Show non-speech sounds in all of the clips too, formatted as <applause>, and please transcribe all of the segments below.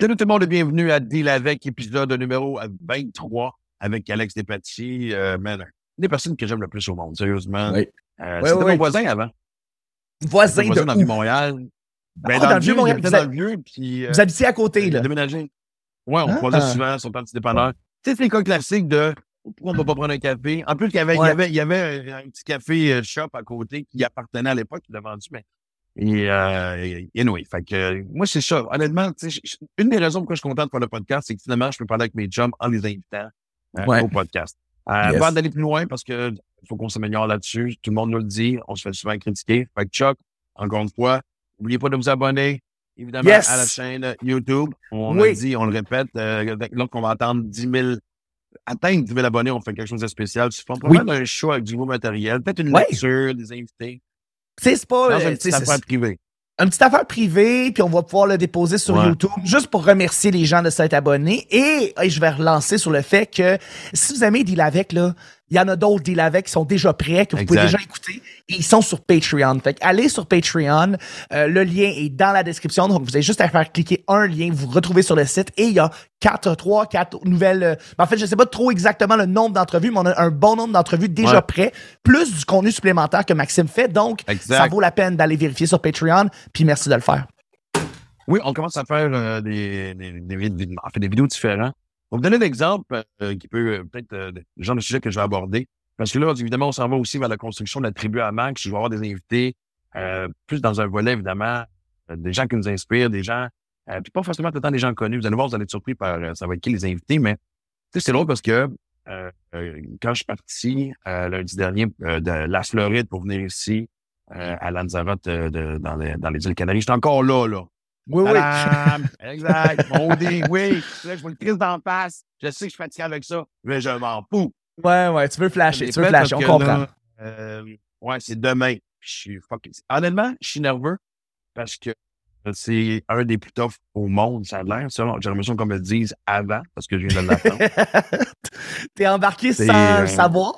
Salut tout le monde et bienvenue à Deal avec, épisode numéro 23 avec Alex Despatie. Euh, man, une des personnes que j'aime le plus au monde, sérieusement. Oui. Euh, Oui, c'était oui. mon voisin avant. Voisin C'était de dans le où? Vieux-Montréal. Ben, Ah, dans, le vieux, j'habitais Vous dans le vieux, puis euh, Vous habitez à côté, là. déménagé. Ouais, on Ah. croisait souvent sur le petit dépanneur. Tu sais, c'est les cas classiques de pourquoi on ne va pas prendre un café? En plus, il y avait, il y avait, il y avait un petit café euh, shop à côté qui appartenait à l'époque, il l'a vendu, mais. Et, euh, et- anyway, fait que, moi, c'est ça. Honnêtement, une des raisons pourquoi je suis content de faire le podcast, c'est que finalement, je peux parler avec mes chums en les invitant euh, Ouais. au podcast. Euh, Yes. Pas d'aller plus loin parce que faut qu'on s'améliore là-dessus. Tout le monde nous le dit. On se fait souvent critiquer. Fait que Chuck, encore une fois, n'oubliez pas de vous abonner, évidemment, Yes. à la chaîne YouTube. On Oui. le dit, on le répète. Euh, là qu'on va attendre 10 000, atteindre 10 000 abonnés, on fait quelque chose de spécial. Tu Oui. probablement un show avec du nouveau matériel, peut-être une lecture, des invités, Tu sais, c'est pas. dans euh, une petite affaire privée. une petite affaire privée, puis on va pouvoir le déposer sur Ouais. YouTube, juste pour remercier les gens de s'être abonnés. Et, et je vais relancer sur le fait que si vous aimez Deal avec, là, il y en a d'autres Deal avec qui sont déjà prêts, que vous pouvez déjà écouter. Et ils sont sur Patreon. Fait allez sur Patreon. Euh, le lien est dans la description. Donc, vous avez juste à faire cliquer un lien, vous vous retrouvez sur le site. Et il y a quatre, trois, quatre nouvelles. euh, en fait, je sais pas trop exactement le nombre d'entrevues, mais on a un bon nombre d'entrevues déjà Ouais. prêts, plus du contenu supplémentaire que Maxime fait. Donc, Exact. ça vaut la peine d'aller vérifier sur Patreon. Puis merci de le faire. Oui, on commence à faire euh, des, des, des, vid- en fait, des vidéos différentes. Va vous donner un exemple euh, qui peut euh, peut-être euh, le genre de sujet que je vais aborder. Parce que là, évidemment, on s'en va aussi vers la construction de la tribu à Max. Je vais avoir des invités, euh, plus dans un volet, évidemment, euh, des gens qui nous inspirent, des gens, euh, puis pas forcément tout le temps des gens connus. Vous allez voir, vous allez être surpris par ça va être qui les invités, mais c'est drôle parce que quand je suis parti lundi dernier de la Floride pour venir ici à Lanzarote de- dans, les, dans les îles Canaries, j'étais encore là, là. Oui, oui. <laughs> Exact. Mon dé, oui. Là, je vois le Christ d'en face. Je sais que je suis fatigué avec ça, mais je m'en fous. Ouais, ouais, tu veux flasher, tu veux flasher, on comprend. là, euh, ouais, c'est demain. Je suis fucking... Honnêtement, je suis nerveux parce que c'est un des plus toughs au monde, ça a l'air. J'ai l'impression qu'on me le dise avant parce que je viens de l'apprendre. <laughs> T'es embarqué sans euh, le savoir?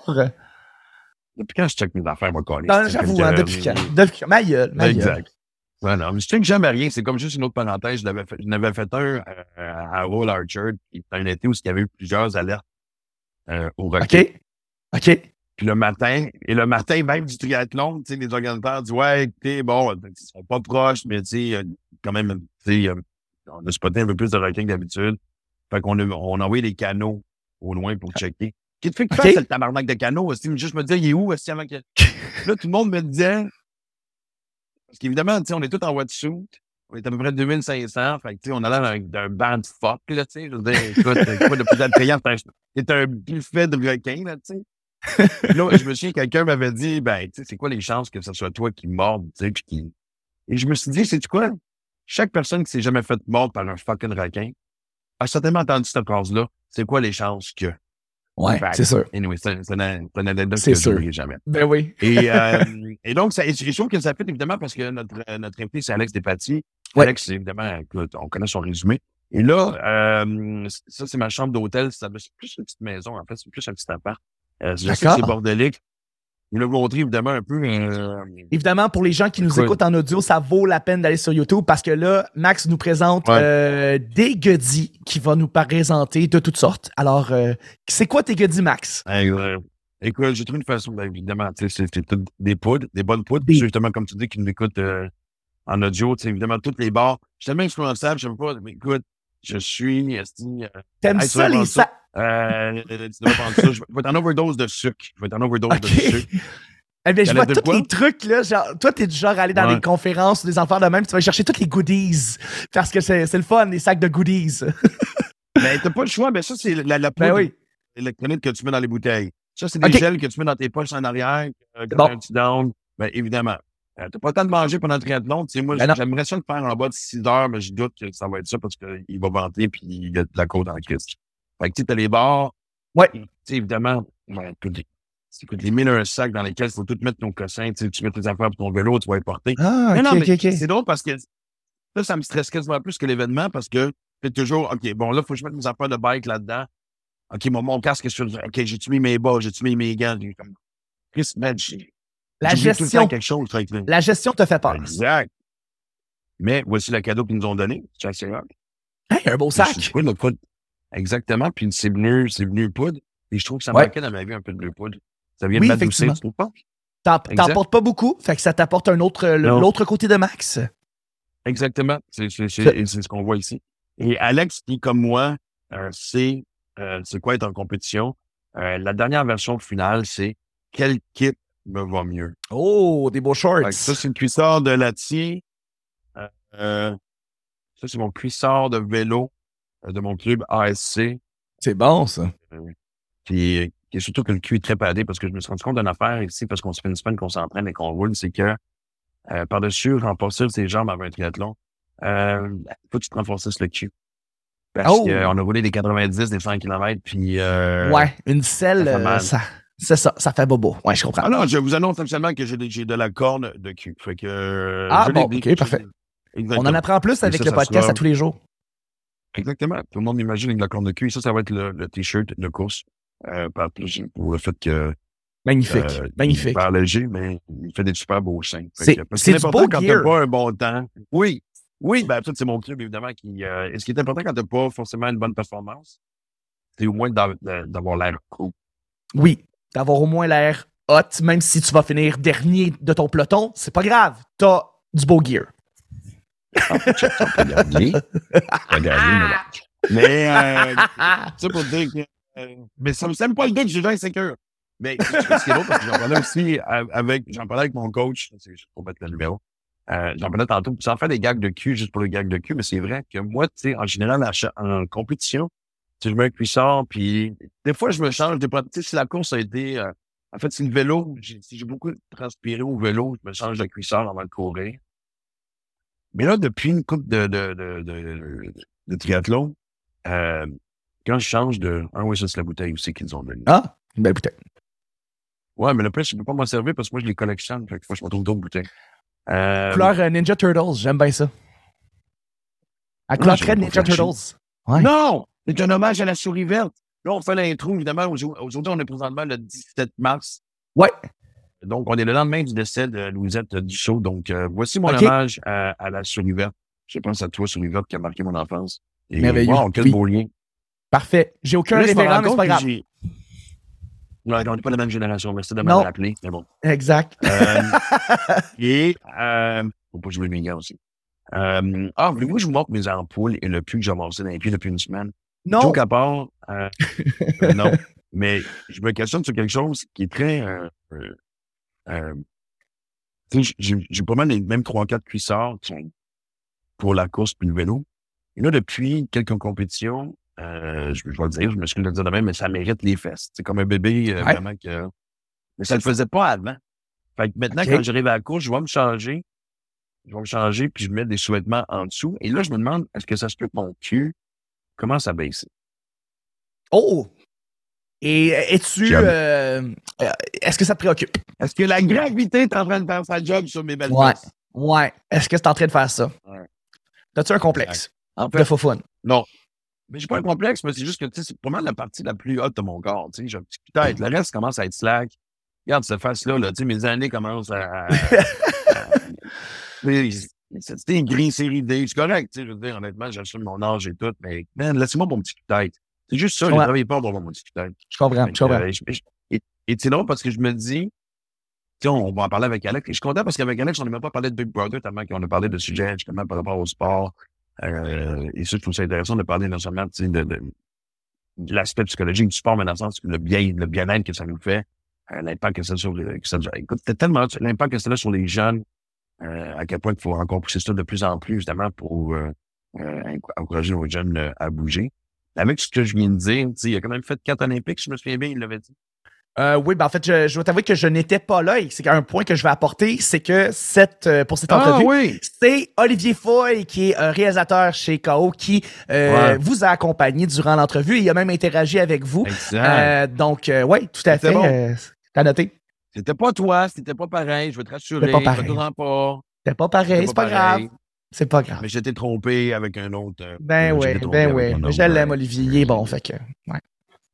Depuis quand je check mes affaires, moi? Non, J'avoue, hein, depuis quand? Depuis quand? Ma gueule, ma gueule. Exact. Mais je check jamais rien. C'est comme juste une autre parenthèse. Je l'avais fait, je fait un euh, à Roll Archer, un été où il y avait eu plusieurs alertes euh, au requin. OK. OK. Puis le matin, et le matin même du triathlon, tu sais, les organisateurs disent Ouais, écoutez, bon, ils sont pas proches, mais tu sais, euh, quand même, tu sais, euh, on a spoté un peu plus de requins que d'habitude. Fait qu'on a, on a envoyé des canaux au loin pour checker. Qu'est-ce que tu fais que tu OK. fasses, le tabarnak de canaux? aussi? Juste me dire, il est où? Est-ce avant que... <laughs> Là, tout le monde me disait. Parce qu'évidemment, tu sais, on est tous en wetsuit. On est à peu près 2500. Fait que, tu sais, on a l'air d'un- band de fuck, là, tu sais. Je veux dire, écoute, <laughs> quoi de plus attrayant? C'est un- buffet de requins, là, tu sais. Là, je me souviens, quelqu'un m'avait dit, ben, tu sais, c'est quoi les chances que ce soit toi qui morde, tu sais, puis qui... Et je me suis dit, c'est quoi? Chaque personne qui s'est jamais fait mordre par un fucking requin a certainement entendu cette phrase-là. C'est quoi les chances que? Ouais, c'est sûr. Anyway, c'est anecdote que je sûr. jamais. Ben oui. Et, <laughs> euh, et donc, ça, et je trouve que ça fait évidemment parce que notre, euh, notre invité, c'est Alex Despatie. Ouais. Alex, évidemment, écoute, on connaît son résumé. Et là, euh, ça, c'est ma chambre d'hôtel. C'est plus une petite maison, en fait. C'est plus un petit appart. Euh, je sais que D'accord. c'est bordélique. Il l'a montré, évidemment, un peu. euh, Évidemment, pour les gens qui nous Écoute. écoutent en audio, ça vaut la peine d'aller sur YouTube parce que là, Max nous présente Ouais. euh, des goodies qui va nous présenter de toutes sortes. Alors, euh, c'est quoi tes goodies, Max? euh, écoute, j'ai trouvé une façon, ben, évidemment, tu sais, c'est toutes des poudres, des bonnes poudres. Des- Justement, comme tu dis, qui nous écoutent euh, en audio, tu sais, évidemment, toutes les bars. Je suis tellement influençable, je sais pas, mais écoute, je suis, euh, T'aimes ça, les ça. Euh, tu prendre ça. Je vais être en overdose de sucre. Je vais être en overdose de sucre. <laughs> Eh bien, je vois tous les trucs, là. Genre, toi, t'es du genre à aller dans Ouais. des conférences ou des affaires de même, tu vas chercher tous les goodies. Parce que c'est le fun, les sacs de goodies. Mais <laughs> t'as pas le choix. Mais ça, c'est la, la Ben oui. électronique que tu mets dans les bouteilles. Ça, c'est des OK. gels que tu mets dans tes poches en arrière. Euh, quand Bon. t'as un petit down. Ben, évidemment. Euh, t'as pas le temps de manger pendant le triathlon. Tu sais, moi, Ben j'aimerais ça le faire en bas de 6 heures, mais je doute que ça va être ça parce qu'il va vanter puis il y a de la côte en crise. Fait que, tu sais, t'as les bars. Ouais. Tu sais, évidemment, ouais, écoute, les, écoute, les mille un sac dans lesquels il faut tout mettre ton cossin. Tu sais, tu mets tes affaires pour ton vélo, tu vas les porter. Ah, Mais ok, non, c'est drôle parce que ça, ça me stresse quasiment plus que l'événement parce que c'est toujours, OK, bon, là, il faut que je mette mes affaires de bike là-dedans. OK, mon, mon casque, est sur OK, j'ai-tu mis mes bas, j'ai-tu mis mes gants? Comme, Chris, man, La j'oublie tout le temps gestion, quelque chose. la gestion te fait peur. Exact. Mais voici le cadeau qu'ils nous ont donné. Hot. Hey, un beau sac. Exactement. Puis c'est venu, c'est venu poudre. Et je trouve que ça Ouais. manquait dans ma vie un peu de bleu poudre. Ça vient Oui, de m'adoucir, tu pas? T'en portes pas beaucoup, fait que ça t'apporte un autre, l'autre côté de Max. Exactement. C'est c'est- C'est- c'est- c'est ce qu'on voit ici. Et Alex, qui, comme moi, euh, sait euh, c'est quoi être en compétition, euh, la dernière version finale, c'est quel kit me va mieux. Oh, des beaux shorts. Fait que ça, c'est le cuissard de Lati. Euh, euh, ça, c'est mon cuissard de vélo de mon club ASC. C'est bon, ça. Puis, qui est surtout que le cul est très padé parce que je me suis rendu compte d'une affaire ici parce qu'on se fait une semaine qu'on s'entraîne et qu'on roule, c'est que euh, par-dessus renforcer ses jambes avant un triathlon, euh, faut que tu te renforces le cul. Parce Oh! qu'on a roulé des 90, des 100 km, puis... Euh, ouais, une selle, ça euh, c'est ça, ça fait bobo. Ouais, je comprends. Ah non, je vous annonce officiellement que j'ai de la corne de cul. Fait que... euh, Ah, bon, ok, parfait. On en apprend plus Et avec ça, le podcast sera- à tous les jours. Exactement. Tout le monde m'imagine avec la corne de cul. Et ça, ça va être le, le t-shirt de course. Euh, par- pour le fait que Magnifique, Euh, magnifique. Pas léger, mais il fait des super beaux seins. C'est- important quand t'as pas un bon temps. Oui. Oui, ben, c'est mon club, évidemment, qui, euh, et ce qui est important quand t'as pas forcément une bonne performance, c'est au moins d'a- d'a- d'avoir l'air cool. Oui, d'avoir au moins l'air hot, même si tu vas finir dernier de ton peloton, c'est pas grave. T'as du beau gear. Gagner, mais euh, ça pour dire que, euh, ça me semble pas le gars que j'ai insécure. Mais ce qui est drôle, parce que j'en parlais aussi avec, j'en parlais avec mon coach, c'est juste pour mettre le numéro. Euh, j'en parlais tantôt, sans faire des gags de cul juste pour le gag de cul, mais c'est vrai que moi, tu sais, en général, en, compétition, tu sais, je mets un cuissard, puis des fois, je me change, tu sais, si la course a été, euh, en fait, si le vélo, si j'ai beaucoup transpiré au vélo, je me change de cuissard avant de courir. Mais là, depuis une coupe de, de, de, de, de triathlon, euh, quand je change de, ah oui, ça, c'est la bouteille aussi qu'ils ont donnée. Ah, une belle bouteille. Ouais, mais le je peux pas m'en servir parce que moi, je les collectionne. Fait que faut que je me trouve d'autres bouteilles. Euh, Couleur euh, Ninja Turtles, j'aime bien ça. À Ah, couleur Ninja. Turtles. Ouais. Non! C'est un hommage à la souris verte. Là, on fait l'intro, évidemment. Aujourd'hui, on est présentement le 17 mars. Ouais. Donc, on est le lendemain du décès de Louisette Dussault. Donc, euh, voici mon hommage à, à la souris verte. Je pense à toi, souris verte, qui a marqué mon enfance. Et, Merveilleux. Wow, quel beau lien. Parfait. J'ai aucun Là, référent, mais c'est pas grave. Ouais, on n'est pas la même génération, merci de Non. me rappeler. Mais bon. Exact. Euh, <laughs> et, euh, faut pas me mes gars aussi. Euh, ah, voulez-vous que je vous montre mes ampoules et le puits que j'ai amassé dans les pieds depuis une semaine? Non. Joke à part, euh, <laughs> euh, non. Mais je me questionne sur quelque chose qui est très, euh, j'ai pas mal les mêmes 3-4 cuissards qui sont pour la course puis le vélo. Et là, depuis quelques compétitions, euh, je, je vais le dire, je me suis le dire de même, mais ça mérite les fesses. C'est comme un bébé, euh, Ouais. vraiment que. Mais ça le faisait pas avant. Fait que maintenant, quand j'arrive à la course, je vais me changer. Je vais me changer, puis je mets des sous-vêtements en dessous. Et là, je me demande, est-ce que ça se peut que mon cul commence à baisser? Oh! Et es-tu. Jamais. euh, euh, Est-ce que ça te préoccupe? Est-ce que la gravité est en train de faire sa job sur mes belles Ouais. fesses? Ouais. Est-ce que c'est en train de faire ça? Ouais. T'as-tu un complexe? En de fait, faux fun? non. Mais j'ai pas un complexe, mais c'est juste que c'est mal la partie la plus haute de mon corps. Tu sais, j'ai un petit coup de tête. Le reste commence à être slack. Regarde cette face-là, là, tu sais, mes années commencent à. c'est c'est gris, c'est ridé. C'est correct, tu sais, je veux dire, honnêtement, j'assume mon âge et tout, mais man, laissez-moi mon petit coup de tête. C'est juste ça, comprends. travaille pas avoir mon tête. Je comprends. Je comprends. euh, et c'est drôle parce que je me dis, on va en parler avec Alex. Et je suis content parce qu'avec Alex, on n'a même pas parlé de Big Brother, tellement qu'on a parlé de sujets justement par rapport au sport. Euh, et ça, je trouve ça intéressant de parler non seulement de, de, de l'aspect psychologique du sport, mais dans le sens que le bien, le bien-être que ça nous fait, euh, l'impact que ça a sur les, que ça, écoute, tellement l'impact que ça a sur les jeunes, euh, à quel point il faut encore pousser ça de plus en plus, justement, pour euh, euh, encourager nos jeunes à bouger. Avec ce que je viens de dire, il a quand même fait quatre Olympiques, je me souviens bien, il l'avait dit. Euh, oui, ben en fait, je, je dois t'avouer que je n'étais pas là et c'est un point que je vais apporter, c'est que cette, euh, pour cette entrevue, Ah oui! c'est Olivier Foy, qui est euh, réalisateur chez KO, qui euh, Ouais. vous a accompagné durant l'entrevue et il a même interagi avec vous. Exact. Euh, donc, euh, oui, tout à C'était fait. bon. euh, T'as noté? C'était pas toi, c'était pas pareil, je veux te rassurer. C'était pas pareil. fais-toi-en pas. C'est pas pareil, C'était c'est pas pareil. grave. C'est pas grave. Mais j'étais trompé avec un autre. euh, Ben euh, oui, ben oui. Mais autre, je l'aime, Olivier. Il est bon, fait que. Ouais.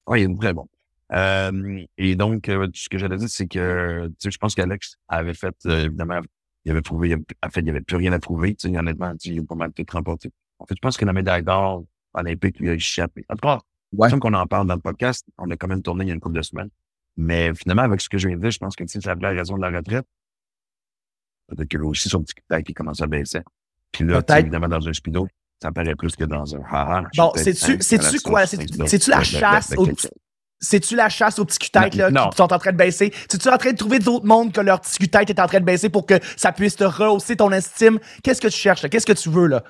Oui, il est très bon. Euh, et donc, euh, ce que j'allais dire, c'est que tu sais, je pense qu'Alex avait fait, euh, évidemment, il avait prouvé, il avait, en fait, il n'y avait plus rien à prouver. Tu sais, honnêtement, tu sais, il a pas mal tout remporté. En fait, je pense que la médaille d'or olympique lui a échappé. En tout cas, Ouais. comme qu'on en parle dans le podcast, on a quand même tourné il y a une couple de semaines. Mais finalement, avec ce que je viens de dire, je pense que tu sais, c'est la vraie raison de la retraite. Peut-être que lui aussi, son petit qui commence à baisser. Puis là, évidemment, dans un speedo, ça paraît plus que dans un haha. Bon, la quoi? c'est-tu la chasse au C'est-tu la chasse aux petits cul-têtes là, Non. qui sont en train de baisser? C'est-tu en train de trouver d'autres mondes que leur petit cul-tête est en train de baisser pour que ça puisse te rehausser ton estime? Qu'est-ce que tu cherches? Qu'est-ce que tu veux là?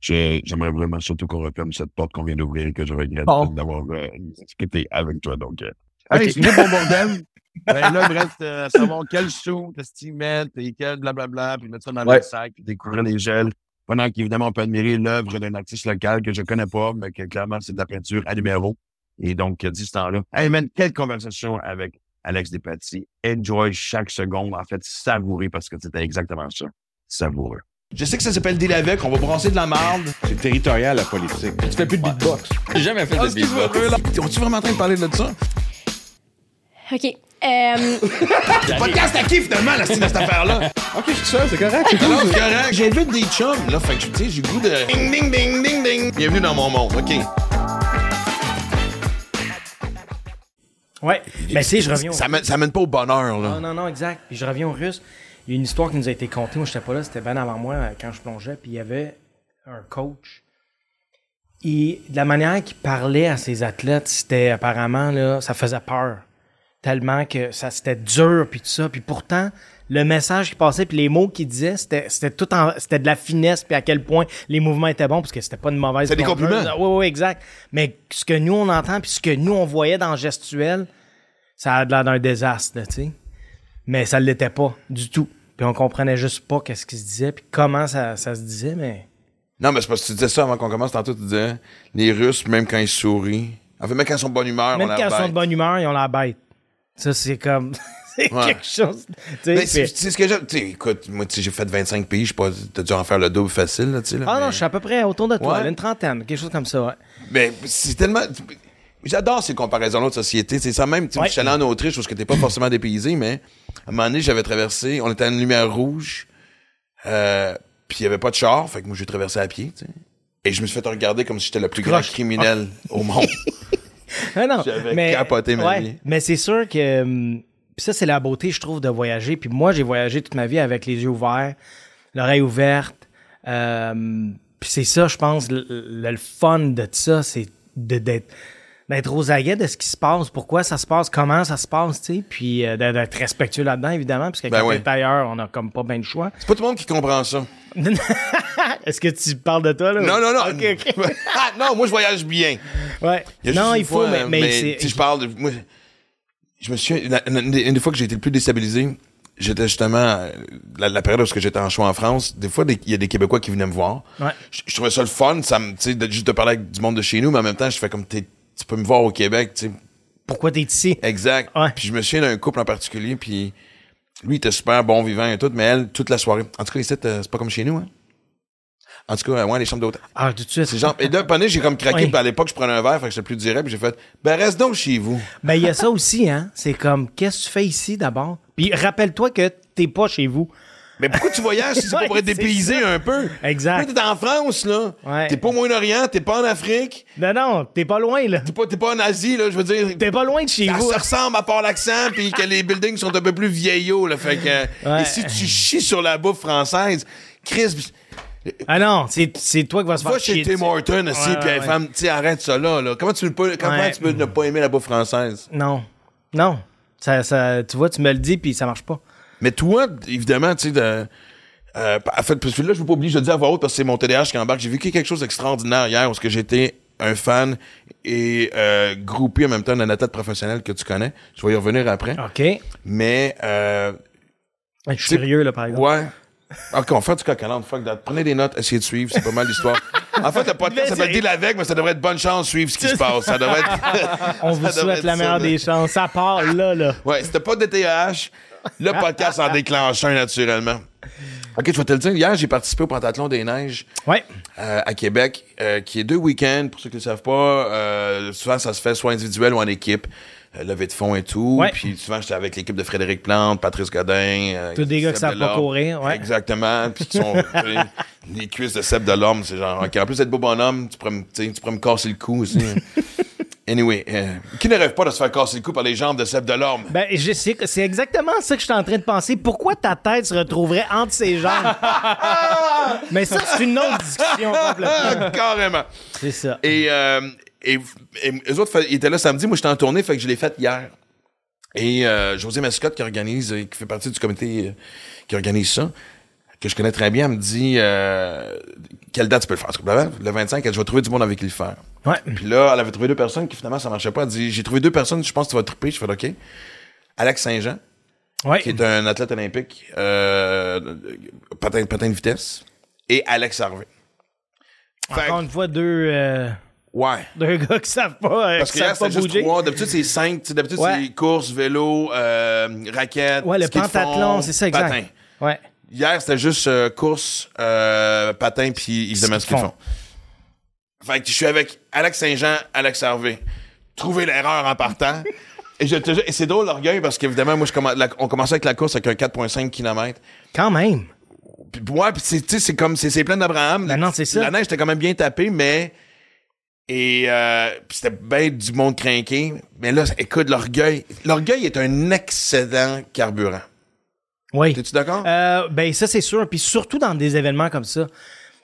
J'aimerais vraiment surtout qu'on referme cette porte qu'on vient d'ouvrir que je regrette Bon. d'avoir euh, discuté avec toi. Donc, euh, Ok. Hey, c'est bon bordel. <laughs> ben là, il me reste euh, à savoir quel show t'as mettre et quel blablabla, puis mettre ça dans Ouais. le sac, puis découvrir les gels. Pendant qu'évidemment, on peut admirer l'œuvre d'un artiste local que je connais pas, mais que clairement, c'est de la peinture à numéro. Et donc, dit ce temps-là. Hey man, quelle conversation avec Alex Despatie. Enjoy chaque seconde. En fait, savourer parce que c'était exactement ça. Savoureux. Je sais que ça s'appelle Deal avec, on va brasser de la marde. C'est territorial, la politique. Tu fais plus de beatbox. J'ai jamais fait de beatbox. On est vraiment en train de parler de ça? OK. Euh, <laughs> Podcast à qui, finalement, la style de cette affaire-là? Ok, je suis seul, c'est correct. c'est cool. c'est correct. <laughs> J'invite des chums, là. Fait que, tu sais, j'ai le goût de... Ding, ding, ding, ding, ding. Bienvenue dans mon monde, OK. Ouais, mais tu sais, je reviens au... Ça mène, ça mène pas au bonheur, là. Non, non, non, exact. Puis je reviens au russe. Il y a une histoire qui nous a été contée. Moi, j'étais pas là, c'était bien avant moi euh, quand je plongeais. Puis il y avait un coach. Et de la manière qu'il parlait à ses athlètes, c'était apparemment, là, ça faisait peur. Tellement que ça, c'était dur, puis tout ça. Puis pourtant, le message qui passait, puis les mots qu'il disait, c'était, c'était tout en, c'était de la finesse, puis à quel point les mouvements étaient bons, parce que c'était pas une mauvaise C'est des compliments. Oui, oui, exact. Mais ce que nous, on entend, puis ce que nous, on voyait dans le gestuel, ça a l'air d'un désastre, tu sais. Mais ça ne l'était pas du tout. Puis on comprenait juste pas qu'est-ce qui se disait, puis comment ça, ça se disait, mais... Non, mais c'est parce que tu disais ça avant qu'on commence. Tantôt, tu disais, les Russes, même quand ils sourient, en fait, même quand ils sont de bonne humeur, Même on quand ils sont de bonne humeur, ils ont la bête. Ça, c'est comme... <laughs> c'est Ouais. quelque chose... tu sais, Mais c'est ce que j'ai. Tu sais, écoute, moi, j'ai fait 25 pays, je sais pas, t'as dû en faire le double facile, là, tu sais. là, Ah non, je suis à peu près autour de toi, Ouais. une trentaine, quelque chose comme ça, ouais. Mais c'est tellement. J'adore ces comparaisons d'autres sociétés. C'est ça même. tu sais, Ouais. Je suis allé en Autriche parce que t'es pas forcément dépaysé, mais à un moment donné, j'avais traversé. On était à une lumière rouge. Euh, puis il y avait pas de char. Fait que moi, j'ai traversé à pied. tu sais. Et je me suis fait regarder comme si j'étais le plus grand criminel au monde. <laughs> Ah non, J'avais mais, capoté ma ouais, vie. Mais c'est sûr que hum, ça, c'est la beauté, je trouve, de voyager. Puis moi, j'ai voyagé toute ma vie avec les yeux ouverts, l'oreille ouverte. Euh, puis c'est ça, je pense, le, le- le fun de ça, c'est de- d'être d'être aux aguets de ce qui se passe, pourquoi ça se passe, comment ça se passe, tu sais, puis euh, d'être respectueux là-dedans, évidemment, parce que Ben quand oui. t'es ailleurs, on a comme pas bien le choix. c'est pas tout le monde qui comprend ça. <laughs> Est-ce que tu parles de toi, là? Non, non, non. Ah, <laughs> non, moi, je voyage bien. Ouais. Il Non, il faut, fois, mais, mais, sais, je parle de. Moi, je me suis. Une, des fois que j'ai été le plus déstabilisé, j'étais justement. euh, La, la période où j'étais en choix en France, des fois, il y a des Québécois qui venaient me voir. Ouais. Je, je trouvais ça le fun, ça me, tu sais, de, juste de parler avec du monde de chez nous, mais en même temps, je fais comme t'es- tu peux me voir au Québec, tu sais. Pourquoi t'es ici? Exact. Ouais. Puis je me souviens d'un couple en particulier, puis lui, il était super bon vivant et tout, mais elle, toute la soirée. En tout cas, ici, euh, c'est pas comme chez nous, hein. En tout cas, euh, ouais, les chambres d'hôtel. Ah, tout de suite. C'est genre, et là, pendant j'ai comme craqué, Oui. puis à l'époque, je prenais un verre, fait que j'étais plus direct, puis j'ai fait, ben, reste donc chez vous. Ben, il y a ça aussi, hein. C'est comme, qu'est-ce que tu fais ici d'abord? Puis rappelle-toi que t'es pas chez vous. Mais pourquoi tu voyages si c'est pas pour être dépaysé ça. un peu? Exact. T'es en France, là? Ouais. T'es pas au Moyen-Orient, t'es pas en Afrique, Non, non, t'es pas loin, là. t'es pas, t'es pas en Asie, là, je veux dire. T'es pas loin de chez Ça vous. se ressemble à part l'accent, puis que les buildings sont un peu plus vieillots, là. Fait que. Ouais. Et si tu chies sur la bouffe française, Chris, Ah non, c'est toi qui vas se faire va chez chier Tim. Horton, aussi, puis ouais, femme, tu arrête ça là, là. Comment tu peux, comment tu peux ne pas aimer la bouffe française? Non. Non. Ça, ça, tu vois, tu me le dis, puis ça marche pas. Mais toi, évidemment, tu sais, de. Euh, en fait, parce que là, je veux pas oublier, je le dis à voix haute parce que c'est mon TDAH qui embarque. J'ai vécu quelque chose d'extraordinaire hier parce que j'étais un fan et euh, groupé en même temps d'un athlète professionnel que tu connais. Je vais y revenir après. OK. Je Mais, euh, suis curieux, là, par exemple. ouais. Ok, on fait du coq fuck that. Prenez des notes, essayez de suivre, c'est pas mal l'histoire. En fait, le podcast s'appelle Deal avec, mais ça devrait être bonne chance, suivre ce qui se passe. Ça devrait être. <laughs> On <laughs> vous souhaite la meilleure des chances. Ça part là, là. Ouais, c'était pas de TEH. Le podcast en déclenche un naturellement. Ok, je vais te le dire. Hier, j'ai participé au Pentathlon des Neiges Ouais. euh, à Québec, euh, qui est deux week-ends. Pour ceux qui ne le savent pas, euh, souvent ça se fait soit individuel ou en équipe. Euh, levée de fond et tout. Ouais. Puis souvent, j'étais avec l'équipe de Frédéric Plante, Patrice Godin. euh, Tous des gars qui savent pas courir, ouais. Exactement. Puis sont <laughs> les cuisses de Seb Delorme. C'est genre, OK, en plus d'être beau bonhomme, tu pourrais, me- tu sais, tu pourrais me casser le cou aussi. <laughs> anyway, euh, qui ne rêve pas de se faire casser le cou par les jambes de Seb Delorme? Ben, je sais que c'est exactement ça que je suis en train de penser. Pourquoi ta tête se retrouverait entre ses jambes? <laughs> Mais ça, c'est une autre discussion complètement. Carrément. C'est ça. Et, euh, et, et eux autres, ils étaient là samedi. Moi, j'étais en tournée, fait que je l'ai fait hier. Et euh, José Mascotte, qui organise, euh, qui fait partie du comité euh, qui organise ça, que je connais très bien, elle me dit euh, quelle date tu peux le faire? Le 25, elle dit, je vais trouver du monde avec qui le faire. Ouais. Puis là, elle avait trouvé deux personnes qui finalement ça marchait pas. Elle dit j'ai trouvé deux personnes, je pense que tu vas triper. Je fais OK. Alex Saint-Jean, Ouais. qui est un athlète olympique, patin, patin de vitesse, et Alex Harvey. Fait Encore une fois, deux, ouais. deux gars qui savent pas, euh, Parce que pas c'était juste trois. D'habitude, c'est cinq. D'habitude, Ouais. c'est course, vélo, euh, raquette. Ouais, le pentathlon, c'est ça, exact. Patin. Ouais. Hier, c'était juste euh, course, euh, patin, puis évidemment ski de fond. Fait que je suis avec Alex Saint-Jean, Alex Harvey. Trouver l'erreur en partant. <laughs> et je te jure- et c'est drôle l'orgueil parce qu'évidemment, moi, je la- on commençait avec la course avec un 4,5 km. Quand même. Puis ouais, puis c'est, c'est comme, c'est, c'est plein d'Abraham. Ben non, c'est ça. La neige était quand même bien tapée, mais. Et euh, puis c'était bien du monde craqué. Mais là, écoute, l'orgueil. L'orgueil est un excellent carburant. Oui. T'es-tu d'accord? Euh, ben ça c'est sûr, puis surtout dans des événements comme ça.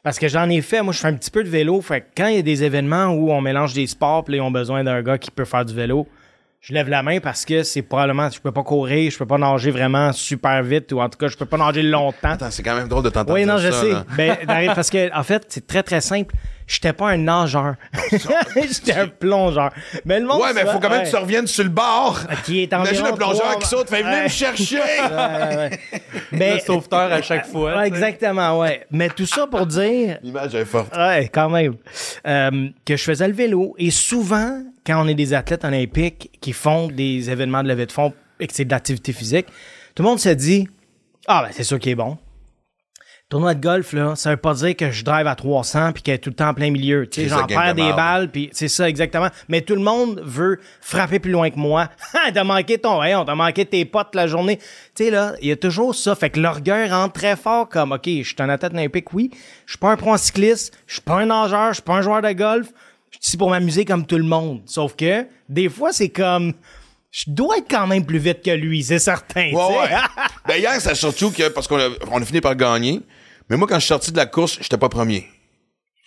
Parce que j'en ai fait, moi je fais un petit peu de vélo, fait que quand il y a des événements où on mélange des sports, puis ils ont besoin d'un gars qui peut faire du vélo, je lève la main parce que c'est probablement je peux pas courir, je peux pas nager vraiment super vite ou en tout cas je peux pas nager longtemps. Attends, c'est quand même drôle de t'entendre Oui, non, je ça, sais. Ben, parce que, en fait, c'est très, très simple. J'étais pas un nageur. <laughs> J'étais un plongeur. Mais le monde. Ouais, mais faut quand même ouais, que tu reviennes sur le bord. Qui est Imagine le plongeur qui saute, fait venez Ouais. me chercher. <laughs> Ouais, ouais. Mais, Le sauveteur à chaque fois. Exactement, ouais. Mais tout ça pour dire, L'image est forte. ouais, quand même, euh, que je faisais le vélo. Et souvent, quand on est des athlètes olympiques qui font des événements de levée de fonds et que c'est de l'activité physique, tout le monde se dit, ah, ben, c'est sûr qu'il est bon. Tournoi de golf, là, ça veut pas dire que je drive à 300 puis qu'il est tout le temps en plein milieu. Tu sais, j'en perds des balles puis c'est ça exactement. Mais tout le monde veut frapper plus loin que moi. <laughs> Ah, t'as manqué ton rayon, t'as manqué tes potes la journée. Tu sais, là, il y a toujours ça. Fait que l'orgueil rentre très fort comme, OK, je suis un athlète olympique, oui. Je suis pas un pro cycliste. Je suis pas un nageur. Je suis pas un joueur de golf. Je suis ici pour m'amuser comme tout le monde. Sauf que, des fois, c'est comme, je dois être quand même plus vite que lui, c'est certain. Ouais, <laughs> ben, hier, c'est surtout que, parce qu'on a, on a fini par gagner. Mais moi, quand je suis sorti de la course, j'étais pas premier.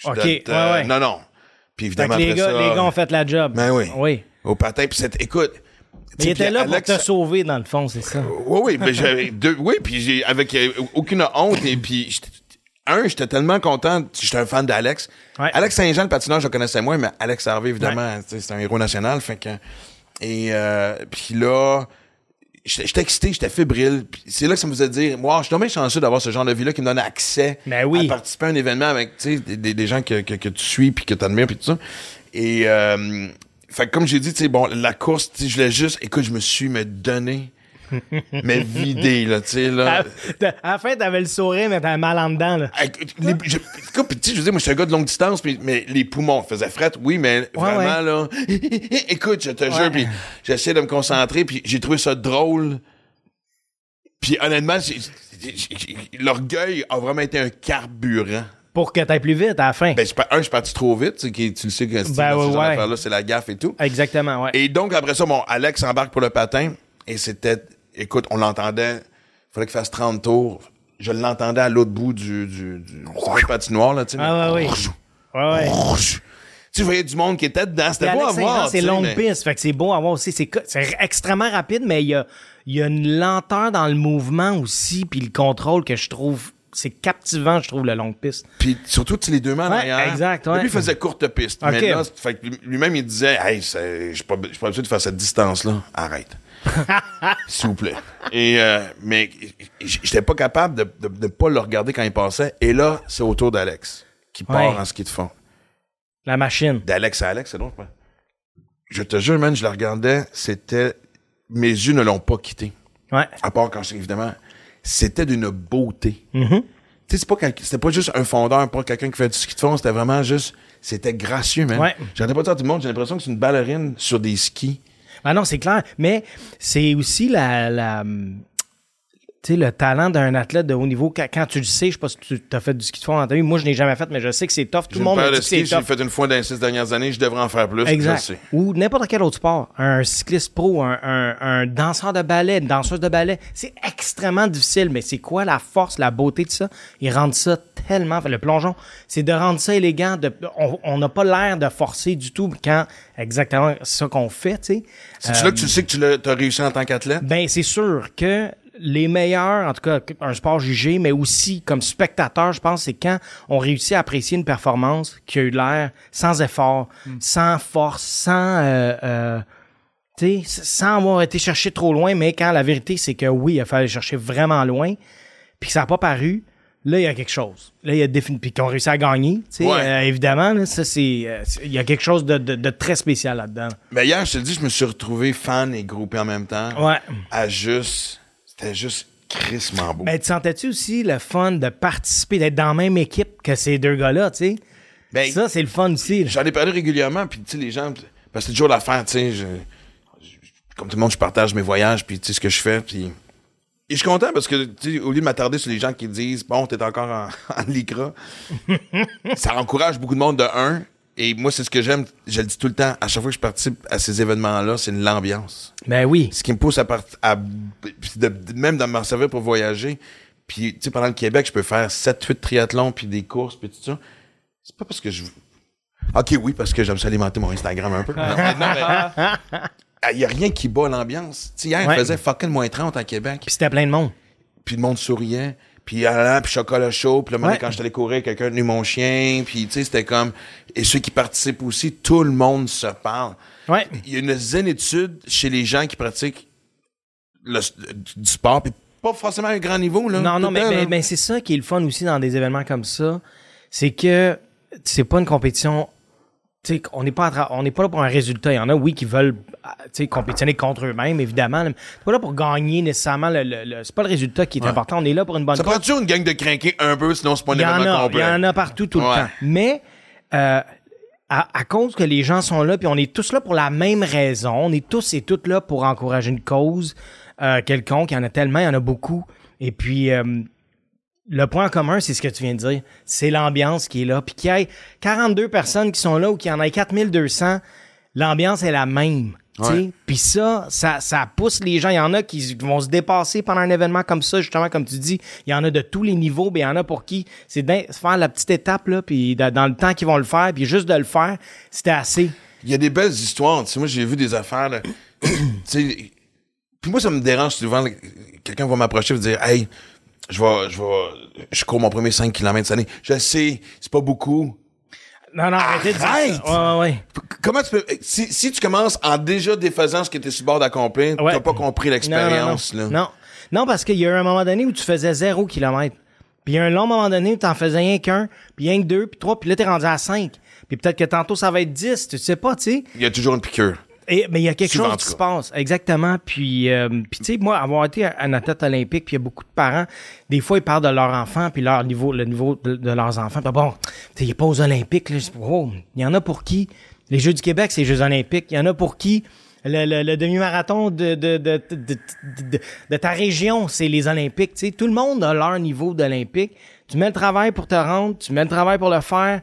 OK, J'étais- ouais, ouais. Non, non. Puis évidemment, les après gars, ça, les gars ont fait la job. Ben oui. Oui. Au patin, puis c'était, écoute. Mais il était là Alex, pour te sauver, dans le fond, c'est ça. Oui, oui, mais j'avais <laughs> deux, oui, puis j'ai, avec euh, aucune honte, et puis, un, j'étais tellement content, j'étais un fan d'Alex. Ouais. Alex Saint-Jean, le patineur, je le connaissais moins, mais Alex Harvey, évidemment, c'est un héros national, fait que, et, euh, puis là, j'étais excité, j'étais fébrile, c'est là que ça me faisait dire, moi, je suis tombé chanceux d'avoir ce genre de vie-là qui me donne accès Ben oui. à participer à un événement avec, des, des- des gens que, que, que tu suis puis que tu admires puis tout ça. Et, euh, fait comme j'ai dit, bon, la course, je l'ai juste, écoute, je me suis me donné, <laughs> mais vidé, là, tu sais, là. À, la fin, t'avais le sourire, mais t'avais mal en dedans, là. Les- je- je veux dire, moi, je suis un gars de longue distance, mais, mais les poumons faisaient fret, oui, mais vraiment, là, <laughs> écoute, je te jure, puis j'essaie de me concentrer, puis j'ai trouvé ça drôle. Puis honnêtement, l'orgueil a vraiment été un carburant. Pour que t'ailles plus vite à la fin. Ben, un, je suis parti trop vite, tu sais, qui- tu le sais que Ben, ouais, ouais. d'affaires-là, c'est la gaffe et tout. Exactement, ouais. Et donc, après ça, bon, Alex embarque pour le patin. Et c'était, écoute, on l'entendait. fallait qu'il fasse 30 tours. Je l'entendais à l'autre bout du, du, du patinoire, là, tu sais. Ah, ouais, mais- oui. Ouais, ouais. Tu sais, je voyais du monde qui était dedans. C'était beau à voir. c'est longue mais- piste, fait que c'est beau à voir aussi. C'est, extrêmement rapide, mais il y a, il y a une lenteur dans le mouvement aussi, puis le contrôle que je trouve, c'est captivant, je trouve, le longue piste. Puis surtout, tu les deux mains en Ouais, arrière. exact, ouais. Lui, il faisait courte piste. Ok. Mais là, fait que lui-même, il disait, hey, je suis pas, je suis pas habitué de faire cette distance-là. Arrête. <laughs> S'il vous plaît. Et, euh, mais j'étais pas capable de, de, de pas le regarder quand il passait. Et là, c'est au tour d'Alex qui part en ski de fond. La machine. D'Alex à Alex, c'est donc. Je te jure, man, je le regardais, c'était. Mes yeux ne l'ont pas quitté. Ouais. À part quand, évidemment, c'était d'une beauté. Mm-hmm. Tu sais, c'est pas, c'était pas juste un fondeur, pas quelqu'un qui fait du ski de fond, c'était vraiment juste, c'était gracieux, man. Ouais. J'arrêtais pas dire à tout le monde, j'ai l'impression que c'est une ballerine sur des skis. Ah non, c'est clair. Mais c'est aussi la, la sais, le talent d'un athlète de haut niveau, quand, quand tu le sais, je sais pas si tu as fait du ski de fond dans ta vie. Moi, je n'ai jamais fait, mais je sais que c'est tough. Tout le monde me dit que c'est skis, j'ai tough. fait une fois dans les six dernières années, je devrais en faire plus. je Exact. sais. Ou n'importe quel autre sport. Un cycliste pro, un, un- un danseur de ballet, une danseuse de ballet. C'est extrêmement difficile, mais c'est quoi la force, la beauté de ça? Ils rendent ça tellement... Le plongeon, c'est de rendre ça élégant. De, on- n'a pas l'air de forcer du tout quand exactement c'est ça qu'on fait, tu sais. C'est là que tu sais que tu t'as réussi en tant qu'athlète? Ben, c'est sûr que les meilleurs, en tout cas, un sport jugé, mais aussi comme spectateur, je pense, c'est quand on réussit à apprécier une performance qui a eu l'air sans effort, sans force, sans, euh, euh, tu sais, sans avoir été cherché trop loin, mais quand la vérité, c'est que oui, il a fallu chercher vraiment loin, puis que ça n'a pas paru, là, il y a quelque chose. Là, il y a défini, puis qu'on réussit à gagner, tu sais, Ouais. euh, évidemment, là, ça, c'est, euh, c'est- il y a quelque chose de, de- de très spécial là-dedans. Mais hier, je te le dis, je me suis retrouvé fan et groupé en même temps. Ouais. À juste. C'était juste crissement beau. Ben, tu sentais-tu aussi le fun de participer, d'être dans la même équipe que ces deux gars-là, tu sais? Ben, ça, c'est le fun aussi. J'en ai parlé régulièrement, puis tu sais, les gens. Parce que c'est toujours l'affaire, tu sais. je- je- Comme tout le monde, je partage mes voyages, puis tu sais, ce que je fais, puis. Et je suis content parce que, tu sais, au lieu de m'attarder sur les gens qui disent, bon, t'es encore en, <laughs> en lycra, ça encourage beaucoup de monde de un. Et moi, c'est ce que j'aime, je le dis tout le temps, à chaque fois que je participe à ces événements-là, c'est l'ambiance. Ben oui. Ce qui me pousse à, part- à de- même de m'en servir pour voyager. Puis, tu sais, pendant le Québec, je peux faire 7-8 triathlons, puis des courses, puis tout ça. C'est pas parce que je... OK, oui, parce que j'aime ça alimenter mon Instagram un peu. <laughs> Non, mais- non, mais- Il y a rien qui bat l'ambiance. Tu sais, hier, Ouais. il faisait fucking moins 30 à Québec. Puis c'était plein de monde. Puis le monde souriait. Puis, ah, puis chocolat chaud. Puis le moment Ouais. quand j'étais allé courir, quelqu'un tenu mon chien. Puis, tu sais, c'était comme... Et ceux qui participent aussi, tout le monde se parle. Ouais. Il y a une zénitude chez les gens qui pratiquent le, du sport, puis pas forcément à un grand niveau. Là, Non, non, mais, mais c'est ça qui est le fun aussi dans des événements comme ça. C'est que c'est pas une compétition. Tu sais, on n'est pas, on n'est pas là pour un résultat. Il y en a, oui, qui veulent sais, compétitionner contre eux-mêmes, évidemment. mais pas là pour gagner nécessairement. Le, le- le- c'est pas le résultat qui est important. On est là pour une bonne Ça prend toujours une gang de crinqués un peu, sinon c'est pas un événement complet? il y en a partout tout le temps. Mais euh, à, à cause que les gens sont là, puis on est tous là pour la même raison, on est tous et toutes là pour encourager une cause euh, quelconque. Il y en a tellement, il y en a beaucoup. Et puis euh, le point commun, c'est ce que tu viens de dire, c'est l'ambiance qui est là. Puis qu'il y ait 42 personnes qui sont là ou qu'il y en ait 4200, l'ambiance est la même. Puis ça, ça, ça pousse les gens. Il y en a qui vont se dépasser pendant un événement comme ça, justement, comme tu dis. Il y en a de tous les niveaux, mais il y en a pour qui c'est d'in- faire la petite étape, là, puis da- dans le temps qu'ils vont le faire, puis juste de le faire, c'était assez. Il y a des belles histoires. Tu sais, moi, j'ai vu des affaires. là. <clears throat> puis moi, ça me dérange souvent. Quelqu'un va m'approcher et dire Hey, je vais, je vais, je cours mon premier 5 km cette année. Je sais, c'est pas beaucoup. Non, non, arrêtez de dire Arrête! ça. Ouais, ouais. Comment tu peux. Si, si tu commences en déjà défaisant ce que tu es sur bord d'accomplir, Ouais. t'as pas compris l'expérience. Non, non, là. non. Non, Non, parce qu'il y a eu un moment donné où tu faisais zéro kilomètre. Puis il y a un long moment donné où t'en faisais rien qu'un, puis rien que deux, puis trois, puis là t'es rendu à cinq. Puis peut-être que tantôt ça va être dix, tu sais pas, tu sais. Il y a toujours une piqûre. Et, mais il y a quelque Souvent, chose qui se passe, exactement. Puis, euh, puis tu sais, moi, avoir été un athlète olympique, puis il y a beaucoup de parents, des fois, ils parlent de leurs enfants, puis leur niveau, le niveau de, de leurs enfants. Puis bon, tu sais, il pas aux Olympiques. Là, oh, il y en a pour qui? Les Jeux du Québec, c'est les Jeux olympiques. Il y en a pour qui? Le, le- le demi-marathon de, de, de, de, de- de- de ta région, c'est les Olympiques. Tu sais, tout le monde a leur niveau d'Olympique. Tu mets le travail pour te rendre, tu mets le travail pour le faire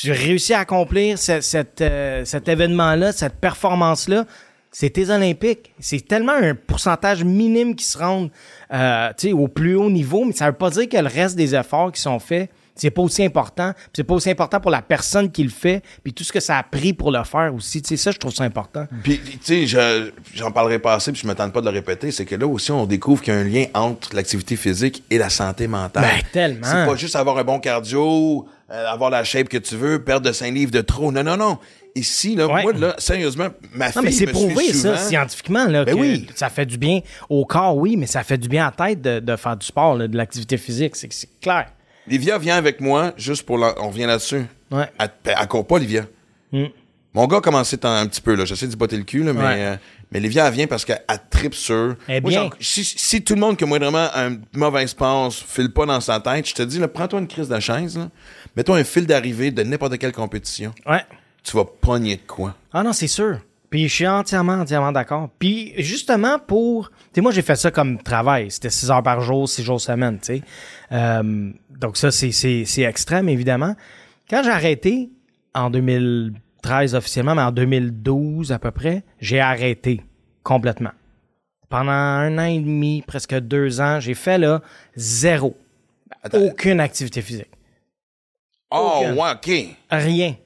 tu réussis à accomplir ce- cette, euh, cet événement-là, cette performance-là, c'est tes Olympiques. C'est tellement un pourcentage minime qui se rendent euh, tu sais, au plus haut niveau, mais ça veut pas dire que le reste des efforts qui sont faits, c'est pas aussi important. C'est pas aussi important pour la personne qui le fait, puis tout ce que ça a pris pour le faire aussi. Tu sais, ça, je trouve ça important. Puis, tu sais, je- j'en parlerai pas assez, puis je me tente pas de le répéter, c'est que là aussi, on découvre qu'il y a un lien entre l'activité physique et la santé mentale. Ben, tellement. C'est pas juste avoir un bon cardio, euh, avoir la shape que tu veux, perdre de 5 livres de trop. Non, non, non. Ici, là, Ouais. moi, là, sérieusement, ma fille Non, mais c'est prouvé, ça, scientifiquement, là, Ben que oui. ça fait du bien au corps, oui, mais ça fait du bien à la tête de, de faire du sport, là, de l'activité physique. C'est clair. Livia vient avec moi, juste pour... la- On revient là-dessus. Ouais. Elle, elle court pas, Livia. Mm. Mon gars a commencé un petit peu, là. J'essaie d'y botter le cul, là, mais... Ouais. euh, mais Livia, elle vient parce qu'elle elle tripe sur... Moi, bien. si, si tout le monde que moi, vraiment, un mauvais espace, file pas dans sa tête, je te dis, là, prends-toi une crise de chaise, là. Mets-toi un fil d'arrivée de n'importe quelle compétition. Ouais. Tu vas pogner de quoi? Ah non, c'est sûr. Puis je suis entièrement, entièrement d'accord. Puis justement pour... Tu sais, moi, j'ai fait ça comme travail. C'était 6 heures par jour, 6 jours semaine, tu sais. Euh, donc ça, c'est, extrême, évidemment. Quand j'ai arrêté, en 2013 officiellement, mais en 2012 à peu près, j'ai arrêté complètement. Pendant un an et demi, presque deux ans, j'ai fait là zéro. Attends. Aucune activité physique. Oh, Aucun. ouais, OK. Rien. Pas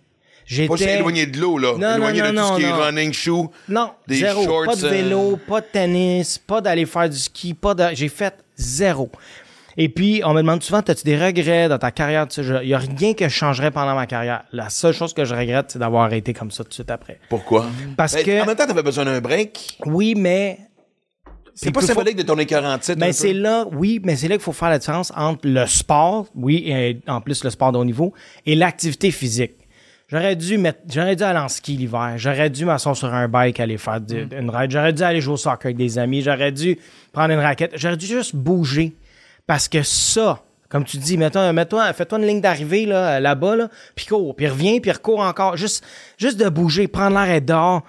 J'étais... éloigné de l'eau, là. Non, éloigné non, de non, tout ce qui est non. running, shoe. Non, Des zéro. shorts, pas de euh, vélo, pas de tennis, pas d'aller faire du ski, pas de... J'ai fait zéro. Et puis, on me demande souvent, as-tu des regrets dans ta carrière? Il n'y a rien que je changerais pendant ma carrière. La seule chose que je regrette, c'est d'avoir arrêté comme ça tout de suite après. Pourquoi? Parce Ben, que, En même temps, t'avais besoin d'un break. oui, mais... C'est pas symbolique de ton écœur en titre. Mais c'est là, oui, mais c'est là qu'il faut faire la différence entre le sport, oui, et en plus le sport de haut niveau, et l'activité physique. J'aurais dû mettre, j'aurais dû aller en ski l'hiver. J'aurais dû m'asseoir sur un bike, aller faire Mm. une ride. J'aurais dû aller jouer au soccer avec des amis. J'aurais dû prendre une raquette. J'aurais dû juste bouger. Parce que ça, comme tu dis, mettons, mets-toi, fais-toi une ligne d'arrivée, là, là-bas, là, puis cours, puis reviens, puis recours encore. Juste, juste de bouger, prendre l'air et dehors.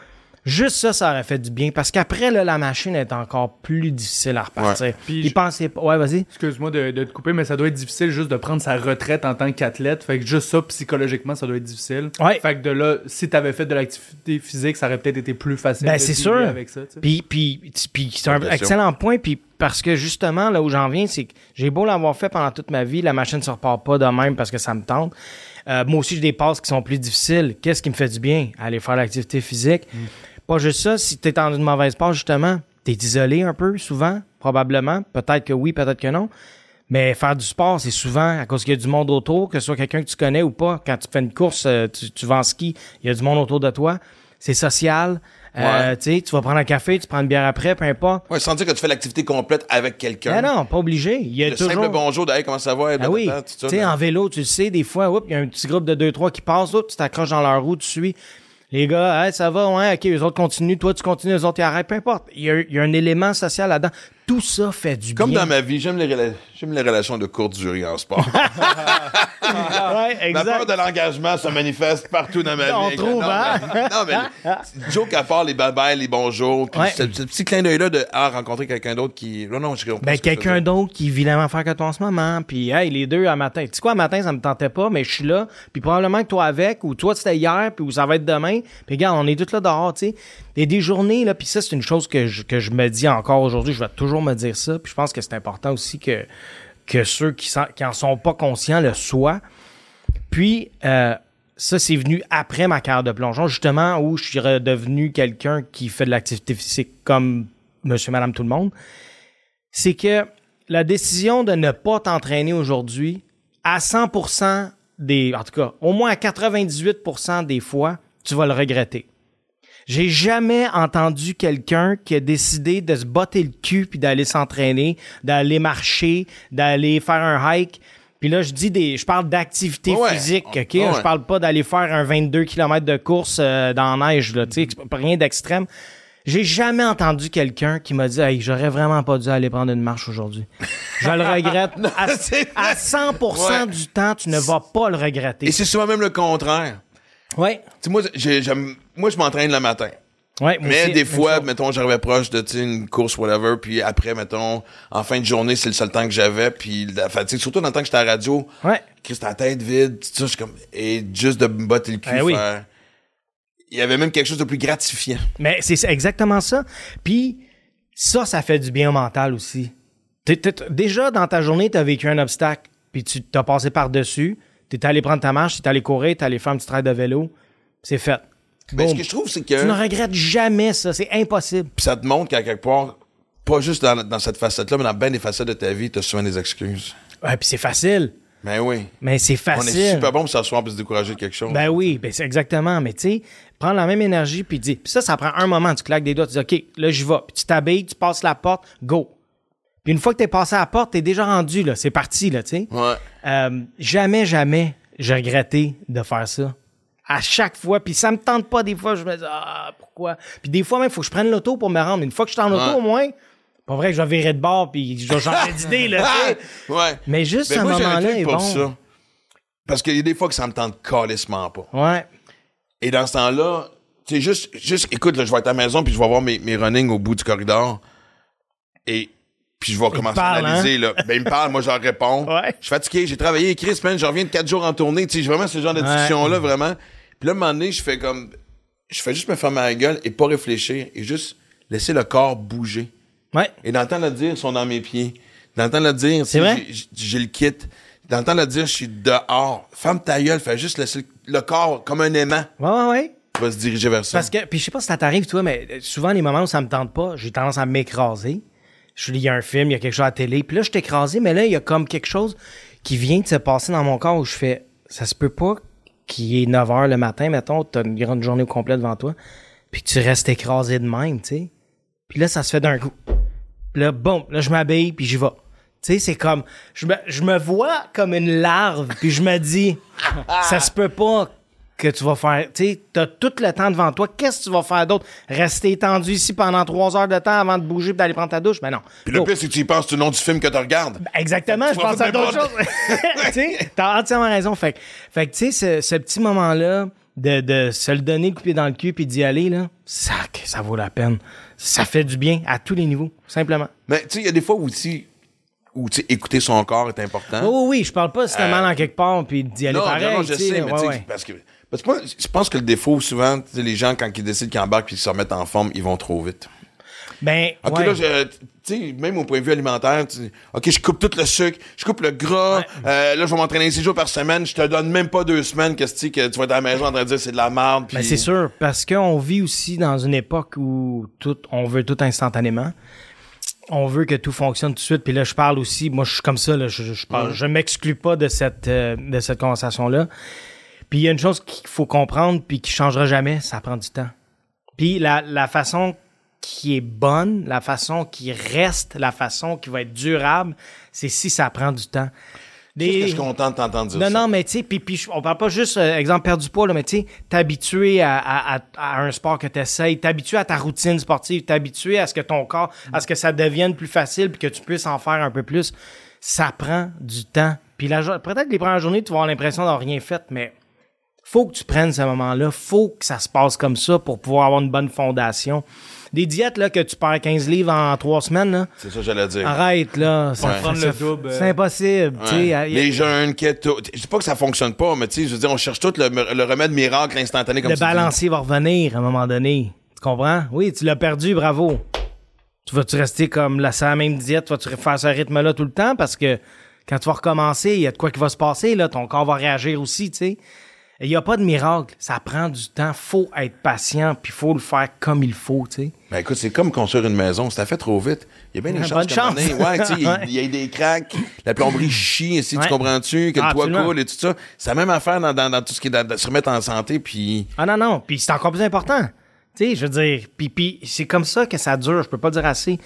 Juste ça, ça aurait fait du bien. Parce qu'après, là, la machine est encore plus difficile à repartir. Puis Il je- pensait pas. Ouais, vas-y. Excuse-moi de, de te couper, mais ça doit être difficile juste de prendre sa retraite en tant qu'athlète. Fait que juste ça, psychologiquement, ça doit être difficile. Ouais. Fait que de là, si t'avais fait de l'activité physique, ça aurait peut-être été plus facile. Ben, c'est sûr. Avec ça. Puis, puis, puis c'est un excellent point. Puis parce que justement, là où j'en viens, c'est que j'ai beau l'avoir fait pendant toute ma vie, la machine ne se repart pas de même parce que ça me tente. Euh, moi aussi, j'ai des passes qui sont plus difficiles. Qu'est-ce qui me fait du bien? Aller faire l'activité physique. Pas juste ça, si tu es dans une mauvaise passe, justement, tu es isolé un peu, souvent, probablement. Peut-être que oui, peut-être que non. Mais faire du sport, c'est souvent à cause qu'il y a du monde autour, que ce soit quelqu'un que tu connais ou pas. Quand tu fais une course, euh, tu, tu vas en ski, il y a du monde autour de toi. C'est social. Euh, tu sais, tu vas prendre un café, tu prends une bière après, peu importe. Ouais, sans dire que tu fais l'activité complète avec quelqu'un. Mais non, pas obligé. Il y a Le toujours... simple bonjour de hey, comment ça va? Ah oui, tu sais, là. en vélo, tu le sais, des fois, il y a un petit groupe de 2-3 qui passe, oups, tu t'accroches dans leur roue, tu suis. Les gars, hey, ça va, ouais, ok, les autres continuent, toi tu continues, les autres ils arrêtent, peu importe. Il y a, il y a un élément social là-dedans. Tout ça fait du Comme bien. dans ma vie, j'aime les, j'aime les relations de courte durée en sport. <laughs> Ouais, Ma peur de l'engagement se manifeste partout dans ma vie. On trouve, non, hein? mais, non, mais <laughs> joke à part les bye-bye, les bonjours, puis Ouais. ce, ce petit clin d'œil-là de ah, rencontrer quelqu'un d'autre qui. Non, non, je comprends. Ben, que quelqu'un d'autre qui vit la même affaire que toi en ce moment. Puis, hey, les deux à matin. Tu sais quoi, à matin, ça me tentait pas, mais je suis là. Puis, probablement que toi avec, ou toi, c'était hier, puis ou ça va être demain. Puis, regarde, on est tous là dehors, tu sais. Il y a des journées, là, puis ça, c'est une chose que je, que je me dis encore aujourd'hui. Je vais toujours me dire ça. Puis, je pense que c'est important aussi que, que ceux qui, s'en- qui en sont pas conscients le soient. Puis, euh, ça, c'est venu après ma carrière de plongeon, justement, où je suis redevenu quelqu'un qui fait de l'activité physique comme monsieur, madame, tout le monde. C'est que la décision de ne pas t'entraîner aujourd'hui, à 100% des, en tout cas, au moins à 98% des fois, tu vas le regretter. J'ai jamais entendu quelqu'un qui a décidé de se botter le cul puis d'aller s'entraîner, d'aller marcher, d'aller faire un hike. Puis là, je dis des, je parle d'activité Ouais. physique, ok? Ouais. Je parle pas d'aller faire un 22 km de course euh, dans la neige, là, tu sais, rien d'extrême. J'ai jamais entendu quelqu'un qui m'a dit, hey, j'aurais vraiment pas dû aller prendre une marche aujourd'hui. Je le regrette. <laughs> à, c'est vrai. à 100% Ouais. du temps, tu ne vas pas le regretter. Et c'est souvent même le contraire. Ouais. Tu sais, moi, j'ai- moi, je m'entraîne le matin. Ouais, Mais aussi, des fois, mettons, j'arrivais proche de une course, whatever, puis après, mettons, en fin de journée, c'est le seul temps que j'avais, puis la fatigue, surtout dans le temps que j'étais à la radio, Ouais. Chris, ta tête vide, tout ça, je suis comme, et juste de me botter le cul, Eh oui. faire- Il y avait même quelque chose de plus gratifiant. Mais c'est exactement ça. Puis ça, ça fait du bien au mental aussi. Déjà, dans ta journée, tu as vécu un obstacle, puis tu t'as passé par-dessus, tu es allé prendre ta marche, tu es allé courir, tu allé faire un petit trail de vélo, c'est fait. Mais ce que je trouve, c'est Tu ne que regrettes jamais ça, c'est impossible. puis ça te montre qu'à quelque part, pas juste dans, dans cette facette-là, mais dans bien des facettes de ta vie, t'as souvent des excuses. Ouais, puis c'est facile, Ben oui. mais c'est On facile. est super bon pour s'asseoir pour se décourager de quelque chose. Ben oui, ben c'est exactement. Mais tu sais, prendre la même énergie puis dis. Puis ça, ça prend un moment. Tu claques des doigts, tu dis OK, là j'y vais. Puis tu t'habilles, tu passes la porte, go. Puis une fois que t'es passé à la porte, t'es déjà rendu là. C'est parti là, tu sais. Ouais. Euh, jamais, jamais, j'ai regretté de faire ça. À chaque fois, puis ça me tente pas des fois, je me dis ah pourquoi? Puis des fois même, faut que je prenne l'auto pour me rendre. Une fois que je suis en auto Ouais. au moins, pas vrai que je vais virer de bord puis je vais changer d'idée là. tu sais. <laughs> Ouais. Mais juste Ben ce moment-là est bon. ça. Parce qu'il y a des fois que ça me tente calissement pas. Ouais. Et dans ce temps-là, tu Tu sais, juste, juste, écoute, là, je vais être à la maison, puis je vais voir mes, mes runnings au bout du corridor. Et, puis je vais commencer parle, à analyser, là. Ben, il me parle, moi, je leur réponds. <laughs> Ouais. Je suis fatigué, j'ai travaillé, Chris, man, je reviens de quatre jours en tournée. Tu sais, j'ai vraiment ce genre de discussion-là, vraiment. Puis là, à un moment donné, je fais comme, je fais juste me fermer la gueule et pas réfléchir et juste laisser le corps bouger. Ouais. Et d'entendre le dire, ils sont dans mes pieds. D'entendre le dire, vrai? j'ai- le kit. D'entendre le dire, je suis dehors. Ferme ta gueule, fais juste laisser le corps comme un aimant Ouais, ouais, ouais. va se diriger vers ça. Parce que, puis je sais pas si ça t'arrive, toi, mais souvent, les moments où ça me tente pas, j'ai tendance à m'écraser. Je suis y a un film, il y a quelque chose à la télé, puis là, je suis mais là, il y a comme quelque chose qui vient de se passer dans mon corps où je fais, ça se peut pas qu'il est 9 h le matin, mettons, t'as une grande journée au complet devant toi, puis que tu restes écrasé de même, tu sais. Puis là, ça se fait d'un coup. Puis là, bon, là, je m'habille, puis j'y vais. Tu sais, c'est comme, je me, je me vois comme une larve, puis je me dis, ça se peut pas que tu vas faire, tu sais, t'as tout le temps devant toi, qu'est-ce que tu vas faire d'autre? Rester étendu ici pendant trois heures de temps avant de bouger et d'aller prendre ta douche? Ben non. Puis le Go. pire, c'est que tu y penses tout le long du film que tu regardes. Exactement, je pense à d'autres <laughs> choses. tu t'as entièrement raison. Fait, que- fait que, tu sais, ce, ce petit moment-là de, de se le donner le coup de pied dans le cul puis d'y aller, là, ça, ça vaut la peine. Ça fait du bien à tous les niveaux, simplement. Mais tu sais, il y a des fois aussi où tu sais, écouter son corps est important. Oh oui, je parle pas si t'as mal en quelque part puis d'y aller non, pareil. non, je sais, mais ouais, tu sais, ouais. parce que parce que je pense que le défaut, souvent, les gens, quand ils décident qu'ils embarquent puis qu'ils se remettent en forme, ils vont trop vite. Ben, OK, ouais. là, je- tu sais, même au point de vue alimentaire, tu dis, OK, je coupe tout le sucre, je coupe le gras, euh, là, je vais m'entraîner six jours par semaine, je te donne même pas deux semaines que, que tu vas être à la maison en train de dire c'est de la merde. Ben, puis- c'est sûr, parce qu'on vit aussi dans une époque où tout, on veut tout instantanément. On veut que tout fonctionne tout de suite. Puis là, je parle aussi, moi, je suis comme ça, là, je, je, parle, je m'exclus pas de cette, euh, de cette conversation-là. Puis il y a une chose qu'il faut comprendre, puis qui changera jamais, ça prend du temps. Puis la, la façon qui est bonne, la façon qui reste, la façon qui va être durable, c'est si ça prend du temps. Que je suis content de t'entendre dire non, ça? non, mais tu sais, puis, puis on parle pas juste, euh, exemple, perdre du poids, là, mais tu sais, t'habituer à, à, à, à un sport que t'essayes, t'habituer à ta routine sportive, t'habituer à ce que ton corps, à ce que ça devienne plus facile puis que tu puisses en faire un peu plus. Ça prend du temps. Puis peut-être les premières journées, tu vas avoir l'impression d'avoir rien fait, mais faut que tu prennes ce moment-là, faut que ça se passe comme ça pour pouvoir avoir une bonne fondation. Des diètes, là, que tu perds 15 livres en trois semaines, là, C'est ça que j'allais dire. arrête, là. Ça, Ouais. ça- Prendre ça- le double. C'est impossible, tu Ouais. Les jeunes, keto. Je dis pas que ça fonctionne pas, mais tu sais, je veux dire, on cherche tout le, le remède miracle instantané comme le tu dis. balancier va revenir à un moment donné. Tu comprends? Oui, tu l'as perdu, bravo. Tu vas-tu rester comme la, même diète? Vas-tu faire ce rythme-là tout le temps? Parce que quand tu vas recommencer, il y a de quoi qui va se passer, là. Ton corps va réagir aussi, tu sais. Il n'y a pas de miracle. Ça prend du temps. Faut être patient, puis faut le faire comme il faut, tu sais. Ben écoute, c'est comme construire une maison. Ça fait trop vite. Il y a bien des Ouais, chances bonne qu'à un moment chance. donné, Ouais, tu sais, il y a- <laughs> Ouais. il y, a des cracks, la plomberie chie, ici, Ouais. tu comprends-tu, que Ah, le toit absolument. coule et tout ça. C'est la même affaire dans, dans, dans tout ce qui est de, de se remettre en santé, puis... Ah non, non. Puis c'est encore plus important. Tu sais, je veux dire, puis, puis c'est comme ça que ça dure, je peux pas dire assez,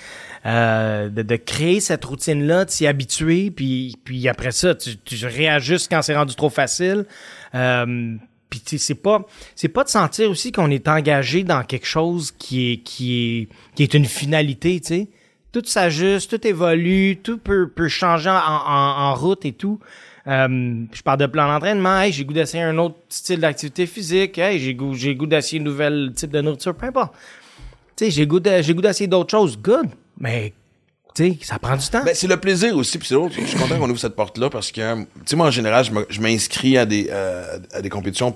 euh, de, de créer cette routine-là, de s'y habituer, puis, puis après ça, tu, tu réajustes quand c'est rendu trop facile. Euh, puis c'est pas, c'est pas de sentir aussi qu'on est engagé dans quelque chose qui est, qui est, qui est une finalité, tu sais. Tout s'ajuste, tout évolue, tout peut, peut changer en, en, en route et tout. Euh, je parle de plan d'entraînement. Hey, j'ai goût d'essayer un autre style d'activité physique. Hey, j'ai goût, j'ai goût d'essayer un nouvel type de nourriture. Peu importe. Tu sais, j'ai goût j'ai goût d'essayer d'autres choses. Good. Mais, tu sais, ça prend du temps. Ben, c'est le plaisir aussi, puis c'est l'autre. Je suis content qu'on ouvre cette porte-là parce que, tu sais, moi, en général, je m'inscris à des, euh, à des compétitions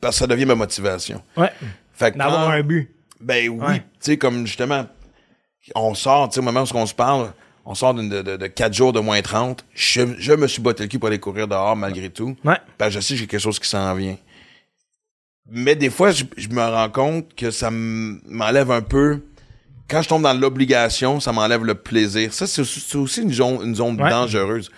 parce que ça devient ma motivation. ouais. Fait que D'avoir quand- un but. Ben oui. Ouais. Tu sais, comme justement, on sort, tu sais, au moment où on se parle, on sort d'une- de, de, de 4 jours de moins 30. Je, je me suis botté le cul pour aller courir dehors malgré tout. Ouais. Ben, je sais que j'ai quelque chose qui s'en vient. Mais des fois, je, je me rends compte que ça m'enlève un peu. Quand je tombe dans l'obligation, ça m'enlève le plaisir. Ça, c'est aussi, une zone, une zone Ouais. dangereuse.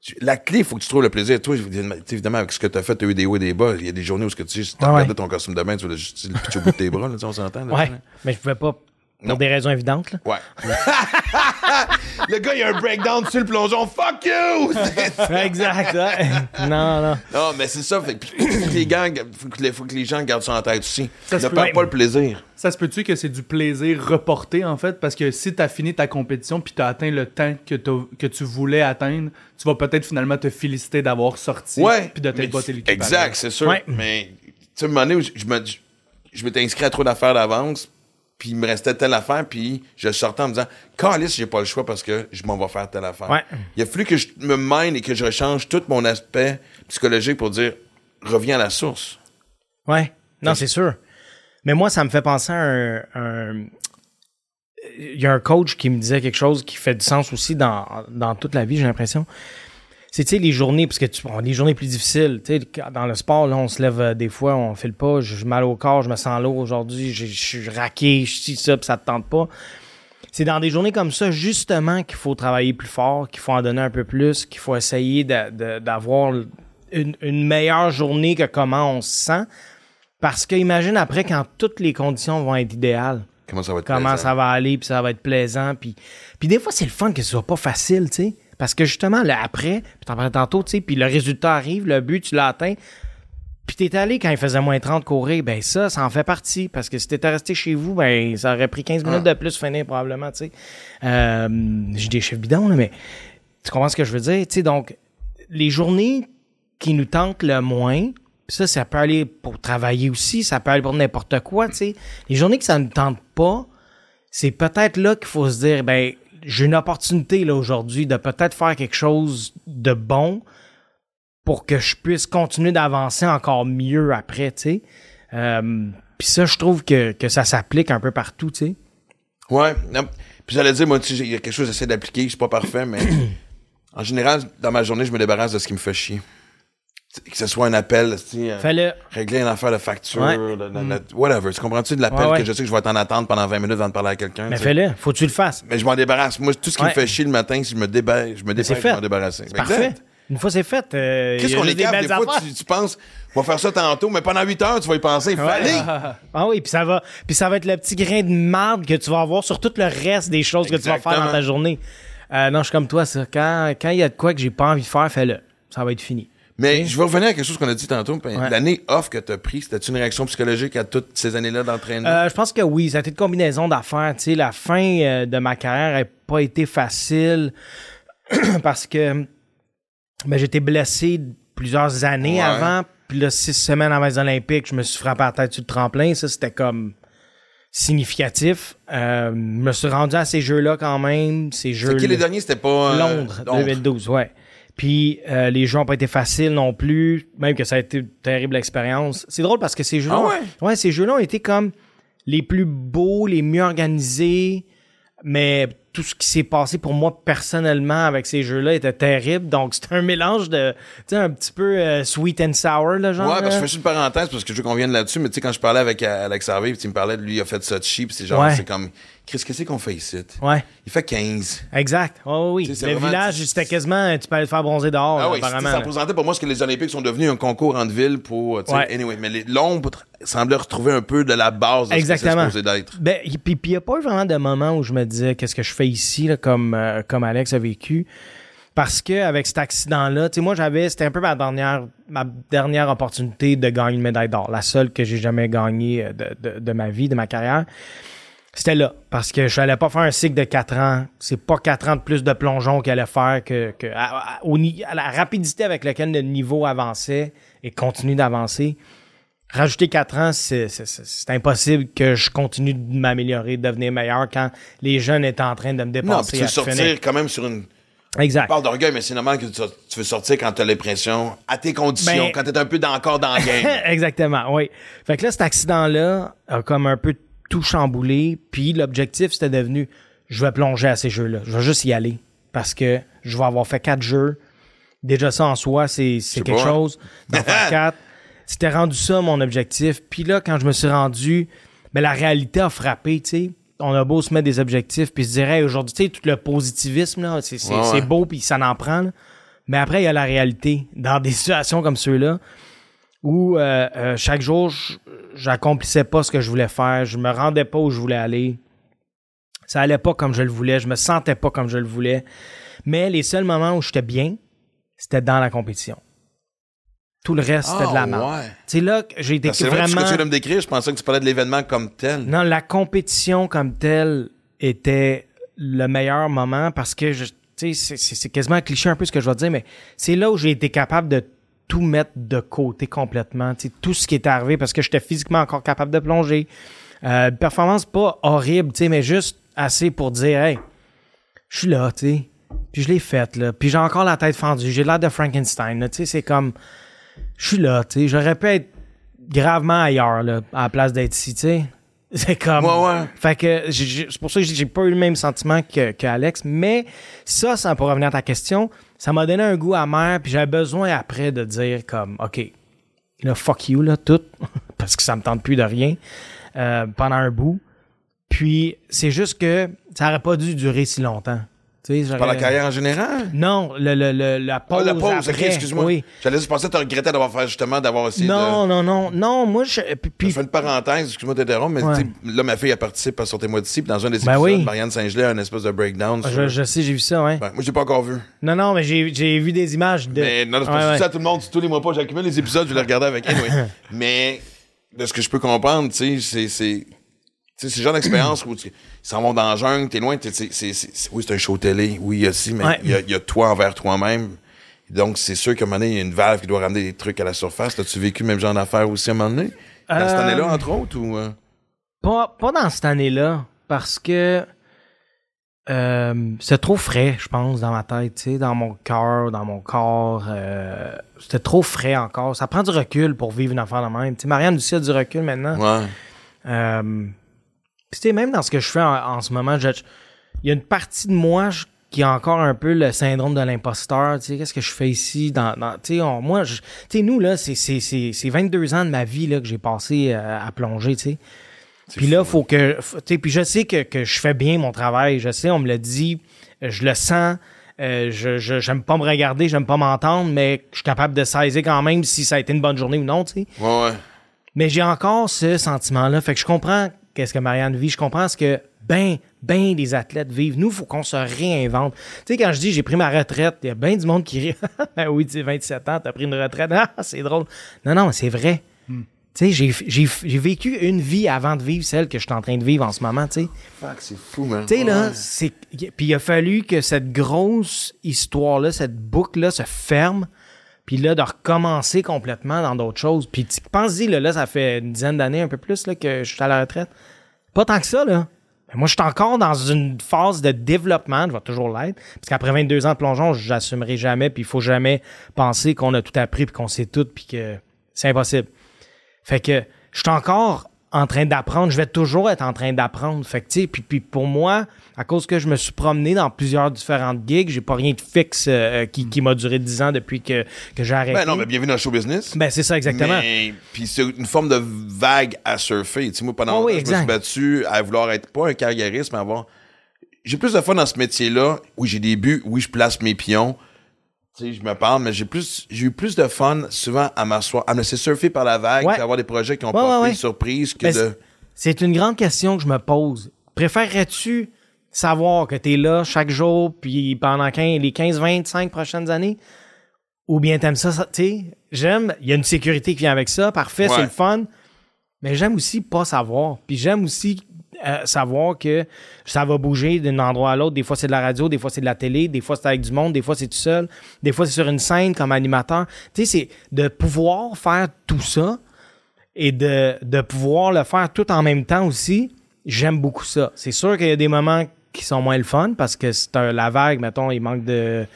Tu- La clé, il faut que tu trouves le plaisir. Toi, évidemment, tu avec ce que tu as fait, tu as eu des hauts et des bas. Il y a des journées où ce que tu si regardé ouais. ton costume de bain, tu voulais juste le au bout de tes bras, là, tu on s'entend. Ouais. tu sais. Mais je pouvais pas, pour Non. des raisons évidentes, là. Ouais. <laughs> le gars, il a un breakdown sur le plongeon. Fuck you! <laughs> <laughs> exact, ouais. Non, non. non, mais c'est ça. Fait, que- <clears throat> faut, que les gens, faut, que les, faut que les gens gardent ça en tête aussi. Ça ne peut. pas le plaisir. Ça se peut-tu que c'est du plaisir reporté, en fait? Parce que si t'as fini ta compétition puis t'as atteint le temps que, t'as- que tu voulais atteindre, tu vas peut-être finalement te féliciter d'avoir sorti Ouais. puis de t'être botté le cul. Exact, c'est sûr. Ouais. Mais, tu sais, à un moment donné, où je, je me dis- je m'étais inscrit à trop d'affaires d'avance, puis il me restait telle affaire, puis je sortais en me disant, Calice, j'ai pas le choix parce que je m'en vais faire telle affaire. Ouais. Il a fallu que je me mine et que je rechange tout mon aspect psychologique pour dire, reviens à la source. Ouais. Non, c'est sûr. Mais moi, ça me fait penser à un, un- Il y a un coach qui me disait quelque chose qui fait du sens aussi dans, dans toute la vie, j'ai l'impression. C'est, les journées, parce que tu, bon, les journées plus difficiles, tu sais, dans le sport, là, on se lève euh, des fois, on fait le pas, j'ai mal au corps, je me sens lourd aujourd'hui, je suis raqué, je suis ça, puis ça te tente pas. C'est dans des journées comme ça, justement, qu'il faut travailler plus fort, qu'il faut en donner un peu plus, qu'il faut essayer d'avoir une, une meilleure journée que comment on se sent. Parce que imagine après quand toutes les conditions vont être idéales, Comment ça va être comment plaisant? ça va aller, puis ça va être plaisant, puis puis des fois c'est le fun que ce soit pas facile, tu sais, parce que justement le après, puis t'en parlais tantôt, tu sais, puis le résultat arrive, le but tu l'as atteint, puis t'es allé quand il faisait moins 30 courir, ben ça, ça en fait partie, parce que si t'étais resté chez vous, ben ça aurait pris 15 minutes de plus finir probablement, tu sais. Euh, J'ai des chiffres bidons là, mais tu comprends ce que je veux dire, tu sais, donc les journées qui nous tentent le moins, pis ça, ça peut aller pour travailler aussi, ça peut aller pour n'importe quoi, tu sais. Les journées que ça ne tente pas, c'est peut-être là qu'il faut se dire, ben, j'ai une opportunité là aujourd'hui de peut-être faire quelque chose de bon pour que je puisse continuer d'avancer encore mieux après, tu sais. Euh, Puis ça, je trouve que, que ça s'applique un peu partout, tu sais. Ouais. Puis j'allais dire, moi, tu sais, il y a quelque chose que j'essaie d'appliquer, c'est pas parfait, mais <clears throat> en général, dans ma journée, je me débarrasse de ce qui me fait chier. Que ce soit un appel, euh, régler une affaire de facture, Ouais. de- de- de- whatever. Tu comprends-tu de l'appel Ouais, que je sais que je vais être en attente pendant 20 minutes avant de parler à quelqu'un? Mais fais-le. Faut que tu le fasses. Mais je m'en débarrasse. Moi, tout ce qui Ouais. me fait chier le matin, si je me débarrasse, je me de fait. m'en parfait. Une fois c'est fait, euh, Qu'est-ce qu'on est des capable? belles Des fois, tu, tu penses, on va faire ça tantôt, mais pendant 8 heures, tu vas y penser. Il fallait. <laughs> Ah oui, puis ça va, puis ça va être le petit grain de marde que tu vas avoir sur tout le reste des choses que tu vas faire dans ta journée. Euh, non, je suis comme toi, ça. Quand quand il y a de quoi que j'ai pas envie de faire, fais-le. Ça va être fini. Mais je vais revenir à quelque chose qu'on a dit tantôt. Ouais. L'année off que tu as pris, c'était une réaction psychologique à toutes ces années-là d'entraînement? Euh, je pense que oui, ça a été une combinaison d'affaires. Tu sais, la fin euh, de ma carrière n'a pas été facile <clears throat> parce que ben, j'étais blessé plusieurs années Ouais. avant. Puis là, six semaines avant les Olympiques, je me suis frappé à la tête sur le tremplin. Ça, c'était comme significatif. Euh, je me suis rendu à ces jeux-là quand même. Ces jeux C'est qui les derniers? C'était pas... euh, Londres, 2012, ouais. Puis euh, les jeux n'ont pas été faciles non plus, même que ça a été une terrible expérience. C'est drôle parce que ces jeux-là, Ah ouais? ces jeux-là ont été comme les plus beaux, les mieux organisés, mais tout ce qui s'est passé pour moi personnellement avec ces jeux-là était terrible. Donc c'était un mélange de, tu sais, un petit peu euh, sweet and sour, là, genre. Ouais, parce que je fais juste une parenthèse parce que je veux qu'on vienne là-dessus, mais tu sais, quand je parlais avec euh, Alex Harvey, puis il me parlait de lui, il a fait ça de cheap, c'est genre, Ouais. c'est comme, Chris, qu'est-ce qu'on fait ici? Ouais, Il fait 15. exact. Oh, oui, le vraiment- village, c'était quasiment, tu peux aller te faire bronzer dehors, Ah oui, apparemment. ça représentait pour moi ce que les Olympiques sont devenus un concours entre villes pour, Ouais. anyway, mais l'ombre semblait retrouver un peu de la base de Exactement. ce que c'est supposé d'être. Ben, puis il n'y a pas eu vraiment de moment où je me disais qu'est-ce que je fais ici, là, comme, euh, comme Alex a vécu? Parce que avec cet accident-là, tu sais, moi, j'avais, c'était un peu ma dernière, ma dernière opportunité de gagner une médaille d'or. La seule que j'ai jamais gagnée euh, de, de, de ma vie, de ma carrière. C'était là. Parce que je n'allais pas faire un cycle de 4 ans. C'est pas 4 ans de plus de plongeon qu'elle allait faire que, que à, à- au ni- à la rapidité avec laquelle le niveau avançait et continue d'avancer. Rajouter 4 ans, c'est, impossible que je continue de m'améliorer, de devenir meilleur quand les jeunes étaient en train de me Non, dépasser. puis tu veux à sortir finir. quand même sur une Exact. d'orgueil, mais c'est normal que tu, tu veux sortir quand tu as l'impression, à tes conditions, Ben- quand tu es un peu dans, encore dans le game. <laughs> Exactement, oui. Fait que là, cet accident-là a comme un peu tout chamboulé. Puis l'objectif, c'était devenu, je vais plonger à ces jeux-là. Je vais juste y aller. Parce que je vais avoir fait quatre jeux. Déjà, ça en soi, c'est quelque chose. D'en faire <laughs> quatre. C'était rendu ça, mon objectif. Puis là, quand je me suis rendu, ben, la réalité a frappé, tu sais. On a beau se mettre des objectifs, puis se dire, Hey, aujourd'hui, tu sais, tout le positivisme, là, c'est Ouais, ouais. beau, puis ça en prend, là. Mais après, il y a la réalité. Dans des <laughs> situations comme ceux-là, où euh, euh, chaque jour, j'accomplissais pas ce que je voulais faire, je me rendais pas où je voulais aller. Ça allait pas comme je le voulais, je me sentais pas comme je le voulais. Mais les seuls moments où j'étais bien, c'était dans la compétition. Tout le reste, c'était de la merde. Ah, ouais. C'est là que j'ai été que C'est vrai ce que vraiment... tu de me décrire, je pensais que tu parlais de l'événement comme tel. Non, la compétition comme telle était le meilleur moment parce que, je- tu sais, c'est- c'est c'est quasiment un cliché un peu ce que je vais dire, mais c'est là où j'ai été capable de tout mettre de côté complètement, tu sais, tout ce qui est arrivé parce que j'étais physiquement encore capable de plonger. Euh, performance pas horrible, tu sais, mais juste assez pour dire, hey, je suis là, tu sais. Puis je l'ai faite, là. Puis j'ai encore la tête fendue. J'ai l'air de Frankenstein. Tu sais, c'est comme, je suis là, tu sais. J'aurais pu être gravement ailleurs, là, à la place d'être ici, tu sais. <laughs> C'est comme. Ouais, ouais. Fait que c'est pour ça que j'ai j'ai pas eu le même sentiment que, que Alex. Mais ça, ça pour revenir à ta question, ça m'a donné un goût amer. Puis j'avais besoin après de dire comme, OK, là, fuck you, là, tout. <laughs> parce que ça me tente plus de rien euh, pendant un bout. Puis c'est juste que ça aurait pas dû durer si longtemps. Tu sais, Par la carrière en général? Non, le, le, le- la Ah, pause. la pause, ok, après. excuse-moi. Oui. J'allais juste penser que tu regrettais d'avoir fait justement d'avoir essayé Non, de. non, non, non, moi, je. puis- Je fais une parenthèse, excuse-moi de t'interrompre, mais Ouais. là, ma fille, elle participe à Sortez-moi d'ici, puis dans un des Ben épisodes, oui. Marianne Saint-Gelais a un espèce de breakdown. sur- je, je sais, j'ai vu ça, ouais. Ben, moi, je l'ai pas encore vu. Non, non, mais j'ai j'ai vu des images de. Mais non, c'est pas Ouais, ça à tout le monde. Tous les mois pas, j'accumule les épisodes, je vais les regarder avec. Anyway. <laughs> mais de ce que je peux comprendre, tu sais, c'est. Sais, c'est le genre d'expérience où tu- ils s'en vont dans la jungle, t'es loin, t'es- c'est, c'est, c'est- c'est- oui, c'est un show télé, oui, il y a ci, mais Ouais. il y, a, il y a toi envers toi-même. Donc, c'est sûr qu'à un moment donné, il y a une valve qui doit ramener des trucs à la surface. As-tu vécu le même genre d'affaires aussi à un moment donné? Dans cette Euh, année-là, entre autres, ou... euh? Pas, pas dans cette année-là, parce que euh, c'était trop frais, je pense, dans ma tête, tu sais, dans mon cœur, dans mon corps. euh, c'était trop frais encore. Ça prend du recul pour vivre une affaire de même. Tu sais, Marianne aussi a du recul maintenant. Ouais. Euh, puis tu sais, même dans ce que je fais en, en ce moment, je- il y a une partie de moi je- qui a encore un peu le syndrome de l'imposteur. Tu sais, qu'est-ce que je fais ici? Dans, dans- tu sais, on- moi, je- tu sais, nous, là, c'est, c'est, c'est, c'est 22 ans de ma vie là, que j'ai passé euh, à plonger, tu sais. Puis là, faut que. tu sais, puis je sais que, que je fais bien mon travail. Je sais, on me l'a dit. Je le sens. euh, je, je, j'aime pas me regarder, j'aime pas m'entendre, mais je suis capable de saisir quand même si ça a été une bonne journée ou non, tu sais. Ouais, ouais. Mais j'ai encore ce sentiment-là. Fait que je comprends qu'est-ce que Marianne vit? Je comprends ce que ben, ben des athlètes vivent. Nous, il faut qu'on se réinvente. Tu sais, quand je dis j'ai pris ma retraite, il y a bien du monde qui rit. <laughs> Ben oui, tu sais, 27 ans, t'as pris une retraite. Ah, c'est drôle. Non, non, mais c'est vrai. Tu sais, j'ai, j'ai, j'ai vécu une vie avant de vivre celle que je suis en train de vivre en ce moment, tu sais. Fuck, c'est fou, man. Tu sais, là, Ouais. c'est. Puis il a fallu que cette grosse histoire-là, cette boucle-là se ferme. Puis là, de recommencer complètement dans d'autres choses. Puis tu penses-y, là, là, ça fait une dizaine d'années, un peu plus, là, que je suis à la retraite. Pas tant que ça, là. Mais moi, je suis encore dans une phase de développement, je vais toujours l'être. Parce qu'après 22 ans de plongeon, j'assumerai jamais, puis il faut jamais penser qu'on a tout appris, puis qu'on sait tout, puis que c'est impossible. Fait que je suis encore en train d'apprendre. Je vais toujours être en train d'apprendre. Fait que, puis, puis pour moi, à cause que je me suis promené dans plusieurs différentes gigs, j'ai pas rien de fixe euh, qui, qui m'a duré 10 ans depuis que, que j'ai arrêté. Ben non, mais bienvenue dans le show business. Ben, c'est ça, exactement. Puis c'est une forme de vague à surfer. Sais, moi, pendant Oh longtemps, oui, je me suis battu à vouloir être pas un carriériste, mais avoir. J'ai plus de fun dans ce métier-là. Oui, j'ai des buts. Oui, je place mes pions. Sais, je me parle, mais j'ai plus, j'ai eu plus de fun souvent à m'asseoir, à me laisser surfer par la vague, Ouais. avoir des projets qui ont Ouais, pas ouais, pris ouais. surprise que de. C'est une grande question que je me pose. Préférerais-tu savoir que tu es là chaque jour, puis pendant 15 les 15-25 prochaines années? Ou bien t'aimes ça, ça tu sais? J'aime, il y a une sécurité qui vient avec ça, parfait, c'est le fun. Mais j'aime aussi pas savoir. Puis j'aime aussi euh, savoir que ça va bouger d'un endroit à l'autre. Des fois, c'est de la radio, des fois, c'est de la télé, des fois, c'est avec du monde, des fois, c'est tout seul, des fois, c'est sur une scène comme animateur. Tu sais, c'est de pouvoir faire tout ça et de, de pouvoir le faire tout en même temps aussi. J'aime beaucoup ça. C'est sûr qu'il y a des moments qui sont moins le fun parce que c'est un, la vague, mettons, il manque de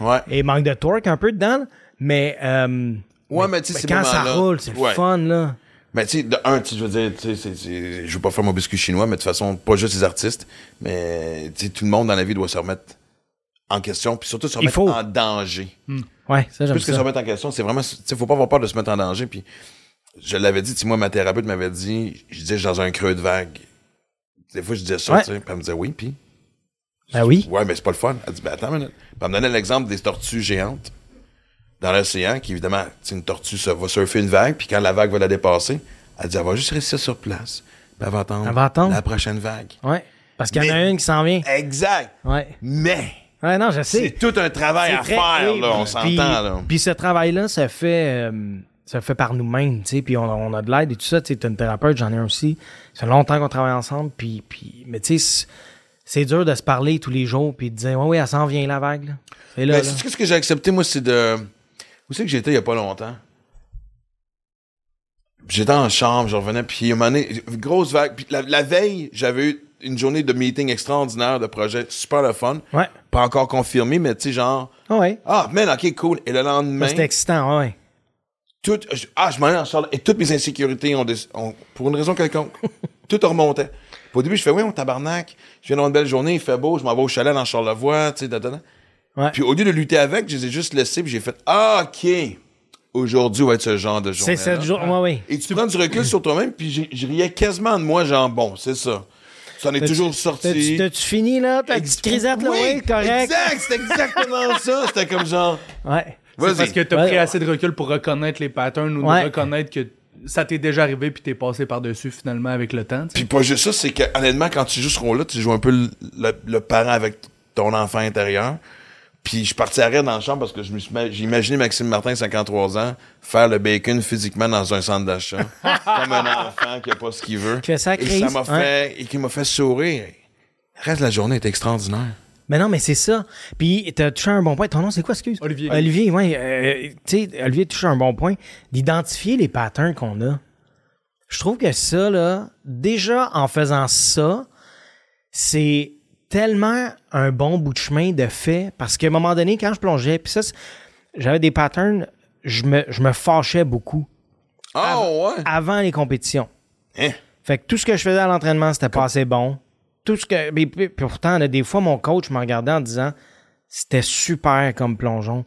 Ouais. il manque de torque un peu dedans, mais, euh, Ouais, mais tu sais, ces quand ça roule, c'est Ouais. le fun là. Mais tu sais, de un, je veux dire, je veux pas faire mon biscuit chinois, mais de toute façon, pas juste les artistes, mais tout le monde dans la vie doit se remettre en question, puis surtout se remettre faut. en danger. Ouais, ça j'aime Plus que se ça. remettre en question, c'est vraiment, tu sais, faut pas avoir peur de se mettre en danger, puis je l'avais dit, tu moi, ma thérapeute m'avait dit, je disais, je suis dans un creux de vague. Des fois, je disais ça, Ouais. tu sais, puis elle me disait oui, puis, Ben oui. ouais, mais c'est pas le fun. Elle dit, ben attends une minute. Puis elle me donnait l'exemple des tortues géantes dans l'océan, qui évidemment, une tortue, ça va surfer une vague, puis quand la vague va la dépasser, elle dit, elle va juste rester sur place, puis elle va attendre, Elle va attendre. la prochaine vague. Ouais. Parce qu'il y en a une qui s'en vient. Exact. Ouais. Mais, Ouais, non, je sais. c'est tout un travail à faire, oui, là, on s'entend, là. Puis ce travail-là se fait, euh, se fait par nous-mêmes, tu sais, puis on, on a de l'aide et tout ça. Tu sais, t'es une thérapeute, j'en ai un aussi. Ça fait longtemps qu'on travaille ensemble, puis, puis mais tu sais, c'est- dur de se parler tous les jours, puis de dire, ouais, oui, elle s'en vient la vague, là. C'est là, Ben, là. ce que j'ai accepté, moi, c'est de. Où c'est que j'étais il y a pas longtemps? J'étais en chambre, je revenais, puis un moment donné, grosse vague. Puis la, la veille, j'avais eu une journée de meeting extraordinaire, de projet super le fun. Ouais. Pas encore confirmé, mais tu sais, genre, Ah ouais. ah, man, ok, cool. Et le lendemain, C'était excitant, ouais. tout, je- ah, je m'en allais en Charlotte, et toutes mes insécurités ont, des- ont- pour une raison quelconque, <laughs> tout remontait. Puis au début, je fais, oui, on tabarnak, je viens d'avoir une belle journée, il fait beau, je m'en vais au chalet dans Charlevoix, tu sais. Ouais. Puis au lieu de lutter avec, je les ai juste laissés, puis j'ai fait, ah, ok, aujourd'hui va être ce genre de journée. C'est cette. Ouais, ouais. Et tu prends du recul sur toi-même, puis je riais quasiment de moi, genre, bon, c'est ça. Ça en est toujours sorti. T'as-tu fini, là? Ta Ex- petite crisette, là? Oui, correct. Exact, c'était exactement <laughs> ça. C'était comme genre, Ouais. C'est vas-y. parce que t'as Ouais. pris assez de recul pour reconnaître les patterns ou Ouais. de reconnaître que ça t'est déjà arrivé puis t'es passé par-dessus finalement avec le temps. tu. Puis pas juste ça, c'est que honnêtement, quand tu joues ce rôle-là, tu joues un peu le, le- le parent avec ton enfant intérieur. Puis je suis parti à rire dans la chambre parce que je me suis ma- j'ai imaginé Maxime Martin, 53 ans, faire le bacon physiquement dans un centre d'achat. <laughs> comme un enfant qui a pas ce qu'il veut. Fait ça et ça m'a ouais. fait, et qui m'a fait sourire. Le reste de la journée est extraordinaire. Mais non, mais c'est ça. Puis t'as touché un bon point. Ton nom, c'est quoi, excuse? Olivier. Olivier, oui. Euh, tu sais, Olivier touche un bon point. D'identifier les patterns qu'on a. Je trouve que ça, là, déjà en faisant ça, c'est tellement un bon bout de chemin de fait. Parce qu'à un moment donné, quand je plongeais, puis ça, j'avais des patterns, je me, je me fâchais beaucoup Oh, ouais. avant les compétitions. Hein? Fait que tout ce que je faisais à l'entraînement, c'était pas assez bon. Tout ce que. Mais, puis pourtant, là, des fois, mon coach me regardait en disant c'était super comme plongeon.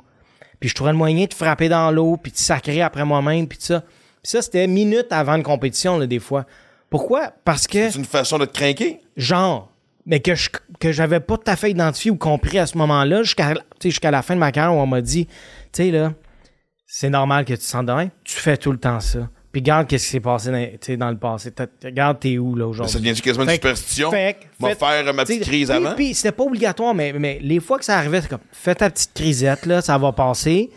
Puis je trouvais le moyen de frapper dans l'eau, puis de sacrer après moi-même, puis tout ça. Puis ça, c'était minutes avant une compétition, là, des fois. Pourquoi? Parce que, C'est une façon de te craquer? genre, mais que je que j'avais pas tout à fait identifié ou compris à ce moment-là, jusqu'à la fin de ma carrière où on m'a dit, tu sais, là, c'est normal que tu te sens de rien. Tu fais tout le temps ça. Puis regarde qu'est-ce qui s'est passé dans, dans le passé. Regarde, t'es où, là, Ça aujourd'hui? devient quasiment une superstition? fait fait- faire ma petite crise avant? Puis c'était pas obligatoire, mais, mais les fois que ça arrivait, c'est comme fais ta petite crisette, là, ça va passer.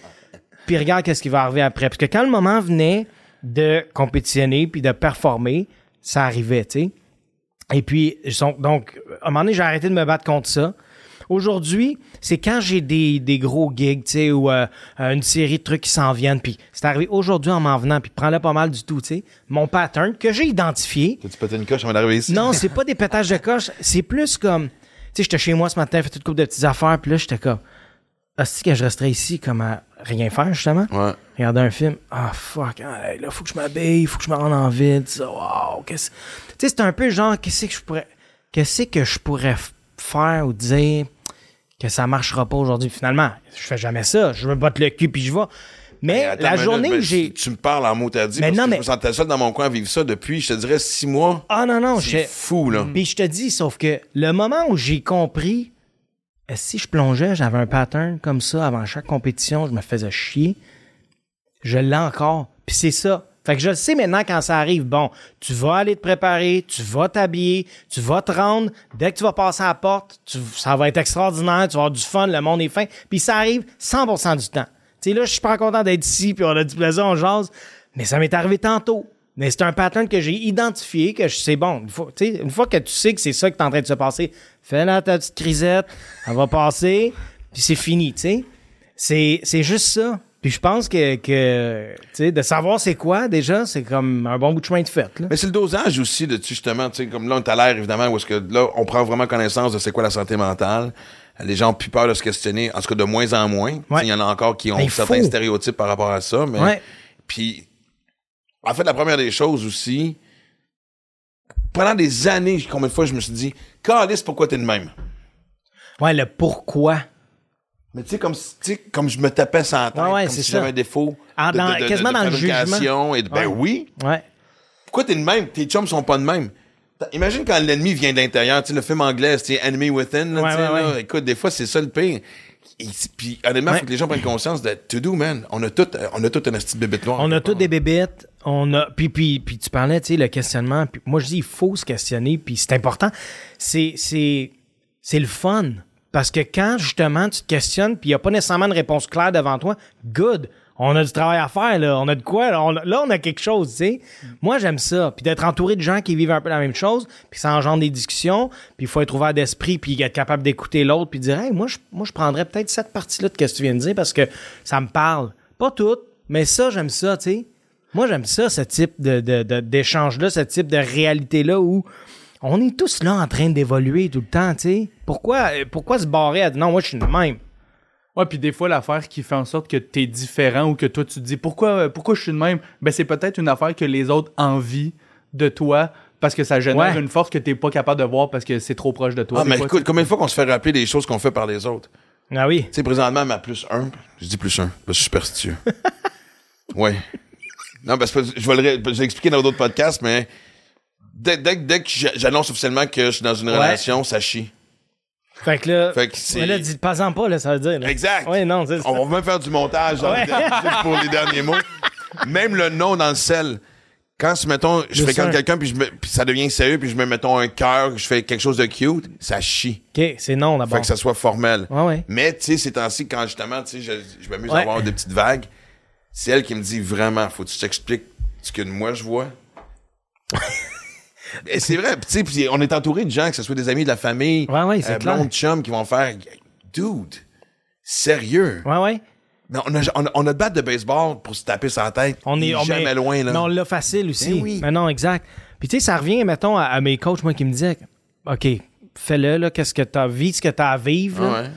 Puis regarde qu'est-ce qui va arriver après. Parce que quand le moment venait de compétitionner puis de performer, ça arrivait, tu sais. Et puis, donc, à un moment donné, j'ai arrêté de me battre contre ça. Aujourd'hui, c'est quand j'ai des, des gros gigs, tu sais, ou euh, une série de trucs qui s'en viennent. Puis c'est arrivé aujourd'hui en m'en venant, puis prends-le pas mal du tout, tu sais. Mon pattern que j'ai identifié, T'as-tu pété une coche avant d'arriver ici? non, c'est pas des pétages de coche. C'est plus comme. Tu sais, j'étais chez moi ce matin, fait toute couple de petites affaires, puis là, j'étais comme. Est-ce que je resterais ici comme à rien faire, justement? Ouais. Regarder un film. Ah, fuck. ah, là, faut que je m'habille, faut que je me rende en ville. Ça, wow. qu'est-ce- Tu sais, c'est un peu genre, qu'est-ce que je pourrais. Qu'est-ce que je pourrais faire ou dire que ça marchera pas aujourd'hui? Finalement, je fais jamais ça. Je me botte le cul puis je vais. Mais Attends la journée où j'ai. Tu me parles en mot t'as dit. Mais parce non, que mais- Je me sentais seul dans mon coin à vivre ça depuis, je te dirais, six mois. Ah non, non, C'est fou, là. Puis je te dis, sauf que le moment où j'ai compris, si je plongeais, j'avais un pattern comme ça avant chaque compétition, je me faisais chier. Je l'ai encore. Puis c'est ça. Fait que je le sais maintenant quand ça arrive. Bon, tu vas aller te préparer, tu vas t'habiller, tu vas te rendre. Dès que tu vas passer à la porte, ça va être extraordinaire, tu vas avoir du fun, le monde est fin. Puis ça arrive 100% du temps. Tu sais, là, je suis pas content d'être ici, puis on a du plaisir, on jase. Mais ça m'est arrivé tantôt. Mais c'est un pattern que j'ai identifié, que je sais, bon, une fois, une que tu sais que c'est ça qui est en train de se passer, fais là ta petite crisette, elle va passer, puis c'est fini, tu sais. C'est, c'est juste ça. Puis je pense que, que tu sais, de savoir c'est quoi, déjà, c'est comme un bon bout de chemin de fait, là. Mais c'est le dosage aussi de, justement, tu sais, comme là, on est à l'air, évidemment, où est-ce que là, on prend vraiment connaissance de c'est quoi la santé mentale. Les gens ont plus peur de se questionner, en tout cas de moins en moins. Il Ouais. y en a encore qui ont Ben, certains faut. stéréotypes par rapport à ça, mais. Ouais. Puis, en fait, la première des choses aussi, pendant des années, combien de fois je me suis dit, Calice, pourquoi t'es de même? Ouais, le pourquoi. Mais tu sais, comme, comme je me tapais sans tête, Ouais, ouais, comme c'est si j'avais un défaut. Quasiment dans le fabrication Et de, ben Ouais. oui. Ouais. Pourquoi t'es de même? Tes chums sont pas de même. Imagine quand l'ennemi vient de l'intérieur, tu sais, le film anglais, c'est Enemy Within, là, Ouais, ouais, là. ouais. Écoute, des fois, c'est ça le pire. Et Puis, honnêtement, faut que les gens prennent conscience de to do, man. On a tout, euh, on a tout un petit bébé noir. On a tous des bébites. On a puis puis puis tu parlais, tu sais, le questionnement. Puis moi je dis il faut se questionner. Puis c'est important. C'est c'est c'est le fun parce que quand justement tu te questionnes puis il y a pas nécessairement de réponse claire devant toi, good. On a du travail à faire là. On a de quoi là. On a, là, on a quelque chose, tu sais. Moi j'aime ça. Puis d'être entouré de gens qui vivent un peu la même chose. Puis ça engendre des discussions. Puis il faut être ouvert d'esprit puis être capable d'écouter l'autre puis dire hey moi je moi je prendrais peut-être cette partie là de ce que tu viens de dire parce que ça me parle. Pas toutes, mais ça, j'aime ça, tu sais. Moi, j'aime ça, ce type de, de- de- d'échange-là, ce type de réalité-là où on est tous là en train d'évoluer tout le temps, tu sais. Pourquoi, pourquoi se barrer à dire non, moi, je suis le même? Ouais, puis des fois, l'affaire qui fait en sorte que t'es différent ou que toi, tu te dis pourquoi, euh, pourquoi je suis de même, ben c'est peut-être une affaire que les autres envient de toi parce que ça génère Ouais. une force que t'es pas capable de voir parce que c'est trop proche de toi. Ah, mais fois, écoute, combien de fois qu'on se fait rappeler des choses qu'on fait par les autres? Ah oui. Tu sais, présentement, ma plus 1, je dis plus 1, parce que je suis superstitieux. <laughs> ouais. Non, parce que je vais le l'expliquer dans d'autres podcasts, mais dès, dès, dès que j'a- j'annonce officiellement que je suis dans une Ouais. relation, ça chie. Fait que là, Fait que c'est- mais là, dis pas en pas, là, ça veut dire. là. Exact. Ouais, non, c'est. On va même faire du montage dans Ouais. le- <laughs> pour les derniers mots. Même le nom dans le sel. Quand, si, mettons, je fréquente quelqu'un, puis, je me- puis ça devient sérieux, puis je mets, mettons, un cœur, je fais quelque chose de cute, ça chie. OK, c'est non d'abord. Fait que ça soit formel. Ouais, ouais. Mais, tu sais, ces temps-ci, quand justement, tu sais, je, je m'amuse à avoir des petites vagues, c'est elle qui me dit vraiment, faut que tu t'expliques ce que moi je vois. <laughs> Et c'est vrai, tu sais, on est entouré de gens, que ce soit des amis de la famille, Ouais, ouais, c'est clair. blondes chums qui vont faire, dude, sérieux. Ouais, ouais. Mais on a, on, a, on a de batte de baseball pour se taper sur la tête. On est on jamais met- loin, là. Mais on l'a facile aussi. Ben oui. Mais non, exact. Puis tu sais, ça revient, mettons, à, à mes coachs, moi, qui me disaient OK, fais-le, là, qu'est-ce que t'as vis, ce que t'as à vivre. là. Ouais.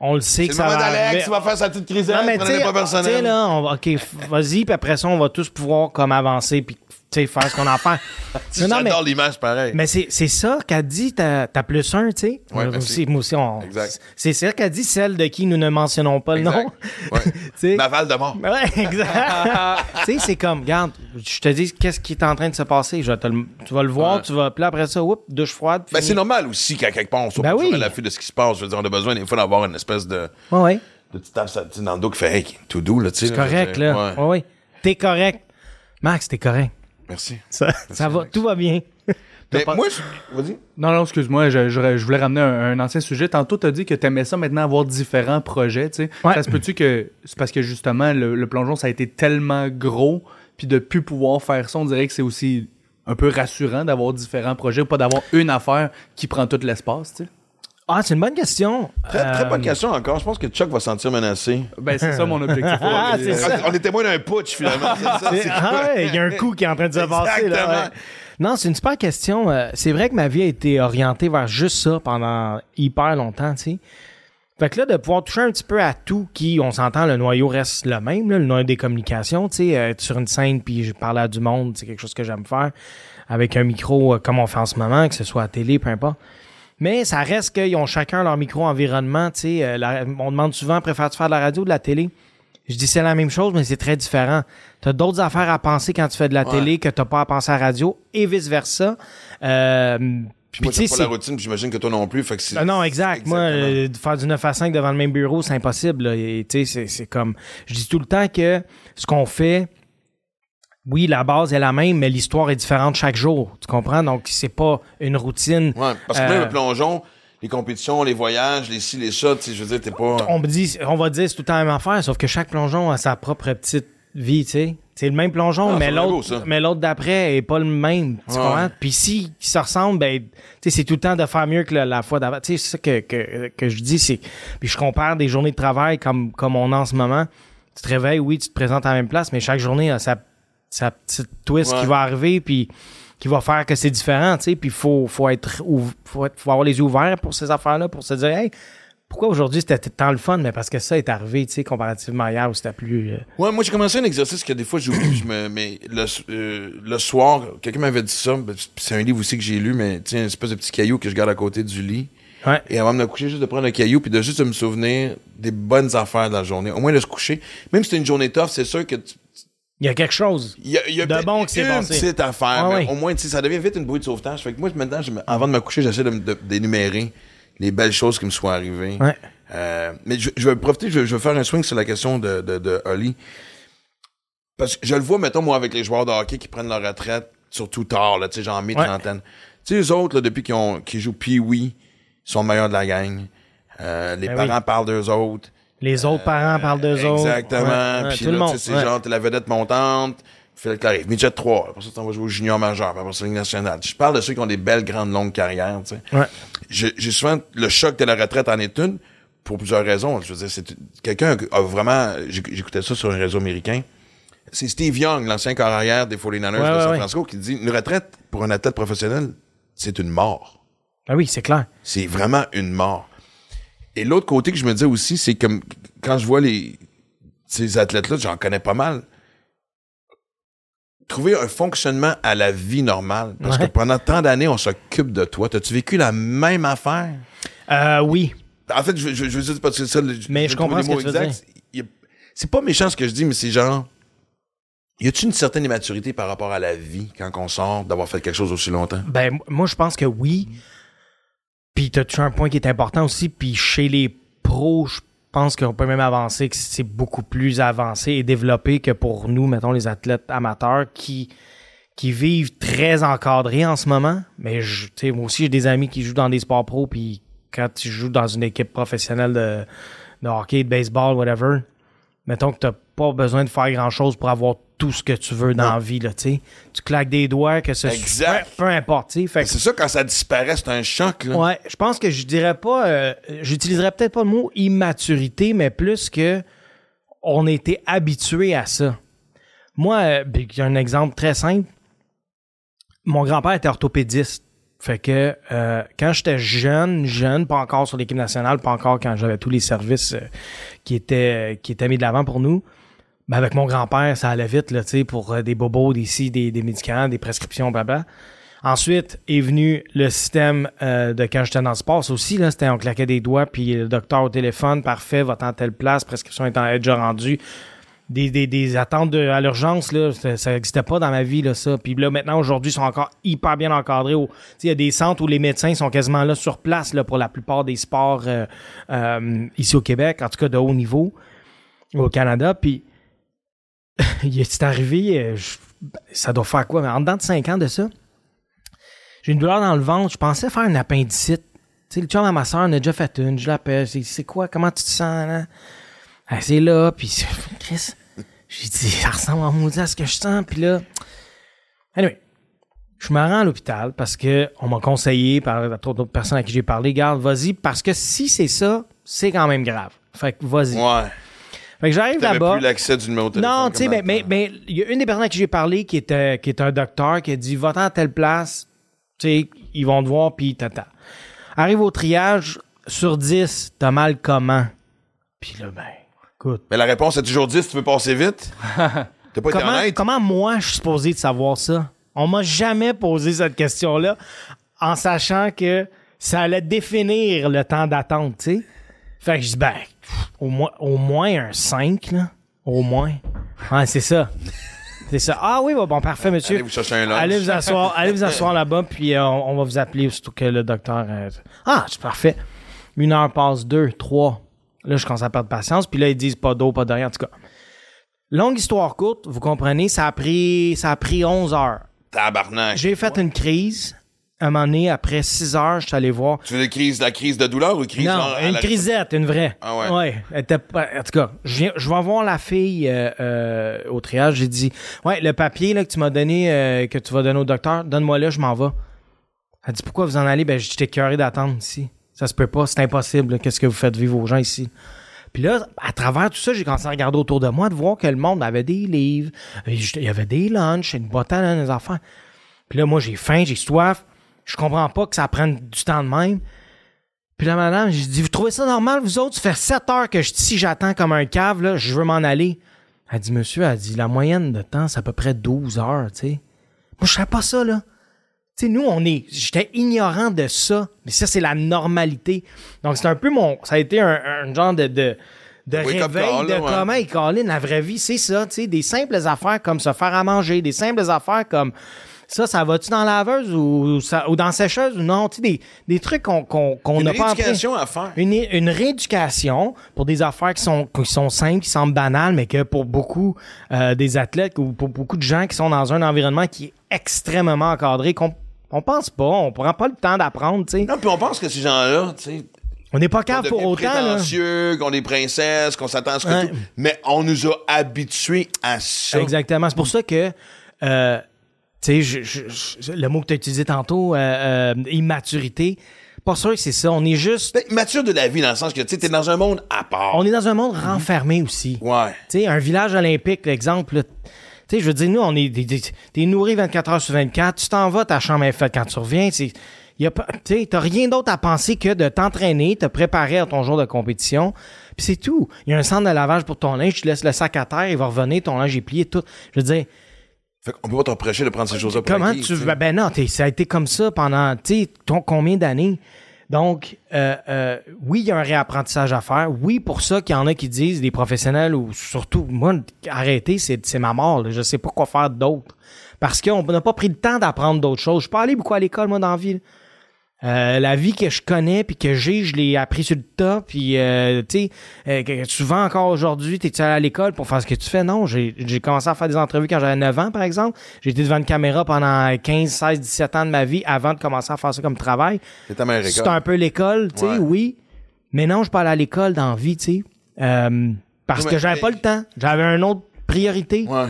On le sait que le ça va d'Alex, il va faire sa petite crise, Non, mais tu prenez sais, pas tu sais, personnel. là, on va, OK, vas-y, puis après ça, on va tous pouvoir comme avancer, puis sais, faire ce qu'on a faire. <laughs> J'adore l'image, pareil. mais c'est ça qu'a dit ta, ta plus un, tu sais. Ouais, merci. aussi, moi aussi, on- Exact. c'est ça qu'a dit celle de qui nous ne mentionnons pas le nom. Ouais. <laughs> Tu sais. Naval de mort. Ouais, <laughs> exact. tu sais, c'est comme, regarde, je te dis qu'est-ce qui est en train de se passer. Je te tu vas le voir, Ouais. tu vas. Puis après ça, oups, douche froide. Ben, c'est normal aussi qu'à quelque part, on soit Ben oui. à l'affût de ce qui se passe. Je veux dire, on a besoin des fois d'avoir une espèce de, Ouais, ouais. de petite tape dans le dos qui fait, hey, tout doux, là, tu sais. C'est correct, là. Ouais, ouais. T'es correct. Max, t'es correct. Merci. Ça, ça va, tout va bien. <laughs> Mais pas- moi, je... vas-y. Non, non, excuse-moi, je, je- je voulais ramener un, un ancien sujet. Tantôt, t'as dit que t'aimais ça maintenant avoir différents projets, tu sais. Ouais. Ça se peut-tu que c'est parce que justement, le, le plongeon, ça a été tellement gros, puis de plus pouvoir faire ça, on dirait que c'est aussi un peu rassurant d'avoir différents projets, pas d'avoir une affaire qui prend tout l'espace, tu sais? Ah, c'est une bonne question. Très, très Euh, bonne question encore. Je pense que Chuck va se sentir menacé. Ben, c'est ça mon objectif. <laughs> Ah, c'est ça. On est témoin d'un putsch, finalement. <laughs> C'est ça. Ah ouais, il y a un coup qui est en train de se passer. Là, ouais. Non, c'est une super question. Euh, c'est vrai que ma vie a été orientée vers juste ça pendant hyper longtemps, tu sais. Fait que là, de pouvoir toucher un petit peu à tout qui, on s'entend, le noyau reste le même, là, le noyau des communications, tu sais, euh, être sur une scène puis je parler à du monde, c'est quelque chose que j'aime faire avec un micro euh, comme on fait en ce moment, que ce soit à télé, peu importe. Mais ça reste qu'ils ont chacun leur micro-environnement, tu sais. euh, on demande souvent, préfères-tu faire de la radio ou de la télé? Je dis c'est la même chose, mais c'est très différent. Tu as d'autres affaires à penser quand tu fais de la télé que tu pas à penser à la radio et vice-versa. Euh, Puis moi, j'ai pas c'est- la routine, puis j'imagine que toi non plus. Fait que c'est- Ah non, exact. Moi, Exactement. euh, de faire du 9 à 5 devant le même bureau, c'est impossible. là. Et, tu sais, c'est- c'est comme... Je dis tout le temps que ce qu'on fait, oui, la base est la même, mais l'histoire est différente chaque jour. Tu comprends? Donc, c'est pas une routine. Ouais, parce que Euh, même le plongeon, les compétitions, les voyages, les ci, les ça, tu sais, je veux dire, t'es pas. on me dit, on va dire c'est tout le temps la même affaire, sauf que chaque plongeon a sa propre petite vie, tu sais. C'est le même plongeon, Ah, mais l'autre, ça. mais l'autre d'après est pas le même. Tu comprends? Puis si ils se ressemblent, ben, tu sais, c'est tout le temps de faire mieux que la, la fois d'avant. Tu sais, c'est ça que, que, que je dis, c'est, puis je compare des journées de travail comme, comme on a en ce moment. Tu te réveilles, oui, tu te présentes à la même place, mais chaque journée a sa, sa petite twist Ouais. qui va arriver, puis qui va faire que c'est différent, tu sais. Puis faut, faut être, faut être, faut avoir les yeux ouverts pour ces affaires-là, pour se dire, hey, pourquoi aujourd'hui c'était tant le fun? Mais parce que ça est arrivé, tu sais, comparativement à hier où c'était plus. euh, Ouais, moi, j'ai commencé un exercice que des fois, j'oublie, je me, mais le, euh, le soir, quelqu'un m'avait dit ça, ben, c'est un livre aussi que j'ai lu, mais sais, une espèce de petit caillou que je garde à côté du lit. Ouais. Et avant de me coucher, juste de prendre un caillou, puis de juste de me souvenir des bonnes affaires de la journée. Au moins de se coucher. Même si c'est une journée tough, c'est sûr que tu- Il y a quelque chose. il y a, il y a De bon que c'est une passé. petite affaire, Ah mais oui. au moins, ça devient vite une bouée de sauvetage. Fait que moi, maintenant, je me- avant de me coucher, j'essaie de me- de- d'énumérer les belles choses qui me sont arrivées. Ouais. Euh, mais je, je vais profiter, je, je vais faire un swing sur la question de, de, de Holly. Parce que je le vois, mettons, moi, avec les joueurs de hockey qui prennent leur retraite, surtout tard, là, tu sais, genre mi-trentaine. Tu sais, les autres, là, depuis qu'ils jouent Pee-Wee, ils sont meilleurs de la gang. Euh, les Ben parents oui. parlent d'eux autres. Les autres parents parlent d'eux autres. Exactement. Puis tout le monde. tu sais, c'est genre, t'es la vedette montante, Phil Clarif, midget 3, après ça, t'en vas jouer au junior majeur, après ça, Ligue nationale. Je parle de ceux qui ont des belles, grandes, longues carrières, tu sais. Ouais. J'ai souvent, le choc de la retraite en est une. pour plusieurs raisons. Je veux dire, c'est quelqu'un a vraiment. j'éc- J'écoutais ça sur un réseau américain. C'est Steve Young, l'ancien corps arrière des 49ers Ouais, de San ouais. Francisco, qui dit une retraite pour un athlète professionnel, c'est une mort. Ah oui, c'est clair. C'est vraiment une mort. Et l'autre côté que je me disais aussi, c'est comme quand je vois les ces athlètes-là, j'en connais pas mal. Trouver un fonctionnement à la vie normale. Parce Ouais. que pendant tant d'années, on s'occupe de toi. T'as-tu vécu la même affaire? Euh, oui. En fait, je, je, je veux dire, parce que ça. le- Mais je comprends ce que tu veux C'est pas méchant ce que je dis, mais c'est genre. Y a-tu une certaine immaturité par rapport à la vie quand on sort d'avoir fait quelque chose aussi longtemps? Ben, moi, je pense que oui. Puis, tu as un point qui est important aussi. Puis, chez les pros, je pense qu'on peut même avancer, que c'est beaucoup plus avancé et développé que pour nous, mettons, les athlètes amateurs qui, qui vivent très encadrés en ce moment. Mais, je- moi aussi, j'ai des amis qui jouent dans des sports pros. Puis, quand tu joues dans une équipe professionnelle de, de hockey, de baseball, whatever, mettons que tu pas besoin de faire grand-chose pour avoir tout ce que tu veux dans la vie, là, tu sais. Tu claques des doigts, que ce Exact. peu, peu importe. Fait que- C'est ça, quand ça disparaît, c'est un choc, là. Ouais, je pense que je dirais pas, euh, j'utiliserais peut-être pas le mot immaturité, mais plus que on était habitué à ça. Moi, euh, ben, il y a un exemple très simple. Mon grand-père était orthopédiste. Fait que euh, quand j'étais jeune, jeune, pas encore sur l'équipe nationale, pas encore quand j'avais tous les services qui étaient qui étaient mis de l'avant pour nous. Ben avec mon grand-père, ça allait vite là, tu sais, pour euh, des bobos, des ci, des, des médicaments, des prescriptions, blabla. Ensuite est venu le système euh, de quand j'étais dans le sport. Aussi, là, c'était on claquait des doigts, puis le docteur au téléphone, parfait, va-t'en telle place, prescription étant déjà rendue. Des, des, des attentes de- à l'urgence, là, ça- n'existait pas dans ma vie, là, ça. Puis là, maintenant, aujourd'hui, ils sont encore hyper bien encadrés. Il y a des centres où les médecins sont quasiment là sur place là, pour la plupart des sports euh, euh, ici au Québec, en tout cas de haut niveau, au Canada. Puis, <laughs> il est arrivé, euh, je- ça doit faire quoi? Mais en dedans de 5 ans de ça, j'ai une douleur dans le ventre. Je pensais faire une appendicite. Tu sais, le chum à ma soeur en a déjà fait une. Je l'appelle. C'est quoi? Comment tu te sens, là? Elle, c'est là. Puis, <laughs> Chris, j'ai dit, ça ressemble en maudit à ce que je sens. Puis là, anyway, je me rends à l'hôpital parce que on m'a conseillé par d'autres personnes à qui j'ai parlé. Garde, vas-y, parce que si c'est ça, c'est quand même grave. Fait que vas-y. Ouais. Fait que j'arrive là-bas. plus l'accès du numéro de téléphone. Non, tu sais, mais, dans mais, mais il y a une des personnes à qui j'ai parlé qui est, qui est un docteur qui a dit Va-t'en à telle place, tu sais, ils vont te voir, puis tata. Arrive au triage, sur 10, t'as mal comment? Puis là, ben, écoute. Mais la réponse est toujours 10, tu veux passer vite? <laughs> T'as pas été Comment, honnête? comment moi, je suis supposé de savoir ça? On m'a jamais posé cette question-là en sachant que ça allait définir le temps d'attente, tu sais. Fait que je dis, ben, au moins, au moins un 5, là. Au moins. Ouais, c'est ça. C'est ça. Ah oui, bon, parfait, monsieur. Allez vous chercher un lunch. Allez vous asseoir, allez vous asseoir là-bas, puis euh, on, on va vous appeler surtout que le docteur. euh, ah, c'est parfait. Une heure passe, deux, trois. Là, je commence à perdre patience, puis là, ils disent pas d'eau, pas de rien. En tout cas, longue histoire courte, vous comprenez, ça a pris, ça a pris 11 heures. Tabarnak. J'ai fait une crise. Un moment donné, après 6 heures, je suis allé voir. Tu veux la crise, la crise de douleur ou une crise Non, une la- crisette, une vraie. Ah ouais. elle était pas- en tout cas, je, viens- je vais voir la fille euh, euh, au triage. J'ai dit, ouais, le papier là, que tu m'as donné, euh, que tu vas donner au docteur, donne-moi là, je m'en vais. Elle dit, pourquoi vous en allez? Ben, j'étais curé d'attendre ici. Ça se peut pas, c'est impossible. Qu'est-ce que vous faites vivre aux gens ici? Puis là, à travers tout ça, j'ai commencé à regarder autour de moi, de voir que le monde avait des livres, il y avait des lunchs, une boîte à des enfants. Puis là, moi, j'ai faim, j'ai soif. Je comprends pas que ça prenne du temps de même. Puis la madame, j'ai dit, vous trouvez ça normal, vous autres? Ça fait 7 heures que je ici, j'attends comme un cave, là, je veux m'en aller. Elle dit, monsieur, elle dit, la moyenne de temps, c'est à peu près 12 heures, tu sais. Moi, je sais pas ça, là. Tu sais, nous, on est. J'étais ignorant de ça, mais ça, c'est la normalité. Donc, c'est un peu mon. Ça a été un, un genre de. de de up réveil de ouais. comment il la vraie vie, c'est ça, tu sais, des simples affaires comme se faire à manger, des simples affaires comme ça, ça va-tu dans la laveuse ou, ça- ou dans sécheuse ou non, tu sais, des, des trucs qu'on qu'on qu'on Une n'a pas appris. rééducation à faire. Une, une rééducation pour des affaires qui sont, qui sont simples, qui semblent banales, mais que pour beaucoup euh, des athlètes ou pour beaucoup de gens qui sont dans un environnement qui est extrêmement encadré, qu'on on pense pas, on prend pas le temps d'apprendre, tu sais. Non, puis on pense que ces gens-là, tu sais, On n'est pas capable pour autant, prétentieux, qu'on est princesse, qu'on s'attend à ce que Ouais. tout. Mais on nous a habitués à ça. Exactement. C'est pour ça que, euh, sais, je- je- je- le mot que tu as utilisé tantôt, euh, euh, immaturité, pas sûr que c'est ça. On est juste. Ben, mature de la vie, dans le sens que, tu sais, t'es dans un monde à part. On est dans un monde renfermé aussi. Ouais. Tu sais, un village olympique, l'exemple, tu sais, je veux dire, nous, on est des, des- t'es nourri 24 heures sur 24, tu t'en vas, ta chambre est faite quand tu reviens, tu t'as rien d'autre à penser que de t'entraîner, te préparer à ton jour de compétition, puis c'est tout. Il y a un centre de lavage pour ton linge, tu laisses le sac à terre, il va revenir, ton linge est plié, tout. Je veux dire, Fait qu'on peut pas te reprocher de prendre ces choses-là pour Comment tu. sais. Ben, ben non, t'es- ça a été comme ça pendant, tu sais, combien d'années? Donc, euh, euh, oui, il y a un réapprentissage à faire. Oui, pour ça qu'il y en a qui disent, des professionnels, ou surtout, moi, arrêter, c'est c'est ma mort. là. Je sais pas quoi faire d'autre. Parce qu'on n'a pas pris le temps d'apprendre d'autres choses. Je suis pas allé beaucoup à l'école, moi, dans la vie. Euh, la vie que je connais puis que j'ai, je l'ai appris sur le tas. Puis, euh, tu sais, euh, souvent encore aujourd'hui, t'es-tu allé à l'école pour faire ce que tu fais? Non, j'ai commencé à faire des entrevues quand j'avais 9 ans, par exemple. J'ai été devant une caméra pendant 15, 16, 17 ans de ma vie avant de commencer à faire ça comme travail. C'est un peu l'école, tu sais, Ouais. oui. Mais non, je parle à l'école dans la vie, tu sais. Euh, parce Ouais, que j'avais pas le temps. J'avais une autre priorité Ouais.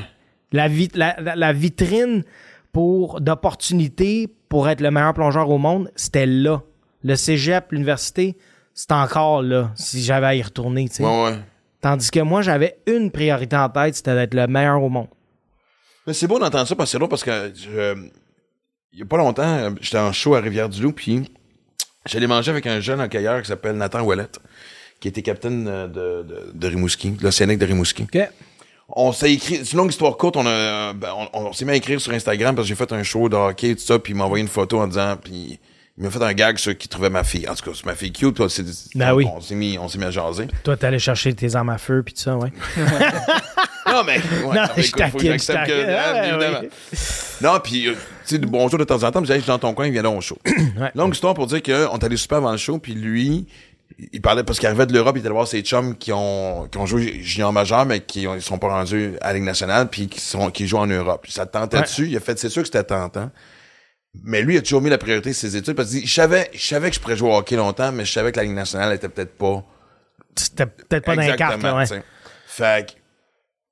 la, la- la vitrine pour d'opportunités pour être le meilleur plongeur au monde, c'était là. Le cégep, l'université, c'est encore là, si j'avais à y retourner. Ouais, ouais. Tandis que moi, j'avais une priorité en tête, c'était d'être le meilleur au monde. Mais c'est beau d'entendre ça parce que c'est parce que je- il y a pas longtemps, j'étais en show à Rivière-du-Loup, puis j'allais manger avec un jeune hockeyeur qui s'appelle Nathan Ouellette, qui était capitaine euh, de, de, de Rimouski, de l'Océanique de Rimouski. On s'est écrit, c'est une longue histoire courte, on, a, ben, on, on s'est mis à écrire sur Instagram parce que j'ai fait un show de hockey et tout ça, puis il m'a envoyé une photo en disant, puis il m'a fait un gag sur qui trouvait ma fille. En tout cas, c'est ma fille cute, toi, c'est, Ben on, oui. on s'est mis, on s'est mis à jaser. Toi, t'allais chercher tes armes à feu, puis tout ça, ouais. <laughs> Non, mais, ouais, Non, mais je écoute, faut que j'accepte que- taquine. ah, Ouais. Non, puis, euh, tu sais, bonjour de temps en temps, je suis dans ton coin, viens donc au show. Ouais. Longue histoire pour dire qu'on est allé super avant le show, puis lui, il parlait parce qu'il arrivait de l'Europe, il était allé voir ses chums qui ont, qui ont joué junior majeur, mais qui ont- ils sont pas rendus à la Ligue nationale, puis qui, sont, qui jouent en Europe. Ça te tentait Ouais. dessus, il a fait, c'est sûr que c'était tentant. Mais lui, il a toujours mis la priorité sur ses études parce qu'il savait, je savais que je pourrais jouer au hockey longtemps, mais je savais que la Ligue nationale était peut-être pas C'était peut-être pas dans les cartes, là, ouais. Fait que,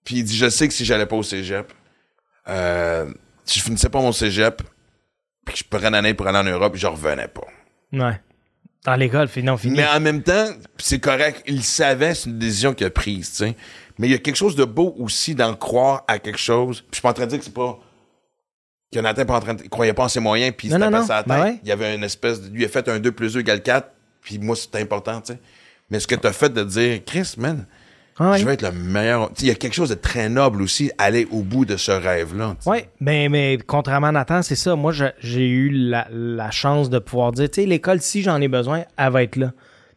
puis il dit, je sais que si j'allais pas au cégep, euh, si je finissais pas mon cégep, puis que je prenais une année pour aller en Europe, je revenais pas. Ouais. Dans l'école, non, fini. Mais en même temps, c'est correct, il savait, c'est une décision qu'il a prise, tu sais. Mais il y a quelque chose de beau aussi d'en croire à quelque chose. Puis je suis pas en train de dire que c'est pas que Nathan pas en train de, il croyait pas en ses moyens puis il se tapait sa tête. Ben ouais. Il y avait une espèce de, lui a fait un 2 plus 2 égale 4 puis moi c'était important, tu sais. Mais ce que tu as fait de dire Chris, man, Ah ouais. je vais être le meilleur. Il y a quelque chose de très noble aussi, aller au bout de ce rêve-là. Oui, mais, mais contrairement à Nathan, c'est ça. Moi, je- j'ai eu la, la chance de pouvoir dire, tu sais, l'école, si j'en ai besoin, elle va être là.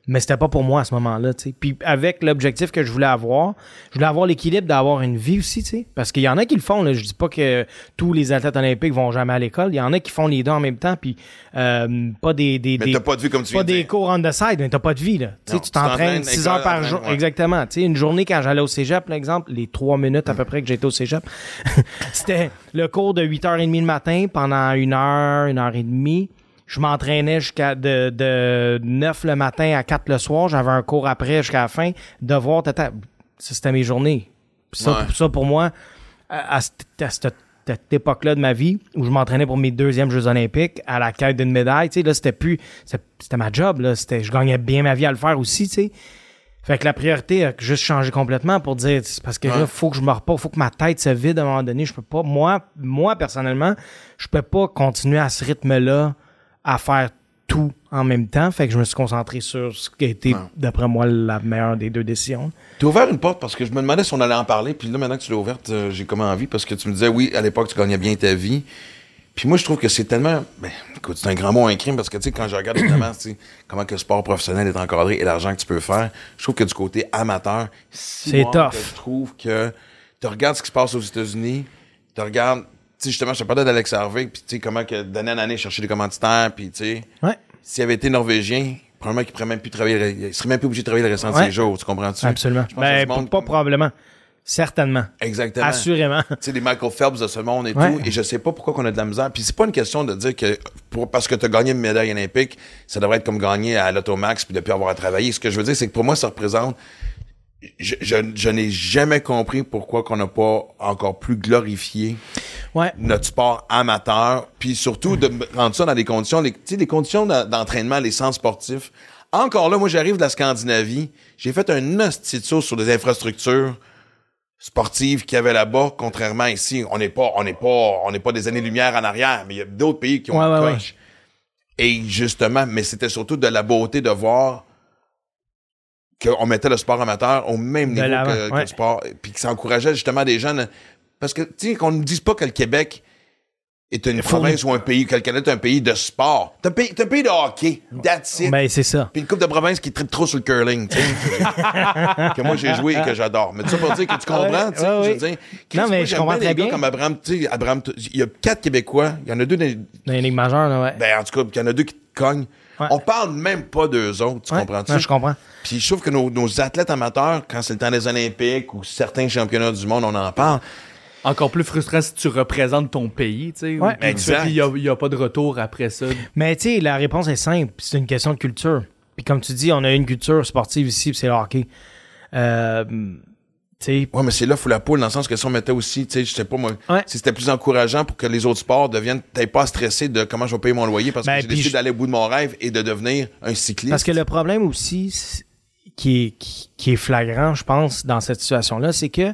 Mais c'était pas pour moi à ce moment-là, tu sais. Puis avec l'objectif que je voulais avoir, je voulais avoir l'équilibre d'avoir une vie aussi, tu sais. Parce qu'il y en a qui le font, là. Je dis pas que tous les athlètes olympiques vont jamais à l'école. Il y en a qui font les deux en même temps, puis euh, pas des... des, Mais des- t'as pas de vie comme tu pas de des dire. cours on the side, mais t'as pas de vie, là. Tu Non, t'entraînes t'entraînes, 6 école, heures par jour. ouais. Exactement. Tu sais, une journée quand j'allais au cégep, par exemple, les trois minutes à peu près que j'étais au cégep, <laughs> c'était le cours de 8h30 le matin pendant une heure, une heure et demie. Je m'entraînais jusqu'à de, de 9 le matin à 4 le soir. J'avais un cours après jusqu'à la fin. Devoir, tata. C'était mes journées. Puis Ça, Ouais. ça, pour moi, à, à cette, à cette- cette époque-là de ma vie, où je m'entraînais pour mes deuxièmes Jeux olympiques, à la quête d'une médaille, tu sais, là, c'était plus... C'était ma job, là. C'était, je gagnais bien ma vie à le faire aussi, tu sais. Fait que la priorité a juste changé complètement pour dire, parce que Ouais. là, faut que je me repose, faut que ma tête se vide à un moment donné. Je peux pas, moi, moi, personnellement, je peux pas continuer à ce rythme-là à faire tout en même temps. Fait que je me suis concentré sur ce qui a été, d'après moi, la meilleure des deux décisions. T'as ouvert une porte parce que je me demandais si on allait en parler, puis là, maintenant que tu l'as ouverte, euh, j'ai comme envie parce que tu me disais, oui, à l'époque, tu gagnais bien ta vie. Puis moi, je trouve que c'est tellement. Ben, écoute, c'est un grand mot, un crime, parce que, tu sais, quand je regarde évidemment, tu comment que le sport professionnel est encadré et l'argent que tu peux faire, je trouve que du côté amateur, si C'est moi, tough. Je trouve que tu regardes ce qui se passe aux États-Unis, tu regardes. Tu sais, justement, je te parlais d'Alex Harvey, puis tu sais, comment que d'année en année, chercher des commanditaires, puis tu sais. Ouais. S'il avait été norvégien, probablement qu'il pourrait même plus travailler, il serait même plus obligé de travailler le restant de ses jours, tu comprends-tu? Absolument. Ben, monde pas probablement. Certainement. Exactement. Assurément. Tu sais, des Michael Phelps de ce monde et Ouais. tout. Et je sais pas pourquoi qu'on a de la misère. Puis c'est pas une question de dire que pour, parce que tu as gagné une médaille olympique, ça devrait être comme gagner à l'Automax puis de plus avoir à travailler. Ce que je veux dire, c'est que pour moi, ça représente je, je, je n'ai jamais compris pourquoi qu'on n'a pas encore plus glorifié Ouais. notre sport amateur, puis surtout de rendre ça dans des conditions, les, tu sais, des conditions d'en- d'entraînement, les centres sportifs. Encore là, moi, j'arrive de la Scandinavie, j'ai fait un hostie sur des infrastructures sportives qu'il y avait là-bas, contrairement ici. On n'est pas, on n'est pas, on n'est pas des années-lumière en arrière, mais il y a d'autres pays qui ont Ouais, une ouais, coche. Et justement, mais c'était surtout de la beauté de voir qu'on mettait le sport amateur au même niveau que, que ouais. le sport, puis que ça encourageait justement des jeunes. Parce que, tu sais, qu'on ne dise pas que le Québec est une province ou un pays, que le Canada est un pays de sport. T'es un pays, un pays de hockey. That's it. Ben, c'est ça. Puis une coupe de province qui tripe trop sur le curling, tu sais. <laughs> que moi j'ai joué et que j'adore. Mais ça pour dire que tu comprends, tu sais. Ouais, ouais, Non, mais je comprends très bien. Comme Abraham, tu sais, Abraham, il y a quatre Québécois, il y en a deux dans les- Dans les ligues majeures, là, ouais. ben, en tout cas, il y en a deux qui te cognent. Ouais. On parle même pas d'eux autres, tu Ouais. comprends-tu? Ouais, je comprends. Puis je trouve que nos, nos athlètes amateurs, quand c'est le temps des Olympiques ou certains championnats du monde, on en parle. Encore plus frustrant si tu représentes ton pays, tu sais. Ouais. Puis tu fais, Exact. il n'y a, pas de retour après ça. Mais tu sais, la réponse est simple. C'est une question de culture. Puis comme tu dis, on a une culture sportive ici, c'est le hockey. Euh, tu sais, Ouais, mais c'est là, faut la poule, dans le sens que si on mettait aussi, tu sais, je sais pas moi, Ouais. si c'était plus encourageant pour que les autres sports deviennent, t'es pas à stresser de comment je vais payer mon loyer parce que Ben, j'ai décidé je- d'aller au bout de mon rêve et de devenir un cycliste. Parce que le problème aussi qui est, qui, qui est flagrant, je pense, dans cette situation-là, c'est que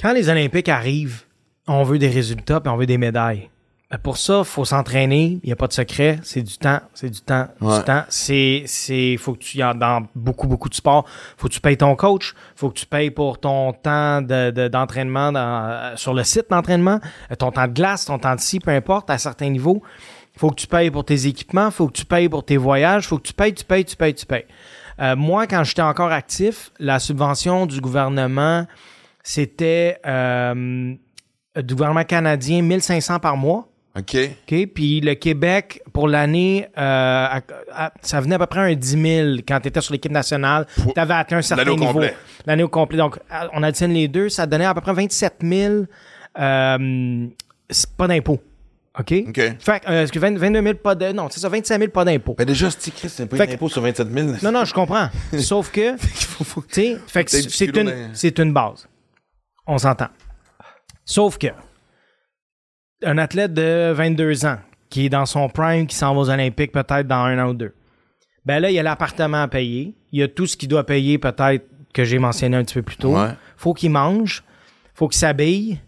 quand les Olympiques arrivent, on veut des résultats puis on veut des médailles. Ben, pour ça, faut s'entraîner. Il n'y a pas de secret. C'est du temps. C'est du temps. Ouais. Du temps. C'est, c'est, faut que tu dans beaucoup, beaucoup de sports. Faut que tu payes ton coach. Faut que tu payes pour ton temps de, de- d'entraînement dans- euh, sur le site d'entraînement, euh, ton temps de glace, ton temps de scie, peu importe, à certains niveaux. Faut que tu payes pour tes équipements. Faut que tu payes pour tes voyages. Faut que tu payes, tu payes, tu payes, tu payes. Euh, moi, quand j'étais encore actif, la subvention du gouvernement, c'était euh, du gouvernement canadien 1500 par mois. OK. OK? Puis le Québec, pour l'année, euh, à- à- ça venait à peu près un 10 000 quand tu étais sur l'équipe nationale. Tu avais atteint un certain l'année au niveau. complet. L'année au complet. Donc, à- on additionne les deux, ça donnait à peu près 27 000 euh, c'est pas d'impôt. OK? OK. Fait que, euh, est-ce que 20 22 000 pas de... Non, c'est ça, 25 000 pas d'impôt. Ben déjà, c'est Chris, c'est pas Fait un que- impôt sur 27 000. Non, non, je comprends. <laughs> Sauf que, tu sais, fait que Peut-être c'est du c'est une, dans- c'est une base. On s'entend. Sauf que, un athlète de 22 ans, qui est dans son prime, qui s'en va aux Olympiques peut-être dans un an ou deux, ben là, il y a l'appartement à payer. Il y a tout ce qu'il doit payer peut-être que j'ai mentionné un petit peu plus tôt. Ouais. Faut qu'il mange. Faut qu'il s'habille.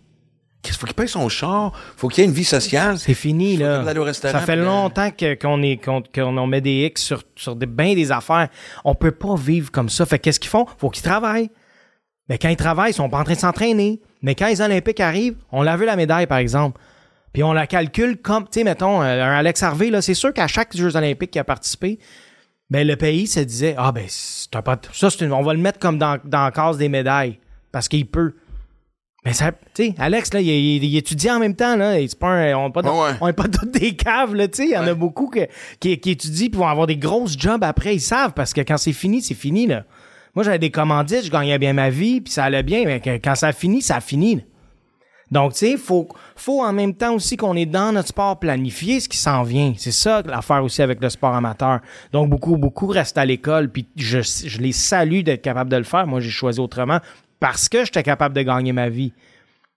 Qu'est-ce faut qu'il paye son char? Faut qu'il y ait une vie sociale. C'est fini, Faut là. au Ça fait euh, longtemps qu'on est, met des X sur, sur des, bien des affaires. On peut pas vivre comme ça. Fait que qu'est-ce qu'ils font? Faut qu'ils travaillent. Mais quand ils travaillent, ils sont pas en train de s'entraîner. Mais quand les Olympiques arrivent, on l'a vu la médaille, par exemple. Puis on la calcule comme, tu sais, mettons, euh, un Alex Harvey, là, c'est sûr qu'à chaque Jeux olympiques qui a participé, ben, le pays se disait, ah, ben, c'est un pas, ça, c'est une- on va le mettre comme dans, dans la case des médailles. Parce qu'il peut. Mais ça, tu sais, Alex, là, il, il- il étudie en même temps, là. C'est pas un- on n'est pas, ouais. on est pas tous des caves, là, tu sais. Il y en a beaucoup que- qui, qui étudient puis vont avoir des grosses jobs après. Ils savent parce que quand c'est fini, c'est fini, là. Moi, j'avais des commandites, je gagnais bien ma vie, puis ça allait bien, mais quand ça a fini, ça a fini. là. Donc, tu sais, faut, faut en même temps aussi qu'on est dans notre sport planifié, ce qui s'en vient. C'est ça l'affaire aussi avec le sport amateur. Donc, beaucoup, beaucoup restent à l'école, puis je, je les salue d'être capable de le faire. Moi, j'ai choisi autrement parce que j'étais capable de gagner ma vie.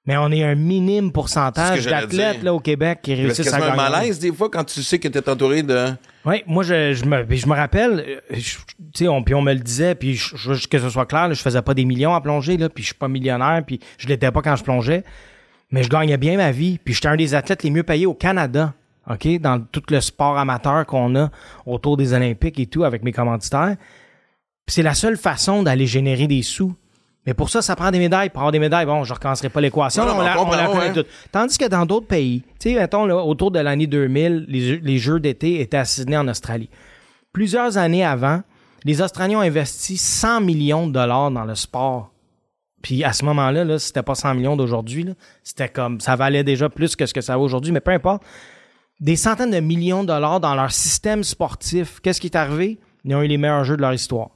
Mais on est un minime pourcentage d'athlètes là, au Québec qui réussissent à gagner. un malaise des fois quand tu sais que t'es entouré de. Oui, moi, je, je, me, je me rappelle, euh, tu sais, on, puis on me le disait, puis je, je veux juste que ce soit clair, là, je faisais pas des millions à plonger, là, puis je suis pas millionnaire, puis je l'étais pas quand je plongeais, mais je gagnais bien ma vie, puis j'étais un des athlètes les mieux payés au Canada, OK, dans tout le sport amateur qu'on a autour des Olympiques et tout, avec mes commanditaires. Puis c'est la seule façon d'aller générer des sous. Mais pour ça, ça prend des médailles. Pour avoir des médailles, bon, je recommencerai pas l'équation. On, la, on la connaît toute. Tandis que dans d'autres pays, tu sais, mettons, là, autour de l'année 2000, les, jeux- les Jeux d'été étaient à Sydney en Australie. Plusieurs années avant, les Australiens ont investi 100 millions de dollars dans le sport. Puis à ce moment-là, là, c'était pas 100 millions d'aujourd'hui. C'était comme, ça valait déjà plus que ce que ça vaut aujourd'hui, mais peu importe. Des centaines de millions de dollars dans leur système sportif. Qu'est-ce qui est arrivé? Ils ont eu les meilleurs jeux de leur histoire.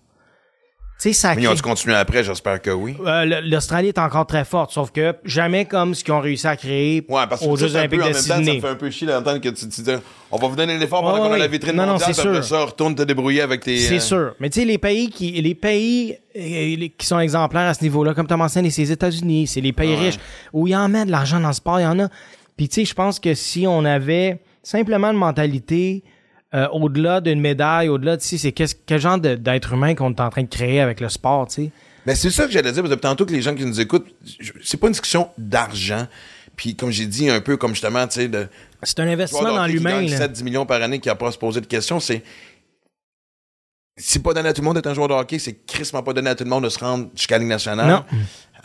Ça Mais ils ont dû continuer après, j'espère que oui. Euh, L'Australie est encore très forte, sauf que jamais comme ce qu'ils ont réussi à créer Ouais, parce que aux Jeux Olympiques peu, de temps, ça fait un peu chier d'entendre que tu, tu dis on va vous donner l'effort pendant Ouais, qu'on a la vitrine Non, non, mondiale, c'est puis après sûr. ça, retourne te débrouiller avec tes... C'est euh, sûr. Mais tu sais, les pays qui les pays euh, qui sont exemplaires à ce niveau-là, comme tu as mentionné, c'est les États-Unis, c'est les pays Ouais. riches où il y en met de l'argent dans le sport, il y en a. Puis tu sais, je pense que si on avait simplement une mentalité euh, au-delà d'une médaille, au-delà de si c'est quel genre de- d'être humain qu'on est en train de créer avec le sport, tu sais? Mais c'est ça que j'allais dire, parce que tantôt que les gens qui nous écoutent, c'est pas une discussion d'argent. Puis comme j'ai dit un peu, comme justement, tu sais, de... C'est un investissement dans l'humain. là. 7-10 millions par année qui a pas à se poser de questions, c'est... C'est pas donné à tout le monde d'être un joueur de hockey, c'est crissement pas donné à tout le monde de se rendre jusqu'à la Ligue nationale. Non.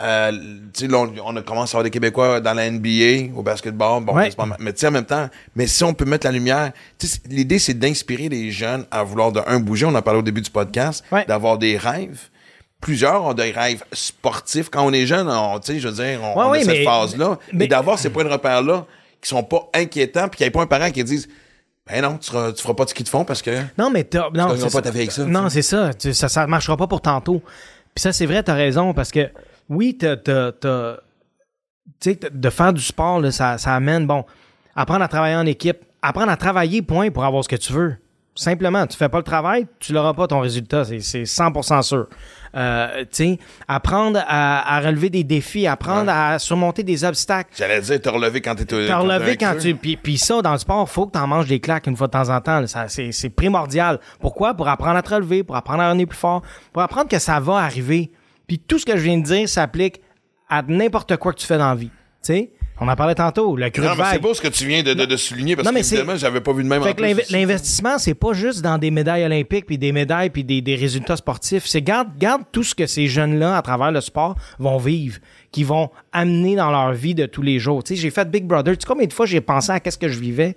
Euh, tu là, on, a commencé à avoir des Québécois dans la NBA, au basketball. Bon, Ouais. Mais tu sais, en même temps, mais si on peut mettre la lumière, tu l'idée, c'est d'inspirer les jeunes à vouloir de un bouger. On en parlait au début du podcast, Ouais. d'avoir des rêves. Plusieurs ont des rêves sportifs. Quand on est jeune, on, tu je veux dire, on, Ouais, on a cette phase-là. mais- d'avoir ces points de repère-là qui sont pas inquiétants, puis qu'il n'y ait pas un parent qui dise, ben non, tu, feras, tu feras pas de ski de fond parce que. Non, mais t'as- non, pas ta vie avec ça, Non, tu c'est ça. Tu- ça. Ça marchera pas pour tantôt. Puis ça, c'est vrai, t'as raison, parce que oui, t'as, tu de faire du sport, là, ça, ça amène, bon, apprendre à travailler en équipe, apprendre à travailler, point, pour avoir ce que tu veux. Simplement, tu fais pas le travail, tu l'auras pas ton résultat, c'est, c'est 100% sûr. Euh, tu apprendre à, à relever des défis, apprendre à surmonter des obstacles. J'allais dire, te relever quand t'es T'as relevé quand tu. Puis, puis ça, dans le sport, faut que t'en manges des claques une fois de temps en temps. là. Ça, c'est, c'est primordial. Pourquoi? Pour apprendre à te relever, pour apprendre à revenir plus fort, pour apprendre que ça va arriver. Puis tout ce que je viens de dire s'applique à n'importe quoi que tu fais dans la vie. Tu sais? On en parlait tantôt, le creux Non, mais c'est beau ce que tu viens de, de, de souligner parce Non, que mais c'est- évidemment, j'avais pas vu de même Fait que l'investissement, c'est pas juste dans des médailles olympiques puis des médailles puis des, des résultats sportifs. C'est garde, garde tout ce que ces jeunes-là, à travers le sport, vont vivre, qui vont amener dans leur vie de tous les jours. Tu sais, j'ai fait Big Brother. Tu sais combien de fois j'ai pensé à qu'est-ce que je vivais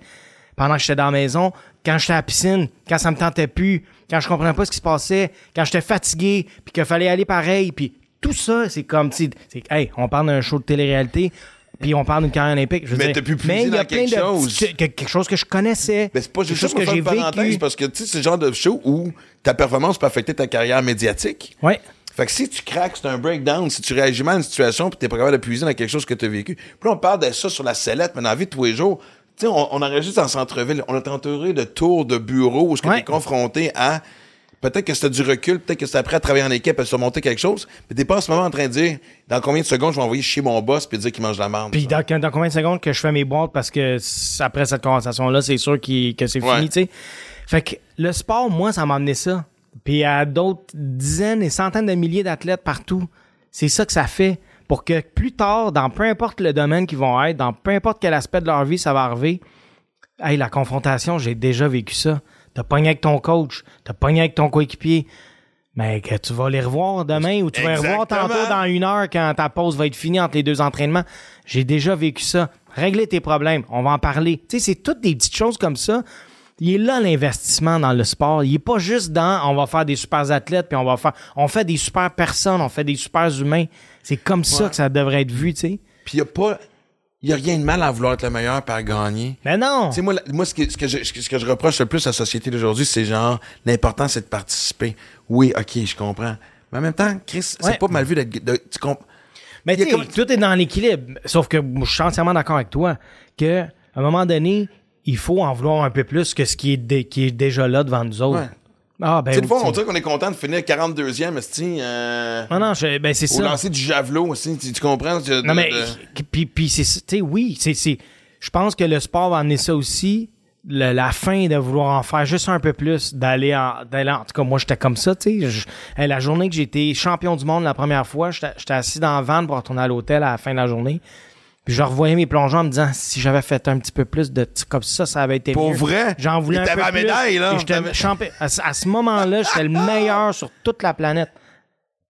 pendant que j'étais dans la maison, quand j'étais à la piscine, quand ça me tentait plus, quand je comprenais pas ce qui se passait, quand j'étais fatigué, puis qu'il fallait aller pareil, puis tout ça, c'est comme, tu sais, hey, on parle d'un show de télé-réalité. Puis on parle d'une carrière olympique. Je veux Mais dire, t'as pu puiser mais il y a dans plein quelque de chose. petits- que- quelque chose que je connaissais. Mais c'est pas juste chose que faire j'ai vécu. parce que tu sais, c'est le genre de show où ta performance peut affecter ta carrière médiatique. Ouais. Fait que si tu craques, c'est un breakdown. Si tu réagis mal à une situation puis t'es pas capable de puiser dans quelque chose que tu as vécu. Puis là, on parle de ça sur la sellette, mais dans la vie de tous les jours, sais, on, on enregistre en centre-ville. On est entouré de tours de bureaux où tu Ouais. es confronté à peut-être que c'était du recul, peut-être que c'était après à travailler en équipe, à surmonter quelque chose, mais t'es pas en ce moment en train de dire dans combien de secondes je vais envoyer chez mon boss puis dire qu'il mange de la merde. Puis dans, dans combien de secondes que je fais mes boîtes parce que après cette conversation-là, c'est sûr qu'il- que c'est Ouais. fini, tu sais. Fait que le sport, moi, ça m'a amené ça. Puis à d'autres dizaines et centaines de milliers d'athlètes partout. C'est ça que ça fait. Pour que plus tard, dans peu importe le domaine qu'ils vont être, dans peu importe quel aspect de leur vie ça va arriver, hey, la confrontation, j'ai déjà vécu ça. T'as pogné avec ton coach, t'as pogné avec ton coéquipier. Mais que tu vas les revoir demain ou tu vas les revoir tantôt dans une heure quand ta pause va être finie entre les deux entraînements. J'ai déjà vécu ça. Régler tes problèmes, on va en parler. Tu sais, c'est toutes des petites choses comme ça. Il est là l'investissement dans le sport. Il est pas juste dans on va faire des super athlètes puis on va faire on fait des super personnes, on fait des super humains. C'est comme ça que ça devrait être vu, tu sais. Puis il y a pas il a rien de mal à vouloir être le meilleur par gagner. Mais non. Tu sais, moi, moi ce, que, ce, que je, ce que je reproche le plus à la société d'aujourd'hui, c'est genre, l'important, c'est de participer. Oui, OK, je comprends. Mais en même temps, Chris, Ouais. c'est pas mal vu d'être. de- tu comp- Mais tu sais, comme- tout est dans l'équilibre. Sauf que moi, je suis entièrement d'accord avec toi que à un moment donné, il faut en vouloir un peu plus que ce qui est, dé- qui est déjà là devant nous autres. Ouais. Ah, ben Tu sais, des fois, on dirait qu'on est content de finir 42e, esti, euh, Non, non, je- ben c'est au ça. lancer du javelot aussi. Tu, tu comprends? Non, mais, de- puis, puis c'est, ça, tu sais, oui, c'est, c'est, je pense que le sport va amener ça aussi. Le- la fin de vouloir en faire juste un peu plus, d'aller en, d'aller en, en tout cas, moi, j'étais comme ça, tu sais. Hey, la journée que été champion du monde la première fois, j'étais, j'étais assis dans la van pour retourner à l'hôtel à la fin de la journée. Puis je revoyais mes plongeons en me disant, si j'avais fait un petit peu plus de, comme ça, ça avait été Pour mieux. vrai? J'en voulais un peu la plus. médaille, là. J'étais champion. À, ce- à ce moment-là, j'étais le meilleur sur toute la planète.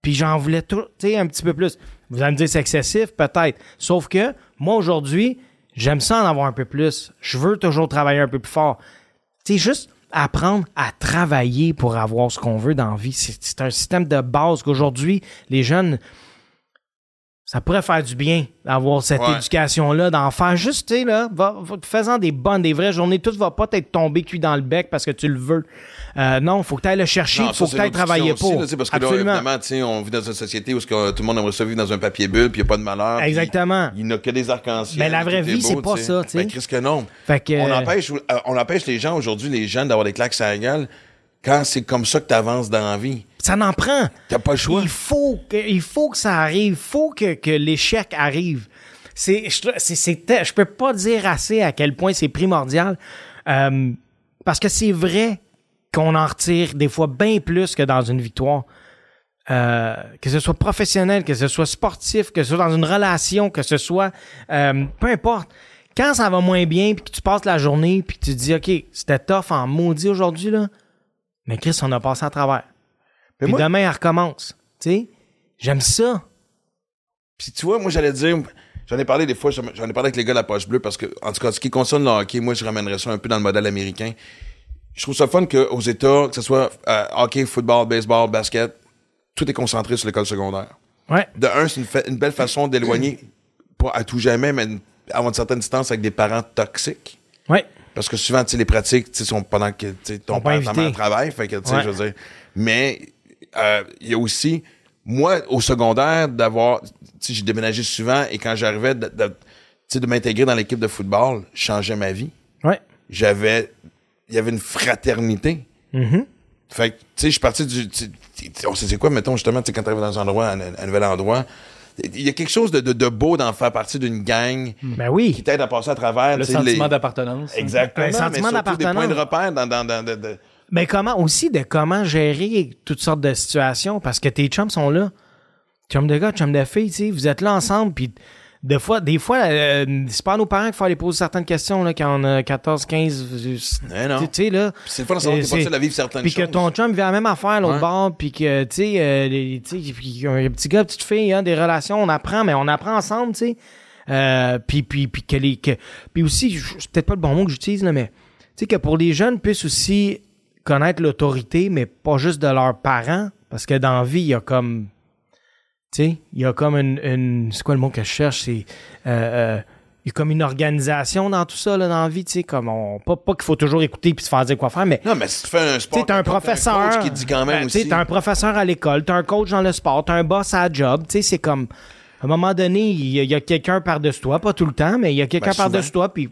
Puis j'en voulais tout, tu sais, un petit peu plus. Vous allez me dire c'est excessif, peut-être. Sauf que moi aujourd'hui, j'aime ça en avoir un peu plus. Je veux toujours travailler un peu plus fort. Tu sais, juste apprendre à travailler pour avoir ce qu'on veut dans la vie. C'est c'est un système de base qu'aujourd'hui, les jeunes ça pourrait faire du bien d'avoir cette Ouais. éducation-là, d'en faire juste, tu sais, là, va, va- faisant des bonnes, des vraies journées. Tout va pas être tombé cuit dans le bec parce que tu le veux. Euh, non, faut que tu ailles le chercher, Non, il faut ça, que tu ailles travailler discussion pour. aussi, là, parce que là, Absolument. évidemment, tu sais, on vit dans une société où que tout le monde aimerait ça vivre dans un papier bulle, puis il n'y a pas de malheur. Exactement. Il n'y a que des arcs-en-ciel. Mais la vraie vie, c'est pas ça, tu sais. Ben, Christ que non. Fait que, On euh, empêche, euh, on empêche les gens aujourd'hui, les jeunes, d'avoir des claques sur la gueule quand c'est comme ça que tu avances dans la vie. ça n'en prend. T'as pas le choix. Il faut que, il faut que ça arrive. Il faut que, que l'échec arrive. C'est, c'est- je peux pas dire assez à quel point c'est primordial. Euh, parce que c'est vrai qu'on en retire des fois bien plus que dans une victoire. Euh, que ce soit professionnel, que ce soit sportif, que ce soit dans une relation, que ce soit euh, peu importe. Quand ça va moins bien, puis que tu passes la journée, puis que tu te dis OK, c'était tough en maudit aujourd'hui là, mais Chris, on a passé à travers. Mais Puis moi- demain, elle recommence. Tu sais, j'aime ça. Puis tu vois, moi, j'allais dire, j'en ai parlé des fois, j'en j'en ai parlé avec les gars de la poche bleue parce que, en tout cas, ce qui concerne le hockey, moi, je ramènerais ça un peu dans le modèle américain. Je trouve ça fun qu'aux États, que ce soit euh, hockey, football, baseball, basket, tout est concentré sur l'école secondaire. Ouais. De un, c'est une, fa- une belle façon d'éloigner, pas à tout jamais, mais une- une certaine distance avec des parents toxiques. Ouais. Parce que souvent, tu sais, les pratiques, tu sais, sont pendant que tu sais, ton père, mère invités. travaille. Fait que, tu sais, Ouais. je veux dire. Mais, euh, il y a aussi, moi, au secondaire, d'avoir, tu sais, j'ai déménagé souvent et quand j'arrivais de, de, tu sais, de m'intégrer dans l'équipe de football, changeait ma vie. Ouais. J'avais, il y avait une fraternité. Mm-hmm. Fait que, tu sais, je suis parti du, tu on sait c'est quoi, mettons, justement, tu sais, quand t'arrives dans un endroit, un, un nouvel endroit, il y a quelque chose de, de, de beau d'en faire partie d'une gang Ben oui. qui t'aide à passer à travers, Le sentiment les- d'appartenance. Exactement. Un sentiment mais surtout d'appartenance. Des points de repère dans, dans, dans, de- Mais comment aussi de comment gérer toutes sortes de situations parce que tes chums sont là. Chums de gars, chums de filles, tu sais, vous êtes là ensemble puis des fois, des fois, euh, c'est pas à nos parents qu'il faut aller poser certaines questions là, quand on a 14, 15, Eh non. tu sais là. Puis c'est le fun de savoir que t'es pas seul à vivre certaines Puis choses. que ton chum vit la même affaire l'autre Ouais. bord, puis que, tu sais, euh, les- tu sais, puis qu'il y a un petit gars, petite fille, hein, des relations, on apprend, mais on apprend ensemble, tu sais. Euh, puis, puis, puis que les... Que, puis aussi, c'est peut-être pas le bon mot que j'utilise, là, mais, tu sais, que pour les jeunes puissent aussi connaître l'autorité, mais pas juste de leurs parents, parce que dans la vie, il y a comme... Sais, il y a comme une... une- c'est quoi le mot que je cherche? C'est... euh, euh, il y a comme une organisation dans tout ça, là, dans la vie, tu sais, comme on... Pas, pas qu'il faut toujours écouter puis se faire dire quoi faire, mais Non, mais si tu fais un sport, t'as un professeur. coach qui dit quand même Ben, aussi. T'as un professeur à l'école, t'as un coach dans le sport, t'as un boss à la job. Tu sais, c'est comme. À un moment donné, il y a, quelqu'un par-dessus toi, pas tout le temps, mais il y a quelqu'un Ben, par-dessus toi, puis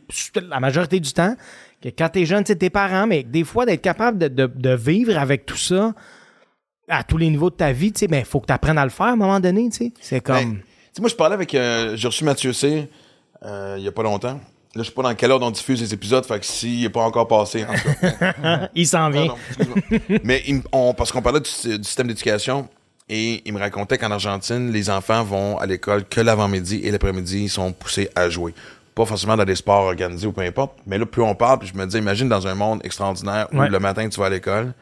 la majorité du temps, que quand t'es jeune, c'est tes parents, mais des fois, d'être capable de, de- de vivre avec tout ça à tous les niveaux de ta vie, tu sais, ben, il faut que tu apprennes à le faire à un moment donné, tu sais. C'est comme. Ben, tu sais, moi, je parlais avec. euh, J'ai reçu Mathieu C. euh, il y a pas longtemps. Là, je sais pas dans quelle ordre on diffuse les épisodes, fait que s'il n'est pas encore passé, en tout cas. <laughs> il s'en vient. Mais il m- on, parce qu'on parlait du, sy- du système d'éducation et il me racontait qu'en Argentine, les enfants vont à l'école que l'avant-midi et l'après-midi, ils sont poussés à jouer. Pas forcément dans des sports organisés ou peu importe, mais là, plus on parle, puis je me dis, imagine dans un monde extraordinaire où Ouais. le matin, tu vas à l'école,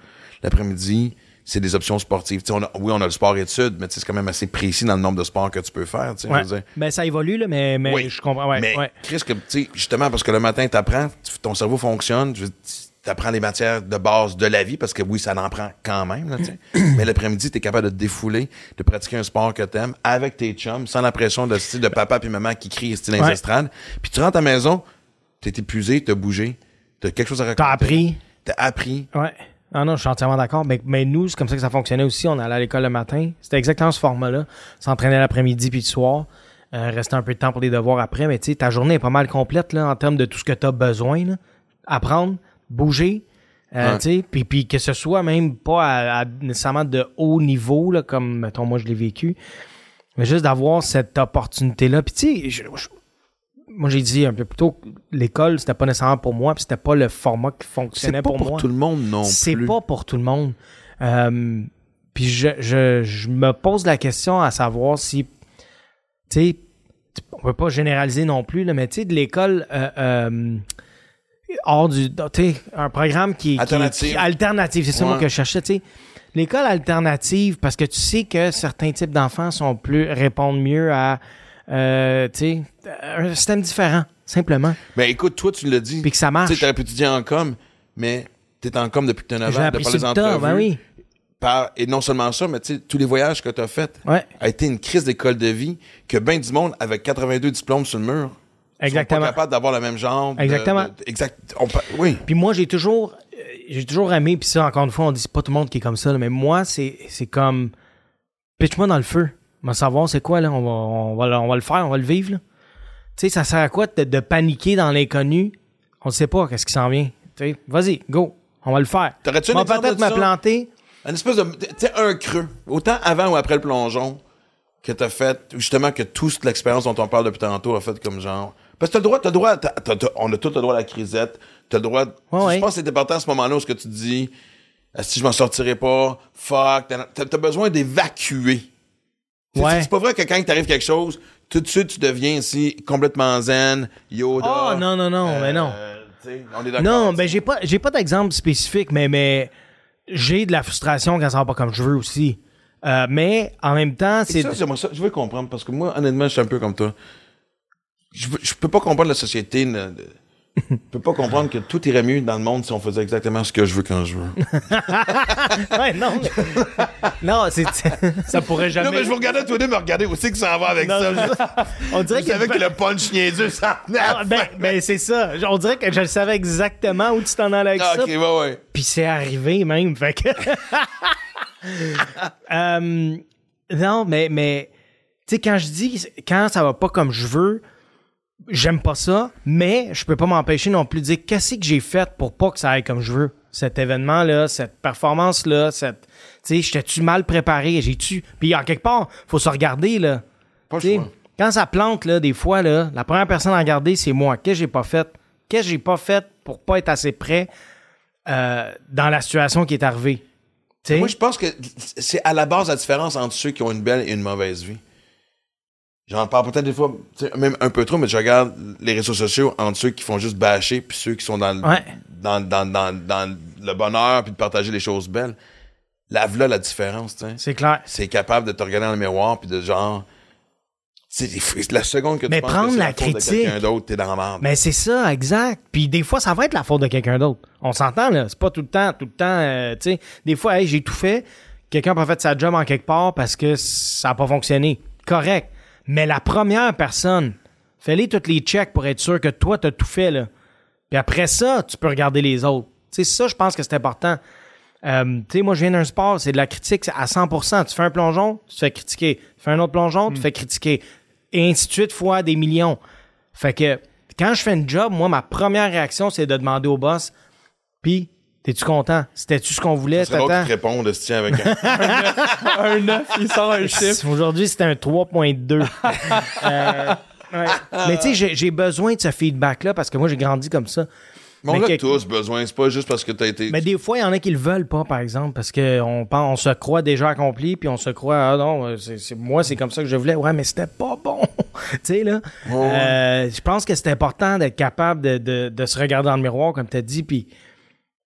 l'après-midi, c'est des options sportives. On a- oui, on a le sport études, mais c'est quand même assez précis dans le nombre de sports que tu peux faire. Ouais. je veux dire. Ben, ça évolue, là, mais, mais Oui. je comprends. Ouais, mais ouais. Chris, que, justement, parce que le matin, tu apprends, ton cerveau fonctionne, tu apprends les matières de base de la vie, parce que oui, ça en prend quand même. Là, <clears throat> mais l'après-midi, tu es capable de te défouler, de pratiquer un sport que tu aimes avec tes chums, sans la pression de, style de papa puis maman qui crient style estrades. Puis tu rentres à la maison, tu es épuisé, tu as bougé, tu as quelque chose à raconter. T'as appris. Tu as appris. Ouais. Ah non, je suis entièrement d'accord. Mais, mais nous, c'est comme ça que ça fonctionnait aussi. On allait à l'école le matin. C'était exactement ce format-là. S'entraîner l'après-midi puis le soir. Euh, restait un peu de temps pour les devoirs après. Mais tu sais, ta journée est pas mal complète là, en termes de tout ce que tu as besoin. Là. Apprendre, bouger. euh, Ouais. tu sais, puis, puis que ce soit même pas à, à nécessairement de haut niveau, là, comme mettons moi je l'ai vécu, mais juste d'avoir cette opportunité-là. Puis tu sais, je- je- moi j'ai dit un peu plus tôt, que l'école c'était pas nécessairement pour moi, puis c'était pas le format qui C'est fonctionnait pas pour, pour, moi tout le monde non c'est pas pour tout le monde. Euh, puis je, je, je me pose la question à savoir si, tu sais, on peut pas généraliser non plus, là, mais tu sais, de l'école euh, euh, hors du, tu sais, un programme qui, Alternative. qui- alternative, c'est ça moi que je cherchais, tu sais. L'école alternative, parce que tu sais que certains types d'enfants sont plus répondent mieux à, euh, tu sais, un système différent, simplement, Ben écoute, toi, tu l'as dit. puis que ça Tu marche. sais, t'aurais pu étudier en com, mais t'es en com depuis que t'as 9 J'ai ans, de par les entrevues. ben oui. par, et non seulement ça, mais tu sais, tous les voyages que tu as faits Ouais, a été une crise d'école de vie que ben du monde avec 82 diplômes sur le mur sont exactement. pas capables d'avoir le même genre. Exactement. de- exact. on oui. Puis moi, j'ai toujours, euh, j'ai toujours aimé, puis ça, encore une fois, on dit c'est pas tout le monde qui est comme ça, là, mais moi, c'est, c'est comme, pitch-moi dans le feu. On va savoir c'est quoi, là. On va, on, va, le- on va le faire, on va le vivre, là. Tu sais, ça sert à quoi de, de paniquer dans l'inconnu? On ne sait pas qu'est-ce qui s'en vient. Tu sais, vas-y, go. On va le faire. T'aurais-tu un On va exemple peut-être me planter. Un espèce de. Tu sais, un creux. Autant avant ou après le plongeon que t'as fait, justement que toute l'expérience dont on parle depuis tantôt a fait comme genre. Parce que t'as le droit, t'as le droit, t'as- t'as- t'as- on a tous le droit à la crisette. T'as le droit. Ouais, ouais. Je pense que c'est important à ce moment-là où ce que tu dis, Ah, si je m'en sortirai pas, fuck, t'as, t'as besoin d'évacuer. Ouais. C'est, pas vrai que quand t'arrive quelque chose, tout de suite tu deviens ici complètement zen, Yoda. Oh, non, non, non, euh, mais non. sais, on est. Non, ben j'ai pas j'ai pas d'exemple spécifique, mais, mais j'ai de la frustration quand ça va pas comme je veux aussi. Euh, mais en même temps, c'est. ça, ça, je veux comprendre, parce que moi, honnêtement, je suis un peu comme toi. Je, peux pas comprendre la société. ne- de- je peux pas comprendre que tout irait mieux dans le monde si on faisait exactement ce que je veux quand je veux. <laughs> Ouais, non, mais- <laughs> non, c'est. Ça pourrait jamais. Non, mais je vous regardais tous les deux me regarder aussi que ça en va avec Non, ça. je- <laughs> on dirait Je savais que. que le punch niaiseux, ça venait Ah, ben, ben, c'est ça. On dirait que je savais exactement où tu t'en allais avec Ah, ça. ok, ouais, ouais. Puis c'est arrivé même. Fait que. Euh, non, mais, mais tu sais, quand je dis quand ça va pas comme je veux, j'aime pas ça, mais je peux pas m'empêcher non plus de dire qu'est-ce que j'ai fait pour pas que ça aille comme je veux? Cet événement-là, cette performance-là, cette. Tu sais, j'étais-tu mal préparé? J'ai-tu. Puis en quelque part, faut se regarder, là. Pas le choix. quand ça plante, là, des fois, là, la première personne à regarder, c'est moi. Qu'est-ce que j'ai pas fait? Qu'est-ce que j'ai pas fait pour pas être assez prêt euh, dans la situation qui est arrivée? Moi, je pense que c'est à la base la différence entre ceux qui ont une belle et une mauvaise vie. J'en parle peut-être des fois, tu même un peu trop, mais je regarde les réseaux sociaux entre ceux qui font juste bâcher puis ceux qui sont dans, le- Ouais. dans, dans, dans, dans le bonheur puis de partager les choses belles. Lave-là la différence, tu. C'est clair. C'est capable de te regarder dans le miroir puis de genre. C'est la seconde que tu Mais penses prendre que la la faute de critique. quelqu'un d'autre, t'es dans la merde. Mais c'est ça, exact. Puis des fois, ça va être la faute de quelqu'un d'autre. On s'entend, là. C'est pas tout le temps, tout le temps, euh, tu sais. Des fois, hey, j'ai tout fait. Quelqu'un a pas fait sa job en quelque part parce que ça a pas fonctionné. Correct. Mais la première personne, fais-les toutes les checks pour être sûr que toi, t'as tout fait, là. Puis après ça, tu peux regarder les autres. Tu sais, ça, je pense que c'est important. Euh, tu sais, moi, je viens d'un sport, c'est de la critique à 100%. Tu fais un plongeon, tu te fais critiquer. Tu fais un autre plongeon, tu te fais critiquer. Et ainsi de suite, fois des millions. Fait que quand je fais une job, moi, ma première réaction, c'est de demander au boss, puis, t'es-tu content? C'était-tu ce qu'on voulait? C'est l'autre qui te répond de se tient avec un. <laughs> un 9, il sort un chiffre. Aujourd'hui, c'était un 3.2. <laughs> Euh, ouais. Mais tu sais, j'ai- besoin de ce feedback-là parce que moi, j'ai grandi comme ça. Mais on Mais a quelque- tous besoin, c'est pas juste parce que t'as été. Mais des fois, il y en a qui le veulent pas, par exemple, parce qu'on on se croit déjà accompli, puis on se croit, ah non, c'est c'est- moi, c'est comme ça que je voulais. Ouais, mais c'était pas bon. <laughs> tu sais, là. Euh, je pense que c'est important d'être capable de, de, de se regarder dans le miroir, comme tu as dit, puis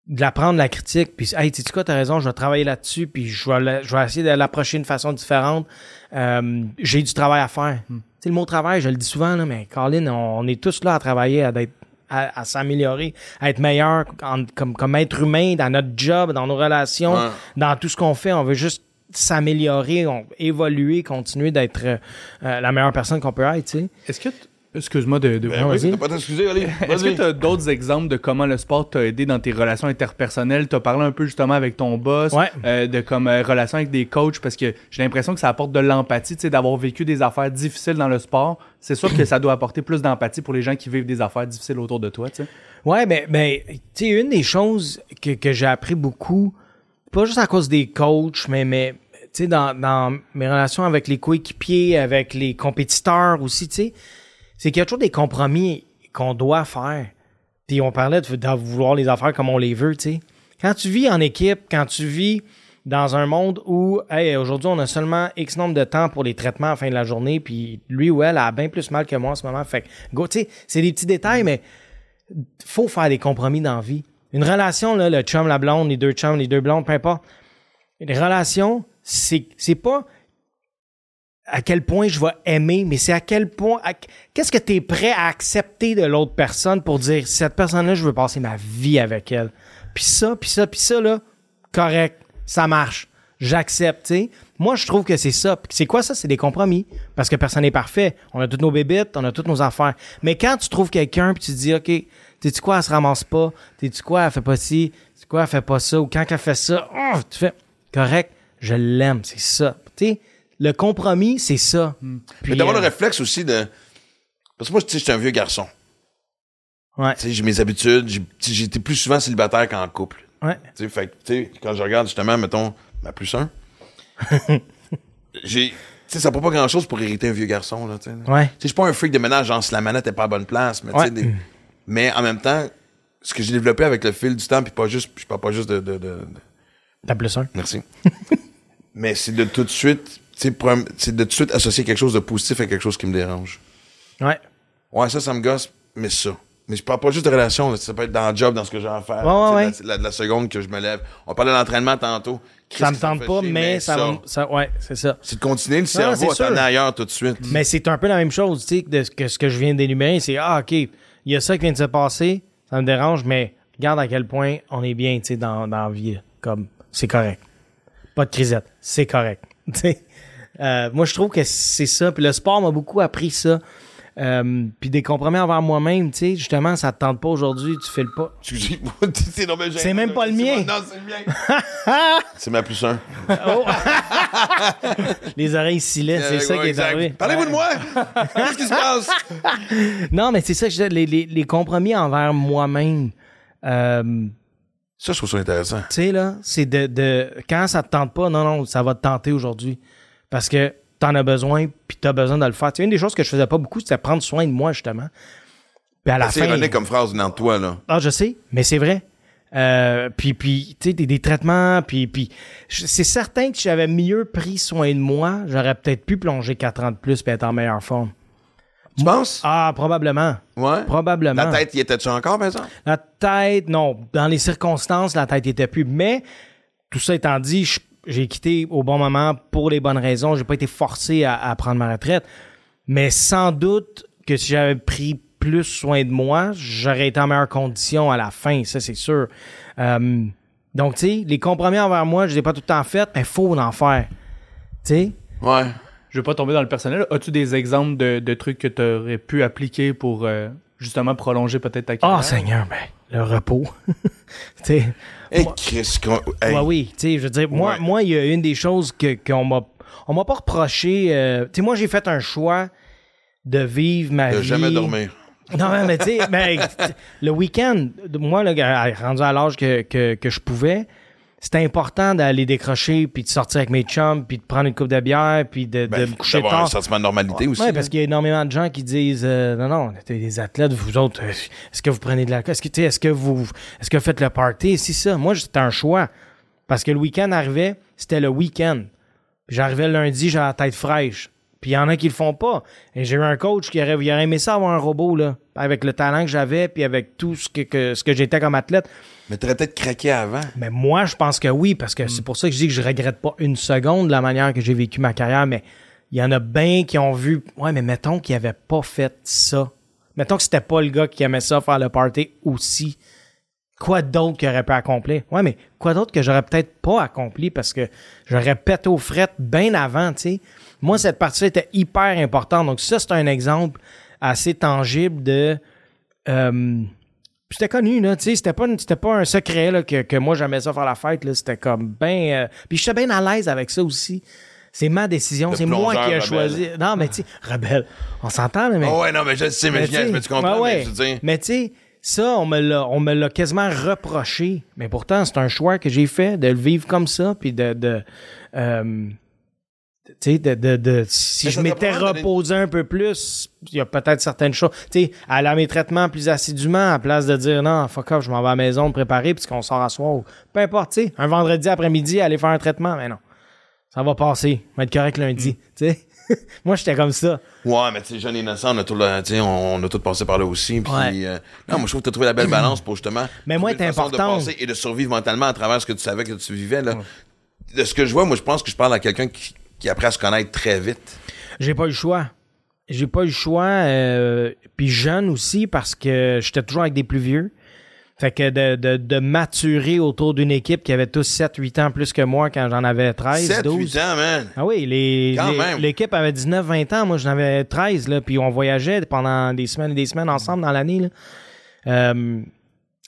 de la prendre, la critique, puis, hey, tu sais quoi, t'as raison, je vais travailler là-dessus, puis je vais, je vais essayer de l'approcher d'une façon différente. Euh, J'ai du travail à faire. Tu sais, le mot travail, je le dis souvent, là, mais Colin, on, on est tous là à travailler, à, d'être- à, à s'améliorer, à être meilleur en- comme, comme être humain dans notre job, dans nos relations, Ouais. dans tout ce qu'on fait. On veut juste s'améliorer, évoluer, continuer d'être euh, euh, la meilleure personne qu'on peut être, tu sais. Est-ce que. t- Excuse-moi de. de- Ben oui, t'as pas t'excuser, allez. Est-ce que Vas-y. tu as d'autres exemples de comment le sport t'a aidé dans tes relations interpersonnelles? Tu as parlé un peu justement avec ton boss, Ouais. euh, de comme euh, relation avec des coachs, parce que j'ai l'impression que ça apporte de l'empathie, tu sais, d'avoir vécu des affaires difficiles dans le sport. C'est sûr que ça doit apporter plus d'empathie pour les gens qui vivent des affaires difficiles autour de toi, tu sais. Ouais, mais, mais tu sais, une des choses que, que j'ai appris beaucoup, pas juste à cause des coachs, mais, mais tu sais, dans, dans mes relations avec les coéquipiers, avec les compétiteurs aussi, tu sais, c'est qu'il y a toujours des compromis qu'on doit faire. Puis on parlait de, vouloir les affaires comme on les veut, tu sais. Quand tu vis en équipe, quand tu vis dans un monde où, hey, aujourd'hui, on a seulement X nombre de temps pour les traitements à la fin de la journée, puis lui ou elle a bien plus mal que moi en ce moment. Fait go, tu sais, c'est des petits détails, mais faut faire des compromis dans la vie. Une relation, là, le chum, la blonde, les deux chums, les deux blondes, peu importe. Une relation, c'est pas à quel point je vais aimer, mais c'est à quel point, qu'est-ce que tu es prêt à accepter de l'autre personne pour dire, cette personne-là, je veux passer ma vie avec elle. Puis ça, puis ça, puis ça, là, correct, ça marche. J'accepte, tu sais. Moi, je trouve que c'est ça. C'est quoi ça? C'est des compromis. Parce que personne n'est parfait. On a toutes nos bébites, on a toutes nos affaires. Mais quand tu trouves quelqu'un puis tu te dis, OK, t'es-tu quoi, elle se ramasse pas? T'es-tu quoi, elle fait pas ci? T'es-tu quoi, elle fait pas ça? Ou quand elle fait ça, oh, tu fais, correct, je l'aime, c'est ça. Le compromis, c'est ça. Mais Puis, d'avoir euh, le réflexe aussi de. Parce que moi, tu sais, j'étais un vieux garçon. Ouais. Tu sais, j'ai mes habitudes. j'ai- J'étais plus souvent célibataire qu'en couple. Ouais. Tu sais, fait que, tu sais, quand je regarde justement, mettons, ma plus un, <laughs> j'ai. Tu sais, ça prend pas grand chose pour hériter un vieux garçon, là, tu sais. Ouais. Tu sais, je suis pas un freak de ménage, genre, si la manette est pas à bonne place, mais tu Ouais. sais, des- mais en même temps, ce que j'ai développé avec le fil du temps, puis pas juste, je parle pas juste de, de, de- de- T'as plus un. merci. <laughs> mais c'est de tout de suite, c'est de tout de suite associer quelque chose de positif à quelque chose qui me dérange. Ouais. Ouais, ça, ça me gosse, mais ça. Mais je parle pas juste de relation, ça peut être dans le job, dans ce que j'ai à faire. Ouais, ouais, La, la- la seconde que je me lève. On parlait d'entraînement tantôt. Qu'est-ce Ça me tente pas, chier, mais ça, ça- Ouais, c'est ça. C'est de continuer le cerveau à t'en ailleurs tout de suite. Mais c'est un peu la même chose, tu sais, de que, ce que je viens d'énumérer. C'est, ah, OK, il y a ça qui vient de se passer, ça me dérange, mais regarde à quel point on est bien, tu sais, dans, dans la vie. Comme, c'est correct. Pas de crisette, c'est correct. <laughs> Tu sais. Euh, moi, je trouve que c'est ça. Puis le sport m'a beaucoup appris ça. Euh, puis des compromis envers moi-même, tu sais, justement, ça te tente pas aujourd'hui, tu fais le pas. Excusez, <laughs> c'est même pas le mien. Non, c'est le mien. <laughs> c'est ma plus un. <laughs> Les oreilles scellées, c'est ça qui est arrivé. Parlez-vous de moi. Qu'est-ce qui se passe? Non, mais c'est ça que je les, les compromis envers moi-même. Euh, Ça, je trouve ça intéressant. Tu sais, là, c'est de, de. Quand ça te tente pas, non, non, ça va te tenter aujourd'hui. Parce que t'en as besoin, puis t'as besoin de le faire. Tu sais, une des choses que je faisais pas beaucoup, c'était prendre soin de moi, justement. Puis à la C'est ironique comme phrase de toi, là. Ah, je sais, mais c'est vrai. Euh, puis, puis tu sais, des, des traitements, puis, puis c'est certain que si j'avais mieux pris soin de moi, j'aurais peut-être pu plonger 4 ans de plus et être en meilleure forme. Tu penses? Ah, probablement. Ouais. Probablement. La tête, y était-tu encore, par exemple? La tête, non. Dans les circonstances, la tête était plus. Mais, tout ça étant dit, je- j'ai quitté au bon moment pour les bonnes raisons. J'ai pas été forcé à, à prendre ma retraite. Mais sans doute que si j'avais pris plus soin de moi, j'aurais été en meilleure condition à la fin, ça c'est sûr. Euh, donc, tu sais, les compromis envers moi, je les ai pas tout le temps fait, mais faut en faire. Tu sais? Ouais. Je veux pas tomber dans le personnel. As-tu des exemples de, de trucs que tu aurais pu appliquer pour euh, justement prolonger peut-être ta Oh carrière? Seigneur, ben, le repos. <laughs> <laughs> tu sais, Hey, Chris, qu'on- hey. Ouais, oui, tu sais, je veux dire, moi, Ouais. moi, il y a une des choses que qu'on m'a, on m'a pas reproché. euh, tu sais, moi, j'ai fait un choix de vivre ma De vie. jamais dormir. <laughs> Non, mais, mais tu sais, ben, <laughs> le week-end, moi, là, rendu à l'âge que, que, que je pouvais, c'était important d'aller décrocher, puis de sortir avec mes chums, puis de prendre une coupe de bière, puis de, de Ben, me coucher un tard. sentiment de normalité aussi. Oui, parce qu'il y a énormément de gens qui disent euh, non, non, t'es des athlètes, vous autres, euh, est-ce que vous prenez de l'alcool? Est-ce que, est-ce que vous est-ce que vous faites le party? C'est ça. Moi, c'était un choix. Parce que le week-end arrivait, c'était le week-end. J'arrivais le lundi, j'avais la tête fraîche. Puis il y en a qui le font pas. Et j'ai eu un coach qui aurait, il aurait aimé ça avoir un robot, là. Avec le talent que j'avais, puis avec tout ce que, que- ce que j'étais comme athlète. Mais t'aurais peut-être craqué avant. Mais moi, je pense que oui, parce que c'est pour ça que je dis que je regrette pas une seconde la manière que j'ai vécu ma carrière, mais il y en a bien qui ont vu, ouais, mais mettons qu'ils n'avaient pas fait ça. Mettons que c'était pas le gars qui aimait ça faire le party aussi. Quoi d'autre qu'il aurait pu accomplir? Ouais, mais quoi d'autre que j'aurais peut-être pas accompli parce que j'aurais pété aux frettes bien avant, tu sais. Moi, cette partie-là était hyper importante. Donc, ça, c'est un exemple assez tangible de. euh, c'était connu, là, tu sais, c'était pas, une- c'était pas un secret, là, que, que moi, j'aimais ça faire la fête, là, c'était comme ben... puis j'étais bien à l'aise avec ça aussi. C'est ma décision, c'est moi qui ai choisi. Non, mais tu sais, rebelle, on s'entend, mais... Oh ouais, non, mais je sais, mais, Mais je niaise, tu sais, mais tu comprends, ouais, mais je dire. Mais tu sais, ça, on me l'a, on me l'a quasiment reproché. Mais pourtant, c'est un choix que j'ai fait de le vivre comme ça, puis de, de euh, sais, de, de, de- si je m'étais reposé un peu plus, il y a peut-être certaines choses. Tu sais, aller à mes traitements plus assidûment, à place de dire non, fuck off, je m'en vais à la maison me préparer, puisqu'on sort à soir. ou- Peu importe, tu sais, un vendredi après-midi, aller faire un traitement, mais non. Ça va passer. On va être correct lundi. Mm. Tu sais. <laughs> Moi, j'étais comme ça. Ouais, mais tu sais, jeune innocent, on a tout, le- on, on a tout passé par là aussi. Puis, Ouais. euh, non, moi, je trouve que tu as trouvé la belle balance pour justement. <clears throat> Mais moi, c'est façon de important. passer et de survivre mentalement à travers ce que tu savais que tu vivais. Là. De ce que je vois, moi, je pense que je parle à quelqu'un qui, qui apprend à se connaître très vite. J'ai pas eu le choix. J'ai pas eu le choix. euh, puis jeune aussi, parce que j'étais toujours avec des plus vieux. Fait que de, de, de maturer autour d'une équipe qui avait tous 7-8 ans plus que moi quand j'en avais 13, 7, 12. 8 ans, man. Ah oui, les, Quand les- même. l'équipe avait 19-20 ans, moi j'en avais 13, là, puis on voyageait pendant des semaines et des semaines ensemble dans l'année. là. Euh,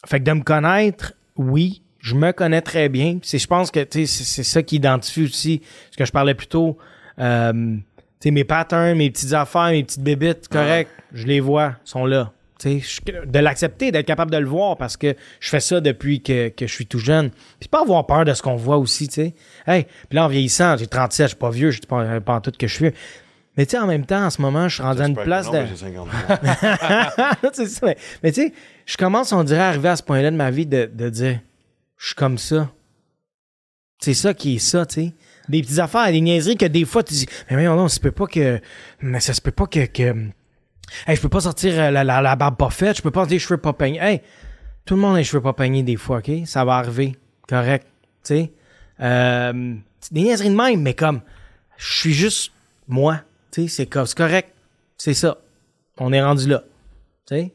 fait que de me connaître, oui, je me connais très bien. C'est, je pense que c'est, c'est ça qui identifie aussi ce que je parlais plus tôt. Euh, mes patterns, mes petites affaires, mes petites bébites, correct, je les vois, sont là. De l'accepter, d'être capable de le voir parce que je fais ça depuis que, que je suis tout jeune. Puis pas avoir peur de ce qu'on voit aussi, tu sais. Hey, puis là, en vieillissant, j'ai 37, je suis pas vieux, je dis pas, pas en tout que je suis vieux. Mais tu sais, en même temps, en ce moment, je suis rendu à une place de... mais j'ai 50 ans. <laughs> c'est ça. Mais, mais tu sais, je commence, on dirait, à arriver à ce point-là de ma vie de, de dire, je suis comme ça. C'est ça qui est ça, tu sais. Des petites affaires, des niaiseries que des fois tu dis, mais voyons non, ça se peut pas que, mais ça se peut pas que, que, hey, je peux pas sortir euh, la, la, barbe pas faite, je peux pas avoir des cheveux pas peignés. Hey, tout le monde a les cheveux pas peignés des fois, ok? Ça va arriver. Correct. Tu sais? Euh, des niaiseries de même, mais comme, je suis juste moi. Tu sais, c'est correct. C'est ça. On est rendu là. Tu sais?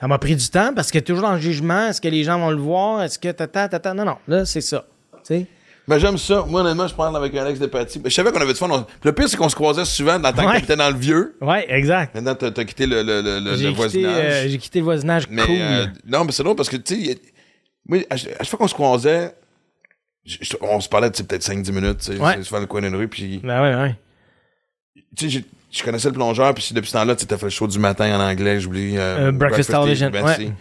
Ça m'a pris du temps parce que toujours dans le jugement, est-ce que les gens vont le voir? Est-ce que tata, tata? Non, non. Là, c'est ça. Tu sais? Ben, j'aime ça. Moi, honnêtement, je parle avec Alex Despatie. Ben, je savais qu'on avait du fun. On- Le pire, c'est qu'on se croisait souvent dans le temps Ouais. que t'étais dans le vieux. Ouais, exact. Maintenant, t'as t'as quitté le, le, le, le- voisinage. euh, j'ai quitté le voisinage Mais cool. euh, non, mais c'est drôle parce que, tu sais, moi, à, ch- à chaque fois qu'on se croisait, on se parlait, peut-être 5-10 minutes, Ouais. c'est souvent le coin d'une rue, puis, Ben ouais, ouais. tu sais, je connaissais le plongeur, puis depuis ce temps-là, tu t'as fait le show du matin en anglais, j'oublie. euh, Euh, Breakfast Television, merci. ouais.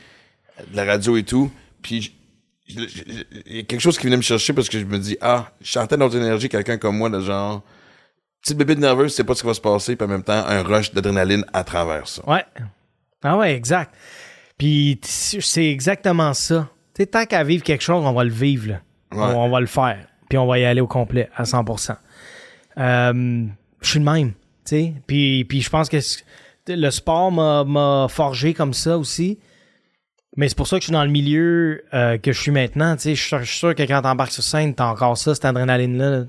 De la radio et tout. Puis, il y a quelque chose qui venait me chercher parce que je me dis, ah, je sentais dans l'énergie quelqu'un comme moi, de genre, petite bébé nerveuse, tu sais pas ce qui va se passer, puis en même temps, un rush d'adrénaline à travers ça. Ouais. Ah ouais, exact. Puis c'est exactement ça. Tu tant qu'à vivre quelque chose, on va le vivre. là. Ouais. On, on va le faire. Puis on va y aller au complet, à 100%. Euh, je suis le même. Tu sais. Puis, puis je pense que le sport m'a- forgé comme ça aussi. Mais c'est pour ça que je suis dans le milieu euh, que je suis maintenant. Je suis sûr- que quand t'embarques sur scène, t'as encore ça, cette adrénaline-là.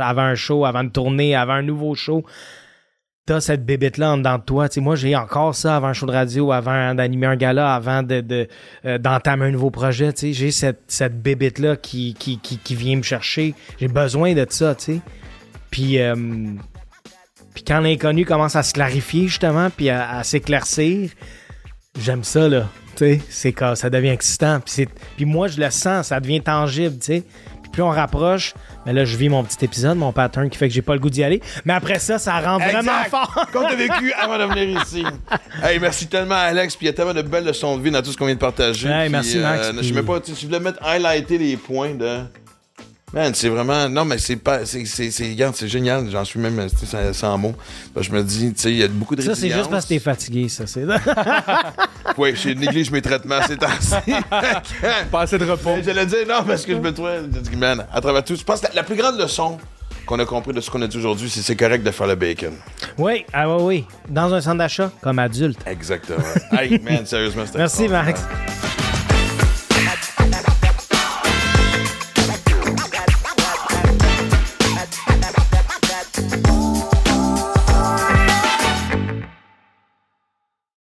Avant un show, avant de tourner, avant un nouveau show, t'as cette bébête-là en dedans de toi. Tu sais, moi, j'ai encore ça avant un show de radio, avant d'animer un gala, avant euh, d'entamer un nouveau projet. J'ai cette, cette bébête-là qui, qui, qui, vient me chercher. J'ai besoin de ça, tu sais. Puis, euh, puis quand l'inconnu commence à se clarifier, justement, puis à, à s'éclaircir, j'aime ça, là. Tu sais, c'est quand ça devient excitant. Puis, moi, je le sens, ça devient tangible, tu sais. Puis plus on rapproche, mais là, je vis mon petit épisode, mon pattern qui fait que j'ai pas le goût d'y aller. Mais après ça, ça rend vraiment fort. Comme t'as vécu avant de venir ici. <laughs> Hey, merci tellement, Alex. Puis il y a tellement de belles leçons de vie dans tout ce qu'on vient de partager. Hey, Puis, merci, Max, je puis- sais même pas, tu je voulais mettre highlighter les points de. Man, c'est vraiment. Non, mais c'est pas. C'est, c'est, c'est, regarde, c'est génial. J'en suis même sans, sans mots. Je me dis, tu sais, il y a beaucoup de Ça, c'est juste parce que t'es fatigué, ça. C'est... <laughs> Oui, je néglige mes traitements ces temps-ci. <laughs> Pas assez de repos. Mais J'allais dire non parce que je me trouvais. je dis, Man, à travers tout, je pense que la, la plus grande leçon qu'on a compris de ce qu'on a dit aujourd'hui, c'est c'est correct de faire le bacon. oui, ah oui, oui. Dans un centre d'achat, comme adulte. Exactement. hey, man, sérieusement, c'était Merci. Max.